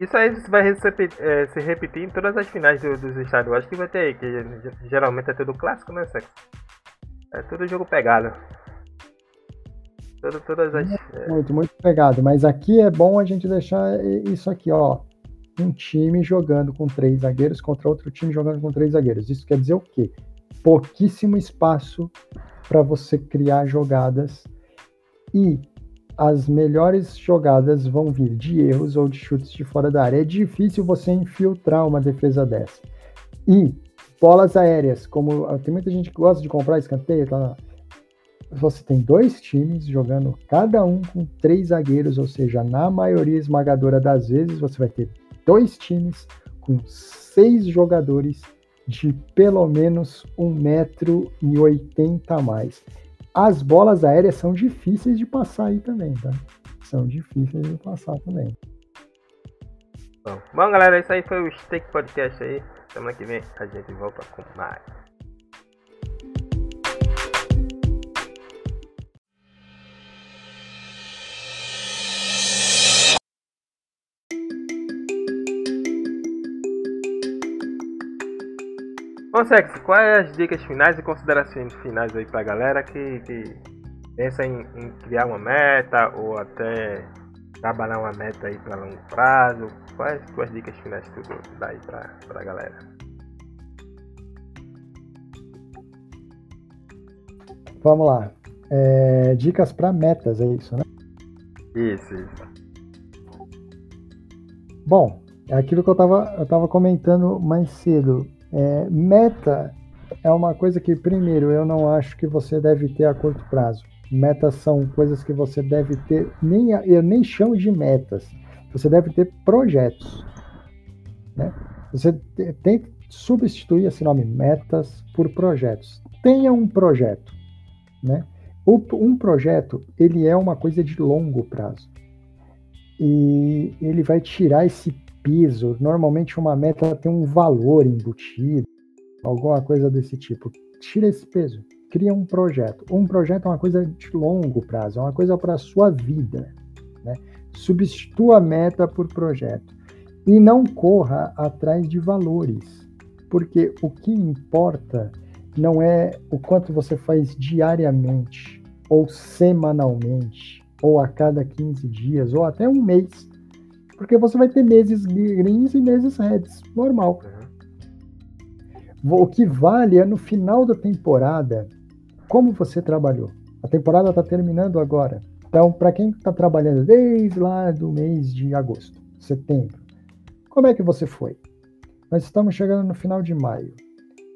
isso aí vai se, é, se repetir em todas as finais do, dos estaduais que vai ter aí, que geralmente é tudo clássico, né, Sexo? É tudo jogo pegado. Tudo, todas as. É... Muito, muito pegado. Mas aqui é bom a gente deixar isso aqui, ó. Um time jogando com três zagueiros contra outro time jogando com três zagueiros. Isso quer dizer o quê? Pouquíssimo espaço para você criar jogadas e as melhores jogadas vão vir de erros ou de chutes de fora da área. É difícil você infiltrar uma defesa dessa. E bolas aéreas, como tem muita gente que gosta de comprar escanteio, tá? Você tem dois times jogando cada um com três zagueiros, ou seja, na maioria esmagadora das vezes você vai ter dois times com seis jogadores de pelo menos 1,80m a mais. As bolas aéreas são difíceis de passar aí também, tá? São difíceis de passar também. Bom, galera, isso aí foi o Steak Podcast aí. Semana que vem a gente volta com mais. Bom, Sex, quais as dicas finais e considerações finais aí pra galera que, que pensa em, em criar uma meta ou até trabalhar uma meta aí para longo prazo? Quais as tuas dicas finais que tu dá aí pra, pra galera? Vamos lá. É, dicas para metas, é isso, né? Isso, isso. Bom, é aquilo que eu estava eu tava comentando mais cedo. É, meta é uma coisa que, primeiro, eu não acho que você deve ter a curto prazo. Metas são coisas que você deve ter, nem, eu nem chamo de metas. Você deve ter projetos. Né? Você tem que substituir esse nome metas por projetos. Tenha um projeto. Né? Um projeto ele é uma coisa de longo prazo e ele vai tirar esse peso. Normalmente uma meta tem um valor embutido, alguma coisa desse tipo. Tira esse peso, cria um projeto. Um projeto é uma coisa de longo prazo, é uma coisa para a sua vida. Né? Substitua a meta por projeto. E não corra atrás de valores, porque o que importa não é o quanto você faz diariamente ou semanalmente ou a cada 15 dias, ou até um mês. Porque você vai ter meses greens e meses reds, normal. Uhum. O que vale é no final da temporada, como você trabalhou. A temporada está terminando agora. Então, para quem está trabalhando desde lá do mês de agosto, setembro, como é que você foi? Nós estamos chegando no final de maio.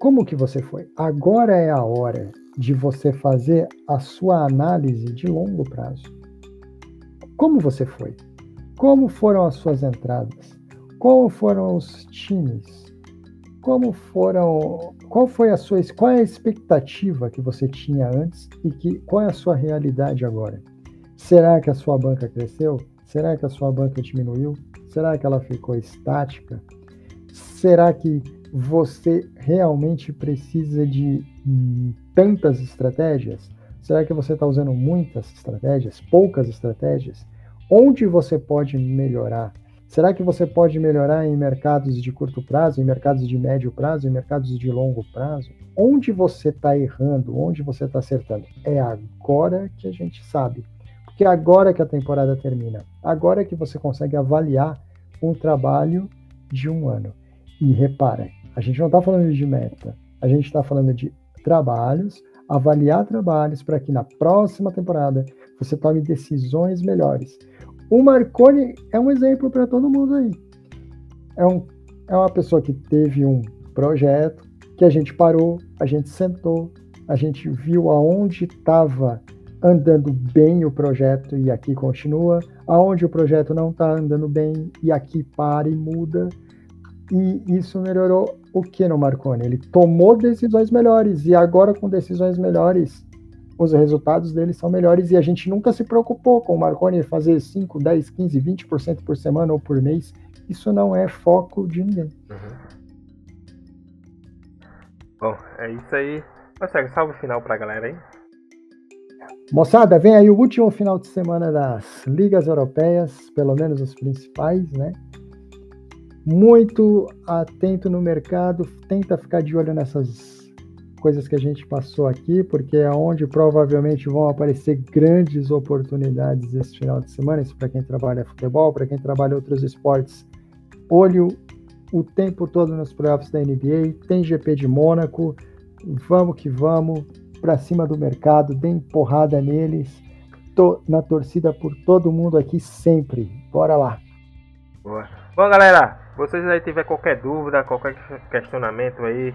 Como que você foi? Agora é a hora de você fazer a sua análise de longo prazo. Como você foi? Como foram as suas entradas? Como foram os times? Como foram? Qual foi a sua? Qual é a expectativa que você tinha antes e que qual é a sua realidade agora? Será que a sua banca cresceu? Será que a sua banca diminuiu? Será que ela ficou estática? Será que você realmente precisa de tantas estratégias? Será que você está usando muitas estratégias, poucas estratégias? Onde você pode melhorar? Será que você pode melhorar em mercados de curto prazo, em mercados de médio prazo, em mercados de longo prazo? Onde você está errando? Onde você está acertando? É agora que a gente sabe. Porque é agora que a temporada termina. Agora que você consegue avaliar um trabalho de um ano. E repara, a gente não está falando de meta, a gente está falando de trabalhos avaliar trabalhos para que na próxima temporada você tome decisões melhores. O Marconi é um exemplo para todo mundo aí. É, um, é uma pessoa que teve um projeto que a gente parou, a gente sentou, a gente viu aonde estava andando bem o projeto e aqui continua, aonde o projeto não está andando bem e aqui para e muda. E isso melhorou o que no Marconi? Ele tomou decisões melhores e agora com decisões melhores, os resultados dele são melhores e a gente nunca se preocupou com o Marconi fazer 5, 10, 15, 20% por semana ou por mês. Isso não é foco de ninguém. Uhum. Bom, é isso aí. Consegue salve final pra galera aí? Moçada, vem aí o último final de semana das ligas europeias, pelo menos os principais, né? muito atento no mercado, tenta ficar de olho nessas coisas que a gente passou aqui, porque é onde provavelmente vão aparecer grandes oportunidades esse final de semana, isso para quem trabalha futebol, para quem trabalha outros esportes. Olho o tempo todo nos playoffs da NBA, tem GP de Mônaco, vamos que vamos, para cima do mercado, deem porrada neles. Tô na torcida por todo mundo aqui sempre. Bora lá. Boa. Bom, galera, vocês aí tiver qualquer dúvida, qualquer questionamento aí,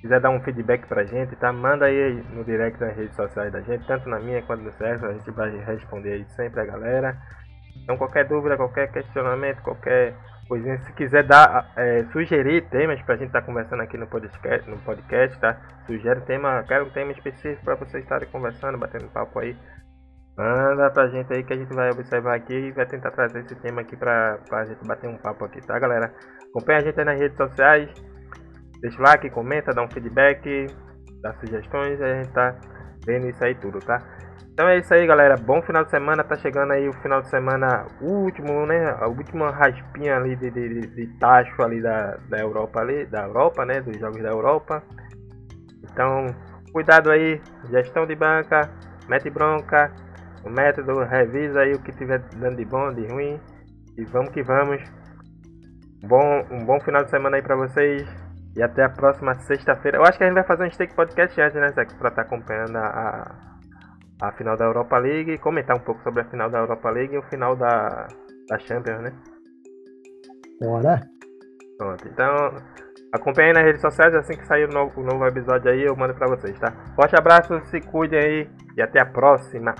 quiser dar um feedback pra gente, tá? Manda aí no direct nas redes sociais da gente, tanto na minha quanto no Sérgio, a gente vai responder aí sempre a galera. Então qualquer dúvida, qualquer questionamento, qualquer coisinha, se quiser dar, é, sugerir temas pra gente estar tá conversando aqui no podcast, no podcast, tá? Sugere tema, quero um tema específico para vocês estarem conversando, batendo papo aí. Manda pra gente aí que a gente vai observar aqui e vai tentar trazer esse tema aqui pra, pra gente bater um papo aqui, tá galera? Acompanha a gente aí nas redes sociais, deixa o like, comenta, dá um feedback, dá sugestões, a gente tá vendo isso aí tudo, tá? Então é isso aí, galera. Bom final de semana. Tá chegando aí o final de semana último, né? A última raspinha ali de, de, de tacho ali da, da Europa ali, da Europa, né? Dos jogos da Europa. Então, cuidado aí, gestão de banca, mete bronca, o método, revisa aí o que tiver dando de bom, de ruim. E vamos que vamos. Bom, um bom final de semana aí pra vocês. E até a próxima sexta-feira. Eu acho que a gente vai fazer um steak podcast antes, né, Zex? Pra estar tá acompanhando a, a final da Europa League e comentar um pouco sobre a final da Europa League e o final da, da Champions, né? Bora! Pronto, então acompanhe nas redes sociais, assim que sair o novo, o novo episódio aí eu mando pra vocês, tá? Forte abraço, se cuidem aí e até a próxima!